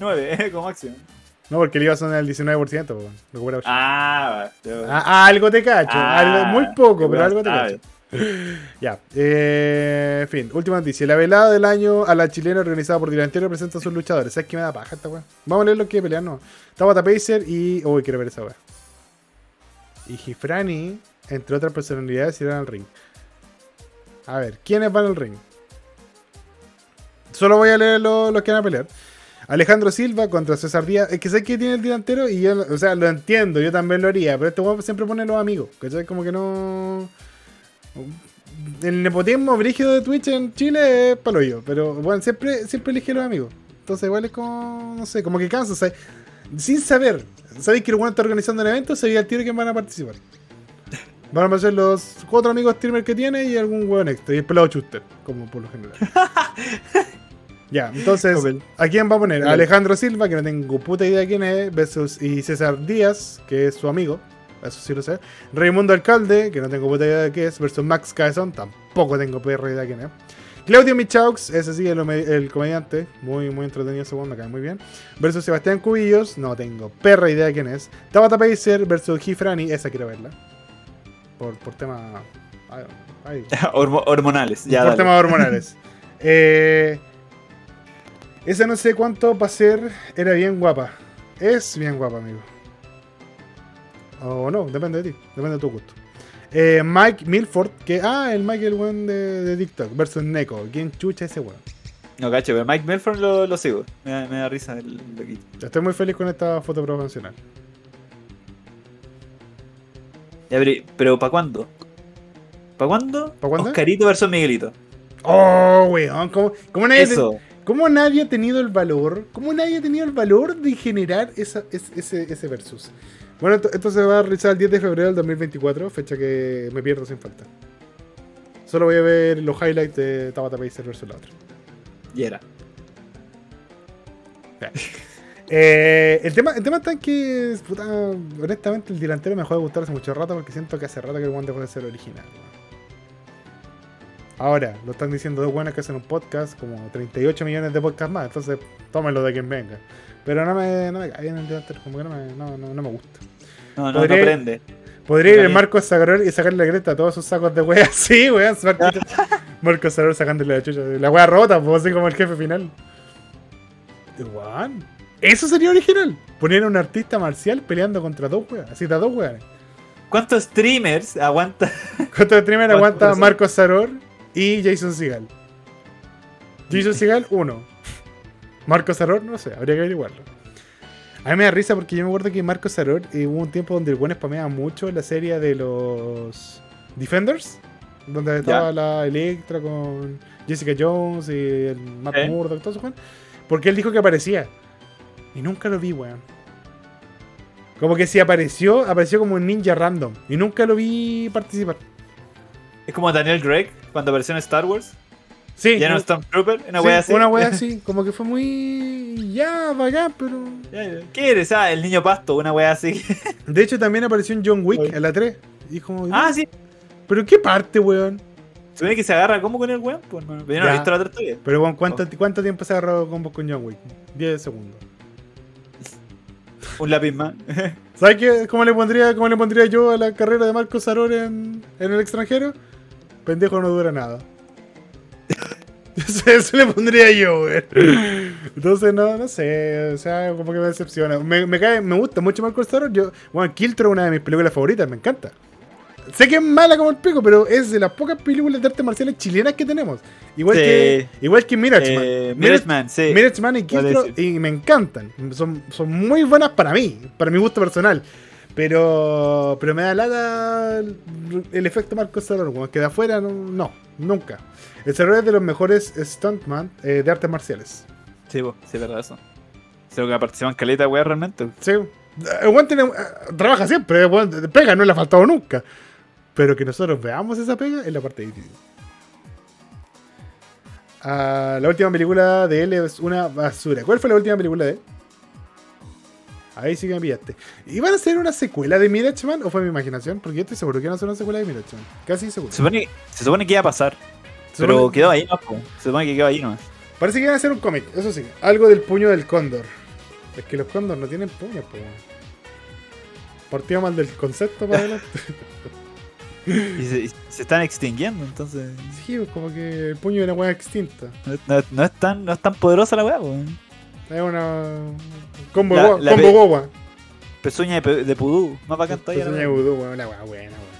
nueve, como máximo. No, porque el IVA son el 19%. po. Recupera 8. Ah. Ah, algo te cacho. Ah, algo, muy poco, pero algo te cacho. Ya. Eh, en fin, última noticia. La velada del año a la chilena organizada por Delantero presenta a sus luchadores. ¿Sabes qué me da paja esta weá? Vamos a leer lo que pelean, no. Tabata Pacer y. Uy, quiero ver esa weá. Y Gifrani, entre otras personalidades, irán al ring. A ver, ¿quiénes van al ring? Solo voy a leer lo- los que van a pelear. Alejandro Silva contra César Díaz. Es que sé que tiene el delantero y yo, o sea, lo entiendo, yo también lo haría, pero este weón siempre pone los amigos, ¿cachai? Como que no. El nepotismo brígido de Twitch en Chile es palo yo, pero bueno, siempre, siempre elige los amigos. Entonces, igual es como, no sé, como que cansa, o sea, sin saber. Sabéis que el weón está organizando el evento, sabía el tiro que van a participar. Van a aparecer los cuatro amigos streamers que tiene y algún weón extra, y el pelado chuster, como por lo general. Ya, entonces, Opel. ¿a quién va a poner? A. Alejandro Silva, que no tengo puta idea quién es, versus y César Díaz, que es su amigo, eso sí lo sé. Raimundo Alcalde, que no tengo puta idea de qué es, versus Max Cabezón, tampoco tengo perra idea de quién es. Claudio Michaux, ese sí, el, el comediante, muy, muy entretenido ese me cae muy bien. Versus Sebastián Cubillos, no tengo perra idea de quién es. Tabata Pacer versus Gifrani, esa quiero verla. Por, por tema. ay, hormonales. Ya, por dale. temas hormonales. Eh, esa no sé cuánto para ser era bien guapa. Es bien guapa, amigo. O no, depende de ti, depende de tu gusto. Eh, Mike Milford, que. Ah, el Mike, el weón de, de TikTok, versus Neko. ¿Quién chucha ese weón? No, cacho, pero Mike Melford lo, lo sigo. Me, da- me da risa el loquito. Estoy muy feliz con esta foto promocional. Ya, pero, pero ¿para cuándo? ¿Para cuándo? Oscarito versus Miguelito. Oh, weón, ¿cómo, cómo nadie, Eso. ¿cómo nadie ha tenido el valor? ¿Cómo nadie ha tenido el valor de generar esa, ese, ese versus? Bueno, esto, esto se va a realizar el 10 de febrero del 2024, fecha que me pierdo sin falta. Solo voy a ver los highlights de Tabata Pacer versus la otra. Y era. Eh, el, tema, el tema está en que, puta, honestamente, el delantero me dejó de gustar hace mucho rato porque siento que hace rato que el one dejó de ser original. Ahora, lo están diciendo dos buenas que hacen un podcast, como 38 millones de podcasts más, entonces tómenlo de quien venga. Pero no me, no me cae bien el delantero, como que no me, no, no- no me gusta. No, no, no Podría- prende. Podría ir el. Marco Zagarol y sacarle la cresta a todos sus sacos de weas. Sí, weón. Marco, Zagarol sacándole la chucha. La wea rota, pues así como el jefe final. Weón. Eso sería original. Poner a un artista marcial peleando contra dos weas. Así, de dos weas. ¿Cuántos streamers aguanta? ¿Cuántos aguanta son? Marco Zaror y Jason Segal. Jason Segal, uno. Marco Zaror, no sé, habría que averiguarlo. A mí me da risa porque yo me acuerdo que Marco Zaror eh, hubo un tiempo donde el buen spameaba mucho la serie de los Defenders, donde estaba Ya. la Electra con Jessica Jones y el Matt ¿Eh? Murdock, todo eso, Juan. Porque él dijo que aparecía. Y nunca lo vi, weón. Como que si apareció, apareció como un ninja random. Y nunca lo vi participar. Es como Daniel Gregg cuando apareció en Star Wars. Sí, Ya no Stormtrooper, una sí, wea así. Una wea así, como que fue muy. Ya, bacán, pero. ¿Qué eres? Ah, el niño pasto, una wea así. De hecho, también apareció en John Wick, en la 3. Y como. ah, sí. ¿Pero qué parte, weón? Se ve que se agarra como con el weón, pues, hermano. Pero yo no he visto la otra todavía. Pero, weón, ¿cuánto, Oh. ¿cuánto tiempo se ha agarrado combos con John Wick? 10 segundos. Un lápiz más. ¿Sabes qué? ¿Cómo le pondría, cómo le pondría yo a la carrera de Marco Saror en, en el extranjero? Pendejo no dura nada. Eso, le pondría yo, weón. Entonces, no, no sé. O sea, como que me decepciona. Me, me cae, me gusta mucho Marco Saror. Yo, bueno, Kiltro es una de mis películas favoritas, me encanta. Sé que es mala como el pico, pero es de las pocas películas de artes marciales chilenas que tenemos. Igual Sí. que igual que Mirachman. Eh, sí. Mirachman y Kiltro, y me encantan. Son, son muy buenas para mí, para mi gusto personal. Pero pero me da lata el, efecto Marco como que de afuera no, no, nunca. El Cerror es de los mejores stuntman eh, de artes marciales. Sí, po, sí, es verdad eso. Sí, lo que participan en caleta, weón, realmente. Sí. El weón tiene- eh, trabaja siempre, el weón pega, no le ha faltado nunca. Pero que nosotros veamos esa pega es la parte difícil. Ah, la última película de él es una basura. ¿Cuál fue la última película de él? Ahí sí que me pillaste. ¿Iban a hacer una secuela de Mirachman o fue mi imaginación? Porque yo estoy seguro que iban a hacer una secuela de Mirachman. Casi seguro. Se supone, se supone que iba a pasar. Pero quedó ahí nomás, po. Se supone que quedó ahí nomás. Parece que iban a hacer un cómic, eso sí. Algo del puño del cóndor. Es que los cóndor no tienen puños, pues. Partió mal del concepto para adelante. Y se, están extinguiendo, entonces. sí, pues como que el puño de una weá extinta. No, no- no es tan, no es tan poderosa la weá, po. Es una. Combo, La- la combo pe- guagua. Pezuña de, de pudú. Más bacán todavía. la Pezuña de vudú, weón, una weá buena, weón.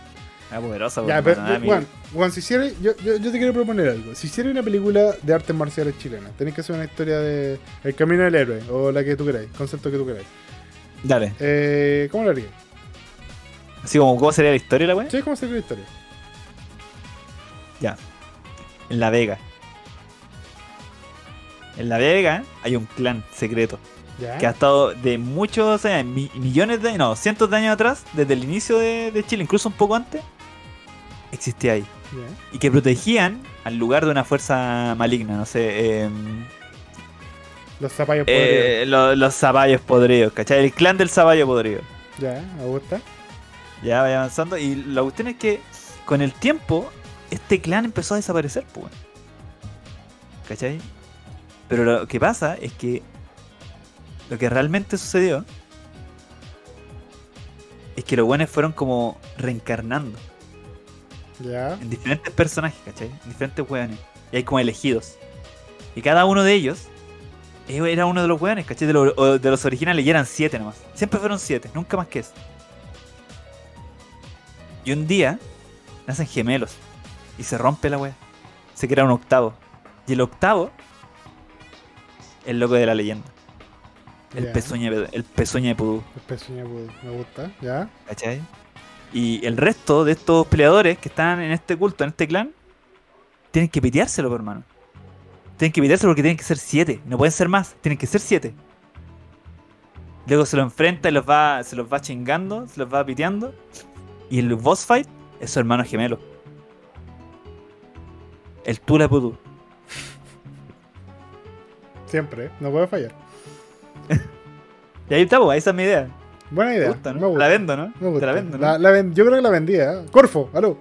Ah, poderosa, Ya, pero, Juan, Juan, si hiciera, yo, yo, yo te quiero proponer algo. Si hiciera una película de artes marciales chilenas, tenés que hacer una historia de El Camino del Héroe, o la que tú queráis, concepto que tú queráis. Dale. Eh, ¿Cómo lo harías? Así como, ¿cómo sería la historia, la weá? Sí, ¿cómo sería la historia? Ya. En La Vega. En La Vega hay un clan secreto Ya. que ha estado de muchos años, mi- millones de no, cientos de años atrás, desde el inicio de, de Chile, incluso un poco antes, existía ahí. ya. Y que protegían al lugar de una fuerza maligna, no sé, em, Los zapallos podridos. eh, lo- los zapallos podridos, ¿cachai? El clan del zapallo podrido. Ya, me gusta. Ya vaya avanzando. Y la cuestión es que con el tiempo, este clan empezó a desaparecer, pues. ¿Cachai? Pero lo que pasa es que lo que realmente sucedió es que los buenos fueron como reencarnando Ya. en diferentes personajes, ¿cachai? En diferentes weones. Y hay como elegidos. Y cada uno de ellos eh, era uno de los weones, ¿cachai? De, los- o de los originales y eran siete nomás. Siempre fueron siete, nunca más que eso. Y un día nacen gemelos. Y se rompe la wea. Se crea un octavo. Y el octavo, el loco de la leyenda. El Ya. pezuña, el pezuña de pudú. El pezuña pudo- me gusta. Ya. ¿Cachai? Y el resto de estos peleadores que están en este culto, en este clan, tienen que piteárselo, hermano. Tienen que piteárselo porque tienen que ser siete. No pueden ser más, tienen que ser siete. Luego se lo enfrenta y los va, se los va chingando, se los va piteando. Y el boss fight es su hermano gemelo. El Tula Pudu. Siempre, ¿eh? no puede fallar. Y ahí está, pues, esa es mi idea. Buena Me idea. gusta, ¿no? me gusta. La vendo, ¿no? Me Te gusta. la vendo, ¿no? La- la ven- yo creo que la vendía. ¿eh? Corfo, aló.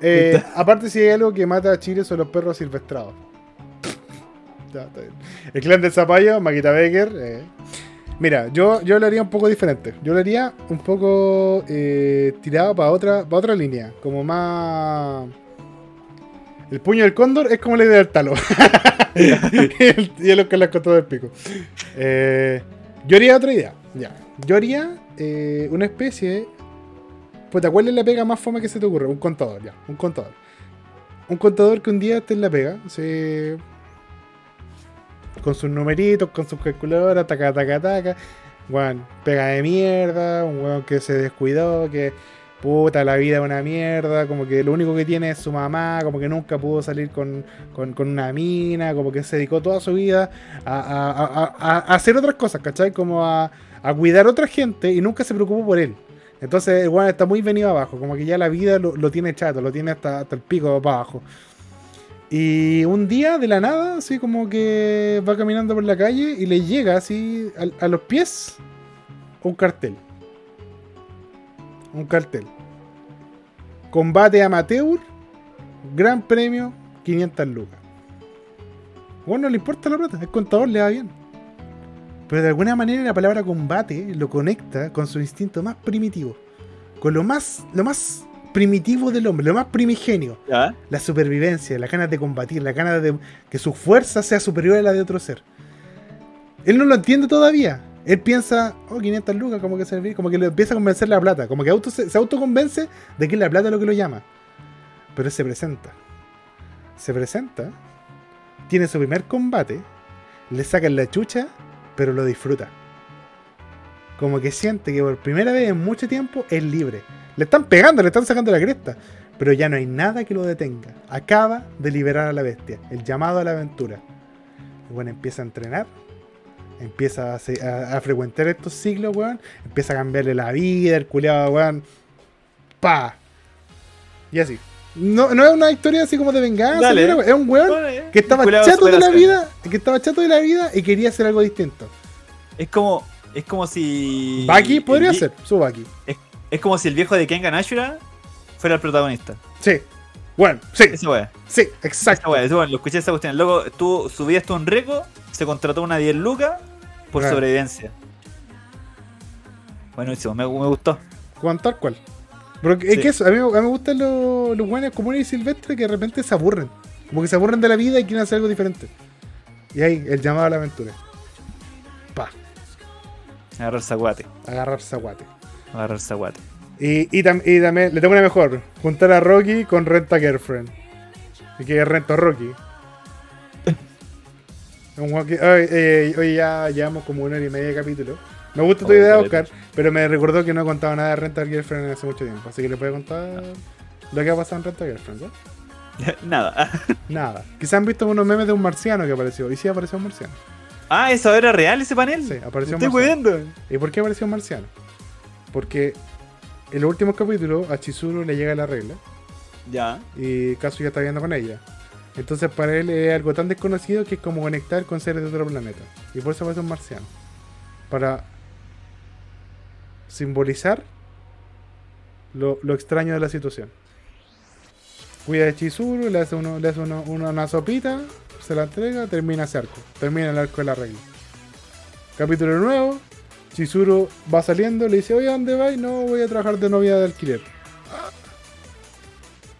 Eh, aparte, si hay algo que mata a Chile son los perros silvestrados. ya, está bien. El clan del Zapallo, Maquita Baker. eh. Mira, yo, yo lo haría un poco diferente. Yo lo haría un poco tirado para otra, para otra línea. Como más. El puño del cóndor es como la idea del talo. y el, y el que la encontró del pico. Eh, yo haría otra idea. Ya. Yo haría eh, una especie. Pues, ¿cuál es la pega más fome que se te ocurre? Un contador, ya. Un contador. Un contador que un día esté en la pega. Se... Con sus numeritos, con sus calculadoras, taca, taca, taca. Weón, pega de mierda. Un weón que se descuidó, que. Puta, la vida es una mierda, como que lo único que tiene es su mamá, como que nunca pudo salir con, con- una mina, como que se dedicó toda su vida a, a- a- hacer otras cosas, ¿cachai? Como a, cuidar a otra gente y nunca se preocupó por él. Entonces el weón está muy venido abajo, como que ya la vida lo, lo tiene chato, lo tiene hasta, hasta el pico para abajo. Y un día de la nada, así como que va caminando por la calle y le llega así a los pies un cartel. Un cartel. Combate amateur, gran premio, 500 lucas. Bueno, no le importa la plata, el contador le va bien. Pero de alguna manera la palabra combate lo conecta con su instinto más primitivo. Con lo más, lo más primitivo del hombre, lo más primigenio. La supervivencia, las ganas de combatir, las ganas de que su fuerza sea superior a la de otro ser. Él no lo entiende todavía. Él piensa, oh, 500 lucas, como que servir, como que le empieza a convencer la plata, como que se, se autoconvence de que la plata es lo que lo llama. Pero él se presenta. Se presenta, tiene su primer combate, le sacan la chucha, pero lo disfruta. Como que siente que por primera vez en mucho tiempo es libre. Le están pegando, le están sacando la cresta. Pero ya no hay nada que lo detenga. Acaba de liberar a la bestia. El llamado a la aventura. Bueno, empieza a entrenar. Empieza a, se- a- a frecuentar estos siglos, weón. Empieza a cambiarle la vida, el culiado, weón. Pa. Y así. No, no es una historia así como de venganza. Dale. Es un weón que estaba Culeado chato de la vida. Que estaba chato de la vida y quería hacer algo distinto. Es como es como si. Baki podría ser, su Baki. Es como si el viejo de Kengan Ashura fuera el protagonista. Sí. Bueno, sí, Esa wea. sí, exacto. wea, wea, lo escuché esa cuestión. Luego estuvo, su vida estuvo en récord, se contrató una 10 lucas por Claro. sobrevivencia. Buenísimo, me, me gustó. Juan tal cual. Pero es Sí. que eso, a mí, a mí me gustan los, los buenos comunes y silvestres que de repente se aburren. Como que se aburren de la vida y quieren hacer algo diferente. Y ahí, el llamado a la aventura. Pa, Agarrar zaguate. agarrar zaguate. Agarrar zaguate. Y, y, tam- y también, le tengo una mejor. Juntar a Rocky con Renta Girlfriend. Y que rento a Rocky. Un guan que- Ay, eh, Hoy ya llevamos como una hora y media de capítulo. Me gusta tu Oh, idea. Oscar, pero me recordó que no he contado nada de Renta Girlfriend hace mucho tiempo. Así que le puedo contar lo que ha pasado en Renta Girlfriend, ¿no? Nada. Nada. Quizás han visto unos memes de un marciano que apareció. Y sí apareció un marciano. Ah, ¿eso era real ese panel? Sí, apareció un estoy marciano. cuidando. ¿Y por qué apareció un marciano? Porque en los últimos capítulos a Chizuru le llega la regla. Ya. y Kazuya está viendo con ella. Entonces para él es algo tan desconocido que es como conectar con seres de otro planeta. Y por eso aparece un marciano. Para simbolizar lo, lo extraño de la situación. Cuida de Chizuru, le hace, uno, le hace uno- una, una sopita, se la entrega, termina ese arco. Termina el arco de la regla. Capítulo nuevo. Chizuru va saliendo, le dice, oye, ¿a ¿dónde vas? No, voy a trabajar de novia de alquiler.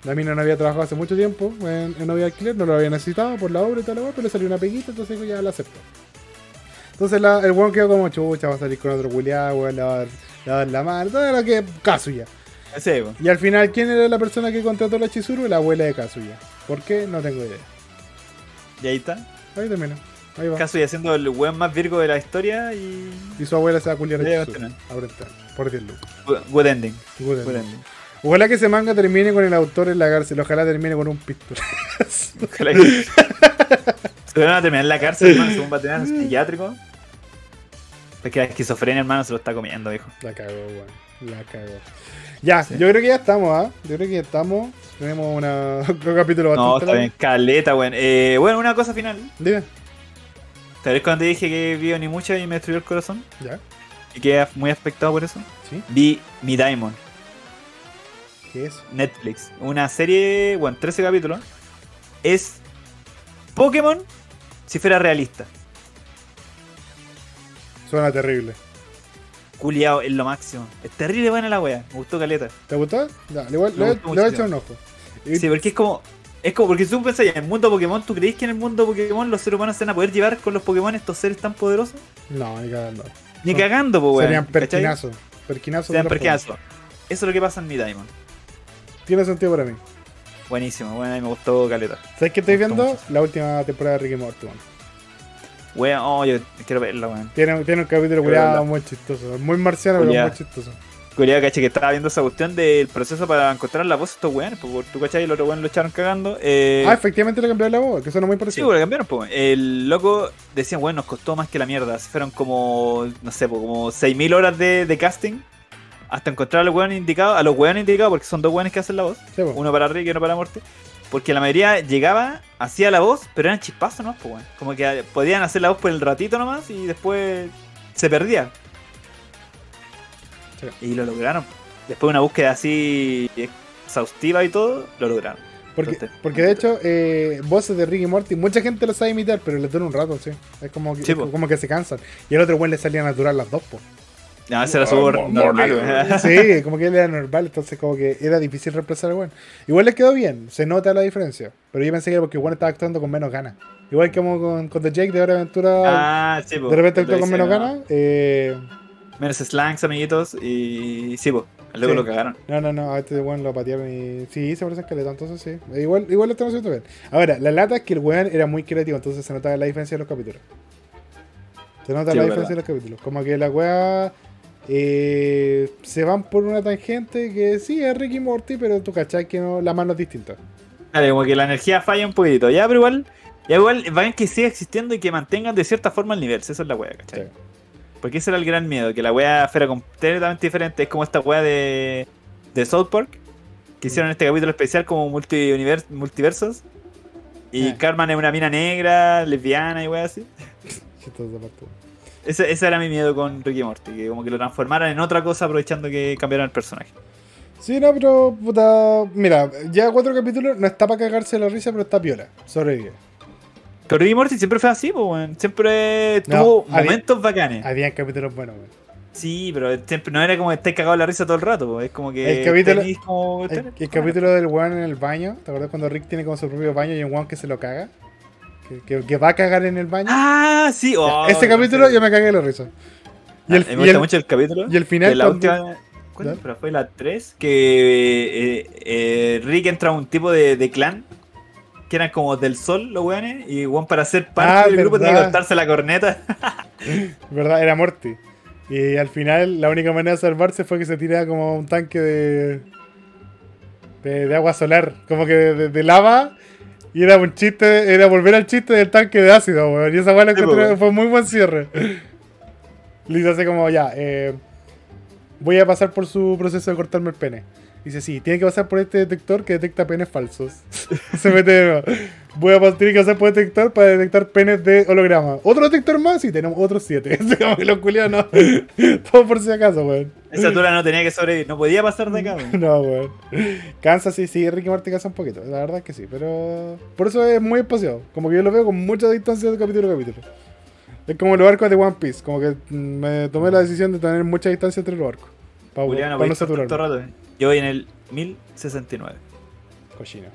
La mina no había trabajado hace mucho tiempo en, en novia alquiler, no lo había necesitado por la obra y tal, pero le salió una peguita, entonces ya la aceptó. Entonces la- el weón quedó como chucha, va a salir con otro culiado, weón, le va a dar, a la mano, todo lo que Kazuya. Ese, po. Y al final, ¿quién era la persona que contrató a la Chizuru? La abuela de Kazuya. ¿Por qué? No tengo idea. Y ahí está. Ahí termina. Ahí va. Caso y haciendo el weón más virgo de la historia y. Y su abuela se va a culiar a Chizuru. Ahorita, por 10 lucas. Good good ending. Good ending. Ojalá que ese manga termine con el autor en la cárcel. Ojalá termine con un pistola. Ojalá que- Se van a terminar en la cárcel, hermano, según va a tener psiquiátrico. Es que la esquizofrenia, hermano, se lo está comiendo, dijo. La cagó, weón. La cagó. Ya, Sí. yo creo que ya estamos, ¿ah? Yo creo que ya estamos. Tenemos una, un capítulo No, bastante está bien, caleta, weón. Eh, bueno, una cosa final. Dime. ¿Te ves cuando te dije que vi ni mucho y me destruyó el corazón? Ya. Y quedé muy afectado por eso. ¿Sí? Vi Mi Diamond, ¿Qué es? Netflix. Una serie, bueno, 13 capítulos. Es Pokémon si fuera realista. Suena terrible. Culiao, es lo máximo. Es terrible buena la wea. Me gustó caleta. ¿Te gustó? Voy, Me le gustó le voy a echar un ojo. Y- Sí, porque es como. Es como porque si tú pensás, en el mundo Pokémon, ¿tú crees que en el mundo Pokémon los seres humanos se van a poder llevar con los Pokémon estos seres tan poderosos? No, ni cagando. Ni No. cagando, pues, weón. Serían ¿cachai? perquinazos. Perquinazos. Serían perquinazos. Eso es lo que pasa en mi Diamond. Tiene sentido para mí. Buenísimo, bueno, a mí me gustó caleta. ¿Sabes qué estoy viendo? mucho. La última temporada de Ricky Morty, weón. Weón, oh, yo quiero verla, weón. Tiene, tiene un capítulo culiado muy chistoso. Muy marciano, pero muy chistoso. Culiado, caché, que estaba viendo esa cuestión del proceso para encontrar la voz de estos weones, porque tú cachai, el otro weón lo echaron cagando. Eh, Ah, efectivamente le cambiaron la voz, que suena muy Sí, parecido. porque lo cambiaron, pues. El loco decía, bueno, nos costó más que la mierda. Fueron como, no sé, po, como 6.000 horas de, de casting hasta encontrar a los weones indicados, a los weones indicados, porque son dos weones que hacen la voz, Sí, uno para Rick y uno para Morty. Porque la mayoría llegaba, hacía la voz, pero eran chispazos, ¿no? Pues, weón. Como que podían hacer la voz por el ratito nomás y después se perdía. Sí. Y lo lograron. Después de una búsqueda así exhaustiva y todo, lo lograron. Porque, Entonces, porque de hecho, eh, voces de Ricky Morty, mucha gente lo sabe imitar, pero les dura un rato, sí. Es como que, Sí, como que se cansan. Y el otro güey le salía natural las dos, po. No, ese era su voz normal. Sí, como que él era normal, entonces como que era difícil reemplazar al güey. Igual le quedó bien, se nota la diferencia. Pero yo pensé que era porque güey estaba actuando con menos ganas. Igual como con, con The Jake de Hora Aventura, Ah, sí, po. de repente actuó con menos ¿no? ganas. Eh, Menos slangs, amiguitos. Y sí, pues. Luego Sí. lo cagaron. no, no, no, a este weón lo patearon y. Sí, se parece a Esqueleto, entonces sí. Igual, igual lo están haciendo bien. Ahora, la lata es que el weón era muy creativo, entonces se nota la diferencia de los capítulos. Se nota Sí, la diferencia de los capítulos. Como que la weá. Eh, se van por una tangente que sí es Ricky Morty, pero tú cachai que no, la mano es distinta. Vale, como que la energía falla un poquitito. Ya, pero igual. Ya igual, vayan que siga existiendo y que mantengan de cierta forma el nivel. Esa es la wea, ¿cachai? Sí. Porque ese era el gran miedo, que la wea fuera completamente diferente. Es como esta wea de, de South Park, que hicieron este capítulo especial como multi multiversos. Y Ah. Carmen es una mina negra, lesbiana y wea así. Ese, ese era mi miedo con Ricky Morty, que como que lo transformaran en otra cosa aprovechando que cambiaran el personaje. Sí, no, pero puta. Mira, ya cuatro capítulos no está para cagarse la risa, pero está piola. Sobrevive. Pero Ricky Morty siempre fue así, pues, weón. Siempre No, tuvo había- momentos bacanes. Habían capítulos buenos, weón. Sí, pero siempre no era como estar cagado la risa todo el rato. Es como que. El capítulo- como- El, el capítulo del weón en el baño, ¿te acuerdas cuando Rick tiene como su propio baño y un weón que se lo caga? Que, que- que va a cagar en el baño. Ah, sí. Oh, Ese no capítulo sé. yo me cagué la risa. Y Ah, el, me y gusta el- mucho el capítulo. y el final la cuando- última. ¿Cuál pero fue la 3? Que eh, eh, Rick entra a un tipo de, de clan. Que eran como del sol, los weones. Y weón, para ser parte Ah, del grupo tenía que cortarse la corneta. ¿Verdad? Era Morty. Y al final la única manera de salvarse fue que se tirara como un tanque de, de, de agua solar, como que de, de lava. Y era un chiste, era volver al chiste del tanque de ácido, weón. Y esa weá Sí, fue muy buen cierre. Dice así como, ya, eh, voy a pasar por su proceso de cortarme el pene. Dice, sí, tiene que pasar por este detector que detecta penes falsos. Se mete de nuevo. Voy a pasar, tiene que pasar por este detector para detectar penes de holograma. ¿Otro detector más? Sí, tenemos otros siete. Como que los culiados no. Todo por si acaso, weón. Esa tula no tenía que sobrevivir. No podía pasar de acá, weón. No, weón. Cansa, sí, sí, Ricky Martin cansa un poquito. La verdad es que sí, pero. Por eso es muy espaciado. Como que yo lo veo con mucha distancia de capítulo a capítulo. Es como los arcos de One Piece. Como que mm, me tomé la decisión de tener mucha distancia entre los arcos. Para, Julián, no para no rato. eh. Yo voy en el 1069. Cochino.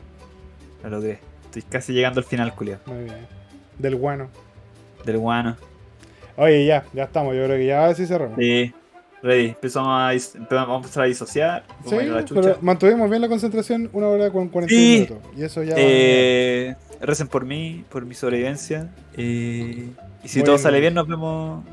Lo logré. Estoy casi llegando al final, culiado. Muy bien. Del guano. Del guano. Oye, ya, ya estamos. Yo creo que ya sí cerramos. Sí. Ready. Empezamos a, empezamos a empezar a disociar. Vamos Sí, a ir a la chucha. pero mantuvimos bien la concentración una hora con 41 Sí. minutos. Y eso ya. Eh, recen por mí, por mi sobrevivencia. eh, y si Muy todo bien. sale bien, nos vemos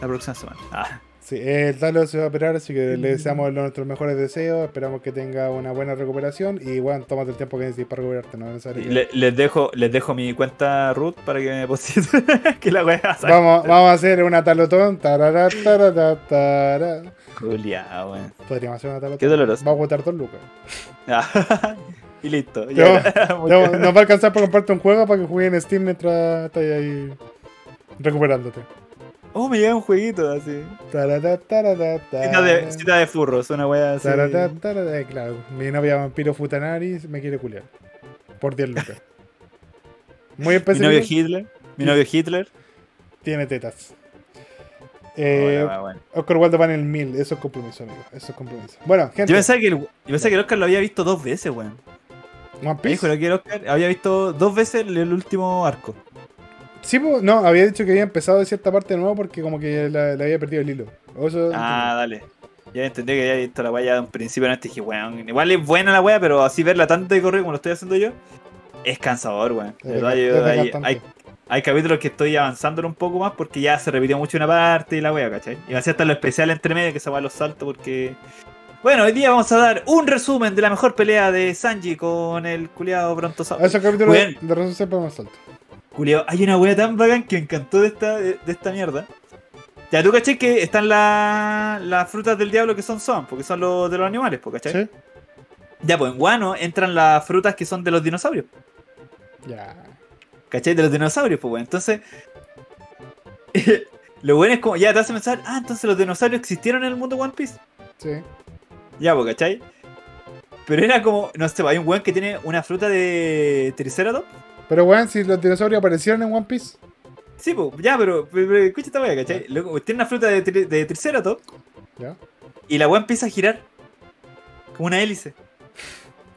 la próxima semana. Ah, Sí, el Talo se va a operar, así que le deseamos nuestros mejores deseos. Esperamos que tenga una buena recuperación. Y bueno, tómate el tiempo que necesites para recuperarte. No es necesario y que- le- les, dejo, les dejo mi cuenta root para que me depositen. que la wea Vamos, vamos a hacer una talotón. tarara, tarara, tara. Julia, weón. Podríamos hacer una talotón. Qué doloroso. Va a agotar dos lucas. Ah, y listo. Ya, vamos- Nos va a alcanzar para comprarte un juego para que juegues en Steam mientras estás ahí recuperándote. Oh, me llega un jueguito así. Cita de, tara. cita de furros, una wea así. Tarara, eh, Claro, mi novia vampiro Futanari me quiere culiar. Por 10 lucas. Muy Mi novio Hitler. Mi novio Hitler. Tiene tetas. Eh, bueno. Oscar Wilde va en el 1000. Eso es compromiso, amigo. Eso es compromiso. Bueno, gente. Yo pensaba que el, yo pensaba que el Oscar lo había visto dos veces, weón. One Me Piece. dijo que el Oscar había visto dos veces el, el último arco. Sí, pues, no, había dicho que había empezado de cierta parte de nuevo porque como que la- había perdido el hilo. Eso- Ah, dale. Ya entendí que había visto la wea ya de un principio. No, dije, weón, igual es buena la wea, pero así verla tanto de corrido como lo estoy haciendo yo, es cansador, weón. Hay, hay, hay capítulos que estoy avanzando un poco más porque ya se repitió mucho una parte y la wea, ¿cachai? Y hacía hasta lo especial entre medio que esa wea los salto porque. Bueno, hoy día vamos a dar un resumen de la mejor pelea de Sanji con el culiado Brontosaurio. A esos capítulos Weón. de razón siempre me salto. Culiao, hay una wea tan bacán que me encantó de esta, de, de esta mierda. Ya tú caché que están la- las frutas del diablo que son son, porque son los de los animales, ¿cachai? ¿Sí? Ya, pues en Guano entran las frutas que son de los dinosaurios, Ya. ¿cachai? De los dinosaurios, pues bueno. Entonces, lo bueno es como, ya te hace pensar, ah, entonces los dinosaurios existieron en el mundo One Piece. Sí. Ya, pues, ¿cachai? Pero era como, no sé, hay un weón que tiene una fruta de Triceratops. Pero weón, si los dinosaurios aparecieron en One Piece. Sí, pues, ya, pero, pero, pero escucha esta wea, ¿cachai? Luego, tiene una fruta de, tri- de Triceratops. Ya. Y la weá empieza a girar como una hélice.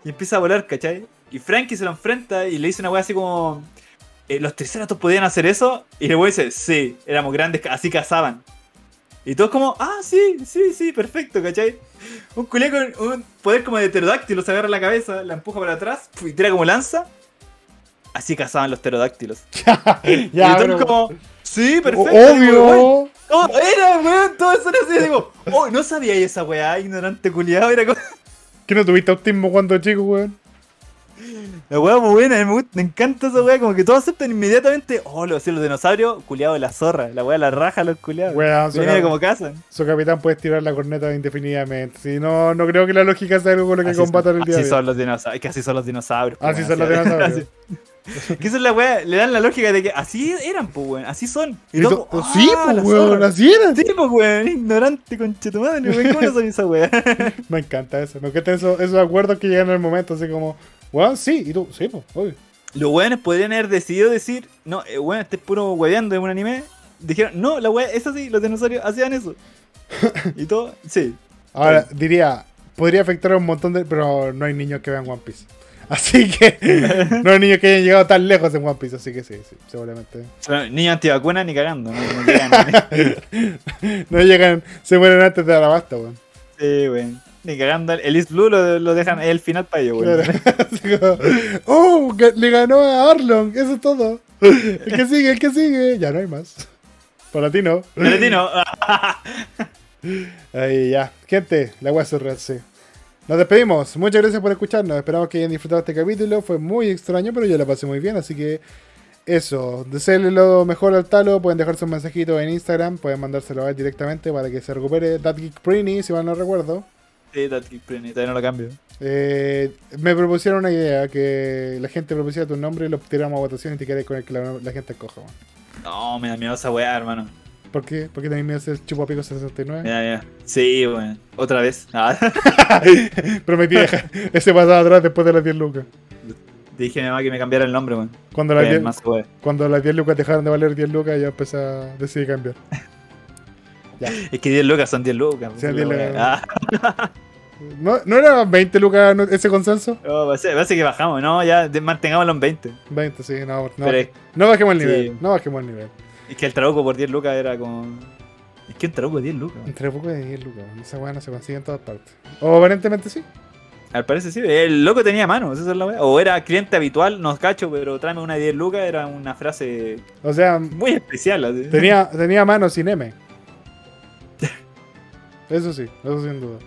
Y empieza a volar, ¿cachai? Y Frankie se lo enfrenta y le dice una weá así como. eh, ¿Los triceratops podían hacer eso? Y el weón dice, sí, éramos grandes, así cazaban. Y todos como, ah, sí, sí, sí, perfecto, ¿cachai? Un culé con un poder como de pterodáctilo se agarra la cabeza, la empuja para atrás y tira como lanza. Así cazaban los pterodáctilos. y ya, todos pero- como, sí, perfecto. Y como, "Weón, Obvio. Oh, era, weón, todo eso era así. Digo, oh, no sabía esa weá, ignorante culiado. Era como, ¿Que no tuviste autismo cuando chico, weón? la weá muy buena, me, gusta- me encanta esa weá. Como que todos aceptan inmediatamente, oh, los, los dinosaurios, culiado de la zorra. La weá la raja a los culiados. Weón, cap- cómo cazan. su capitán puede tirar la corneta indefinidamente. Si no, no creo que la lógica sea algo con lo que combatan el día así son los dinosaurios. Es que así son los dinosaurios. Así son los dinosaurios. Que esa es la weá, le dan la lógica de que así eran, pues, weón. Así son. Y todo, ah, sí, la pues, weón, así era. Sí, pues, weón. Ignorante, conchetumadre, weón. ¿Cómo no soy esa weá? Me encanta eso. Me encantan esos, esos acuerdos que llegan en el momento, así como, weón, sí, y tú, sí, pues, obvio. Los weones podrían haber decidido decir, no, eh, weón, este es puro hueveando en un anime. Dijeron, no, la weá es así, los dinosaurios hacían eso. y todo, sí. Ahora, diría, podría afectar a un montón de. Pero no hay niños que vean One Piece. Así que no hay niños que hayan llegado tan lejos en One Piece, así que sí, sí, seguramente. Niños antivacunas ni cagando, no, no llegan. No llegan, se mueren antes de la basta, weón. sí, weón. Ni cagando. El East Blue lo, lo dejan el final para ellos, weón. Claro. ¡Oh! que Le ganó a Arlong, eso es todo. El que sigue, el que sigue. Ya no hay más. Para ti no. Valentino, Ahí ya. Gente, la wea surreal, sí. Nos despedimos. Muchas gracias por escucharnos. Esperamos que hayan disfrutado este capítulo. Fue muy extraño, pero yo la pasé muy bien. Así que eso. Desearle lo mejor al talo. Pueden dejarse un mensajito en Instagram. Pueden mandárselo a él directamente para que se recupere. That Geek Prini, si mal no recuerdo. Sí, That Geek Prini, todavía no lo cambio. Eh, me propusieron una idea: que la gente propusiera tu nombre y lo tiramos a votación y te quedes con el que la, la gente escoja. weón. No, me da miedo esa weá, hermano. ¿Por qué? ¿Por qué tenéis miedo de ser chupapico 69? Me da miedo. Sí, weón. Otra vez. Ah, Prometí dejar ese pasado atrás después de las 10 lucas. dije a mi mamá que me cambiara el nombre, weón. Cuando las Que 10 más weá. Cuando las 10 lucas dejaron de valer 10 lucas, yo empecé a decidir cambiar. Ya. Es que 10 lucas son 10 lucas. Sí, esa es 10 la lucas. Ah, ¿No, ¿No era 20 lucas ese consenso? no, parece, parece que bajamos, no, ya mantengámoslo en 20. 20, sí, no, no, Pero no bajemos el sí. nivel. No bajemos el nivel. Es que el trabuco por 10 lucas era como. Es que un trabuco de 10 lucas. Entre poco de 10 lucas. Esa weá no se consigue en todas partes. O aparentemente sí. Al parecer sí, el loco tenía manos, esa es la weá. O era cliente habitual, nos cacho, pero tráeme una de 10 lucas, era una frase O sea, muy especial. así. tenía, tenía manos sin M. Eso sí, eso sin duda.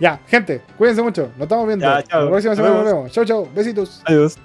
Ya, gente, cuídense mucho. Nos estamos viendo. Ya, chao. La próxima semana nos vemos. Chau, chau. Besitos. Adiós.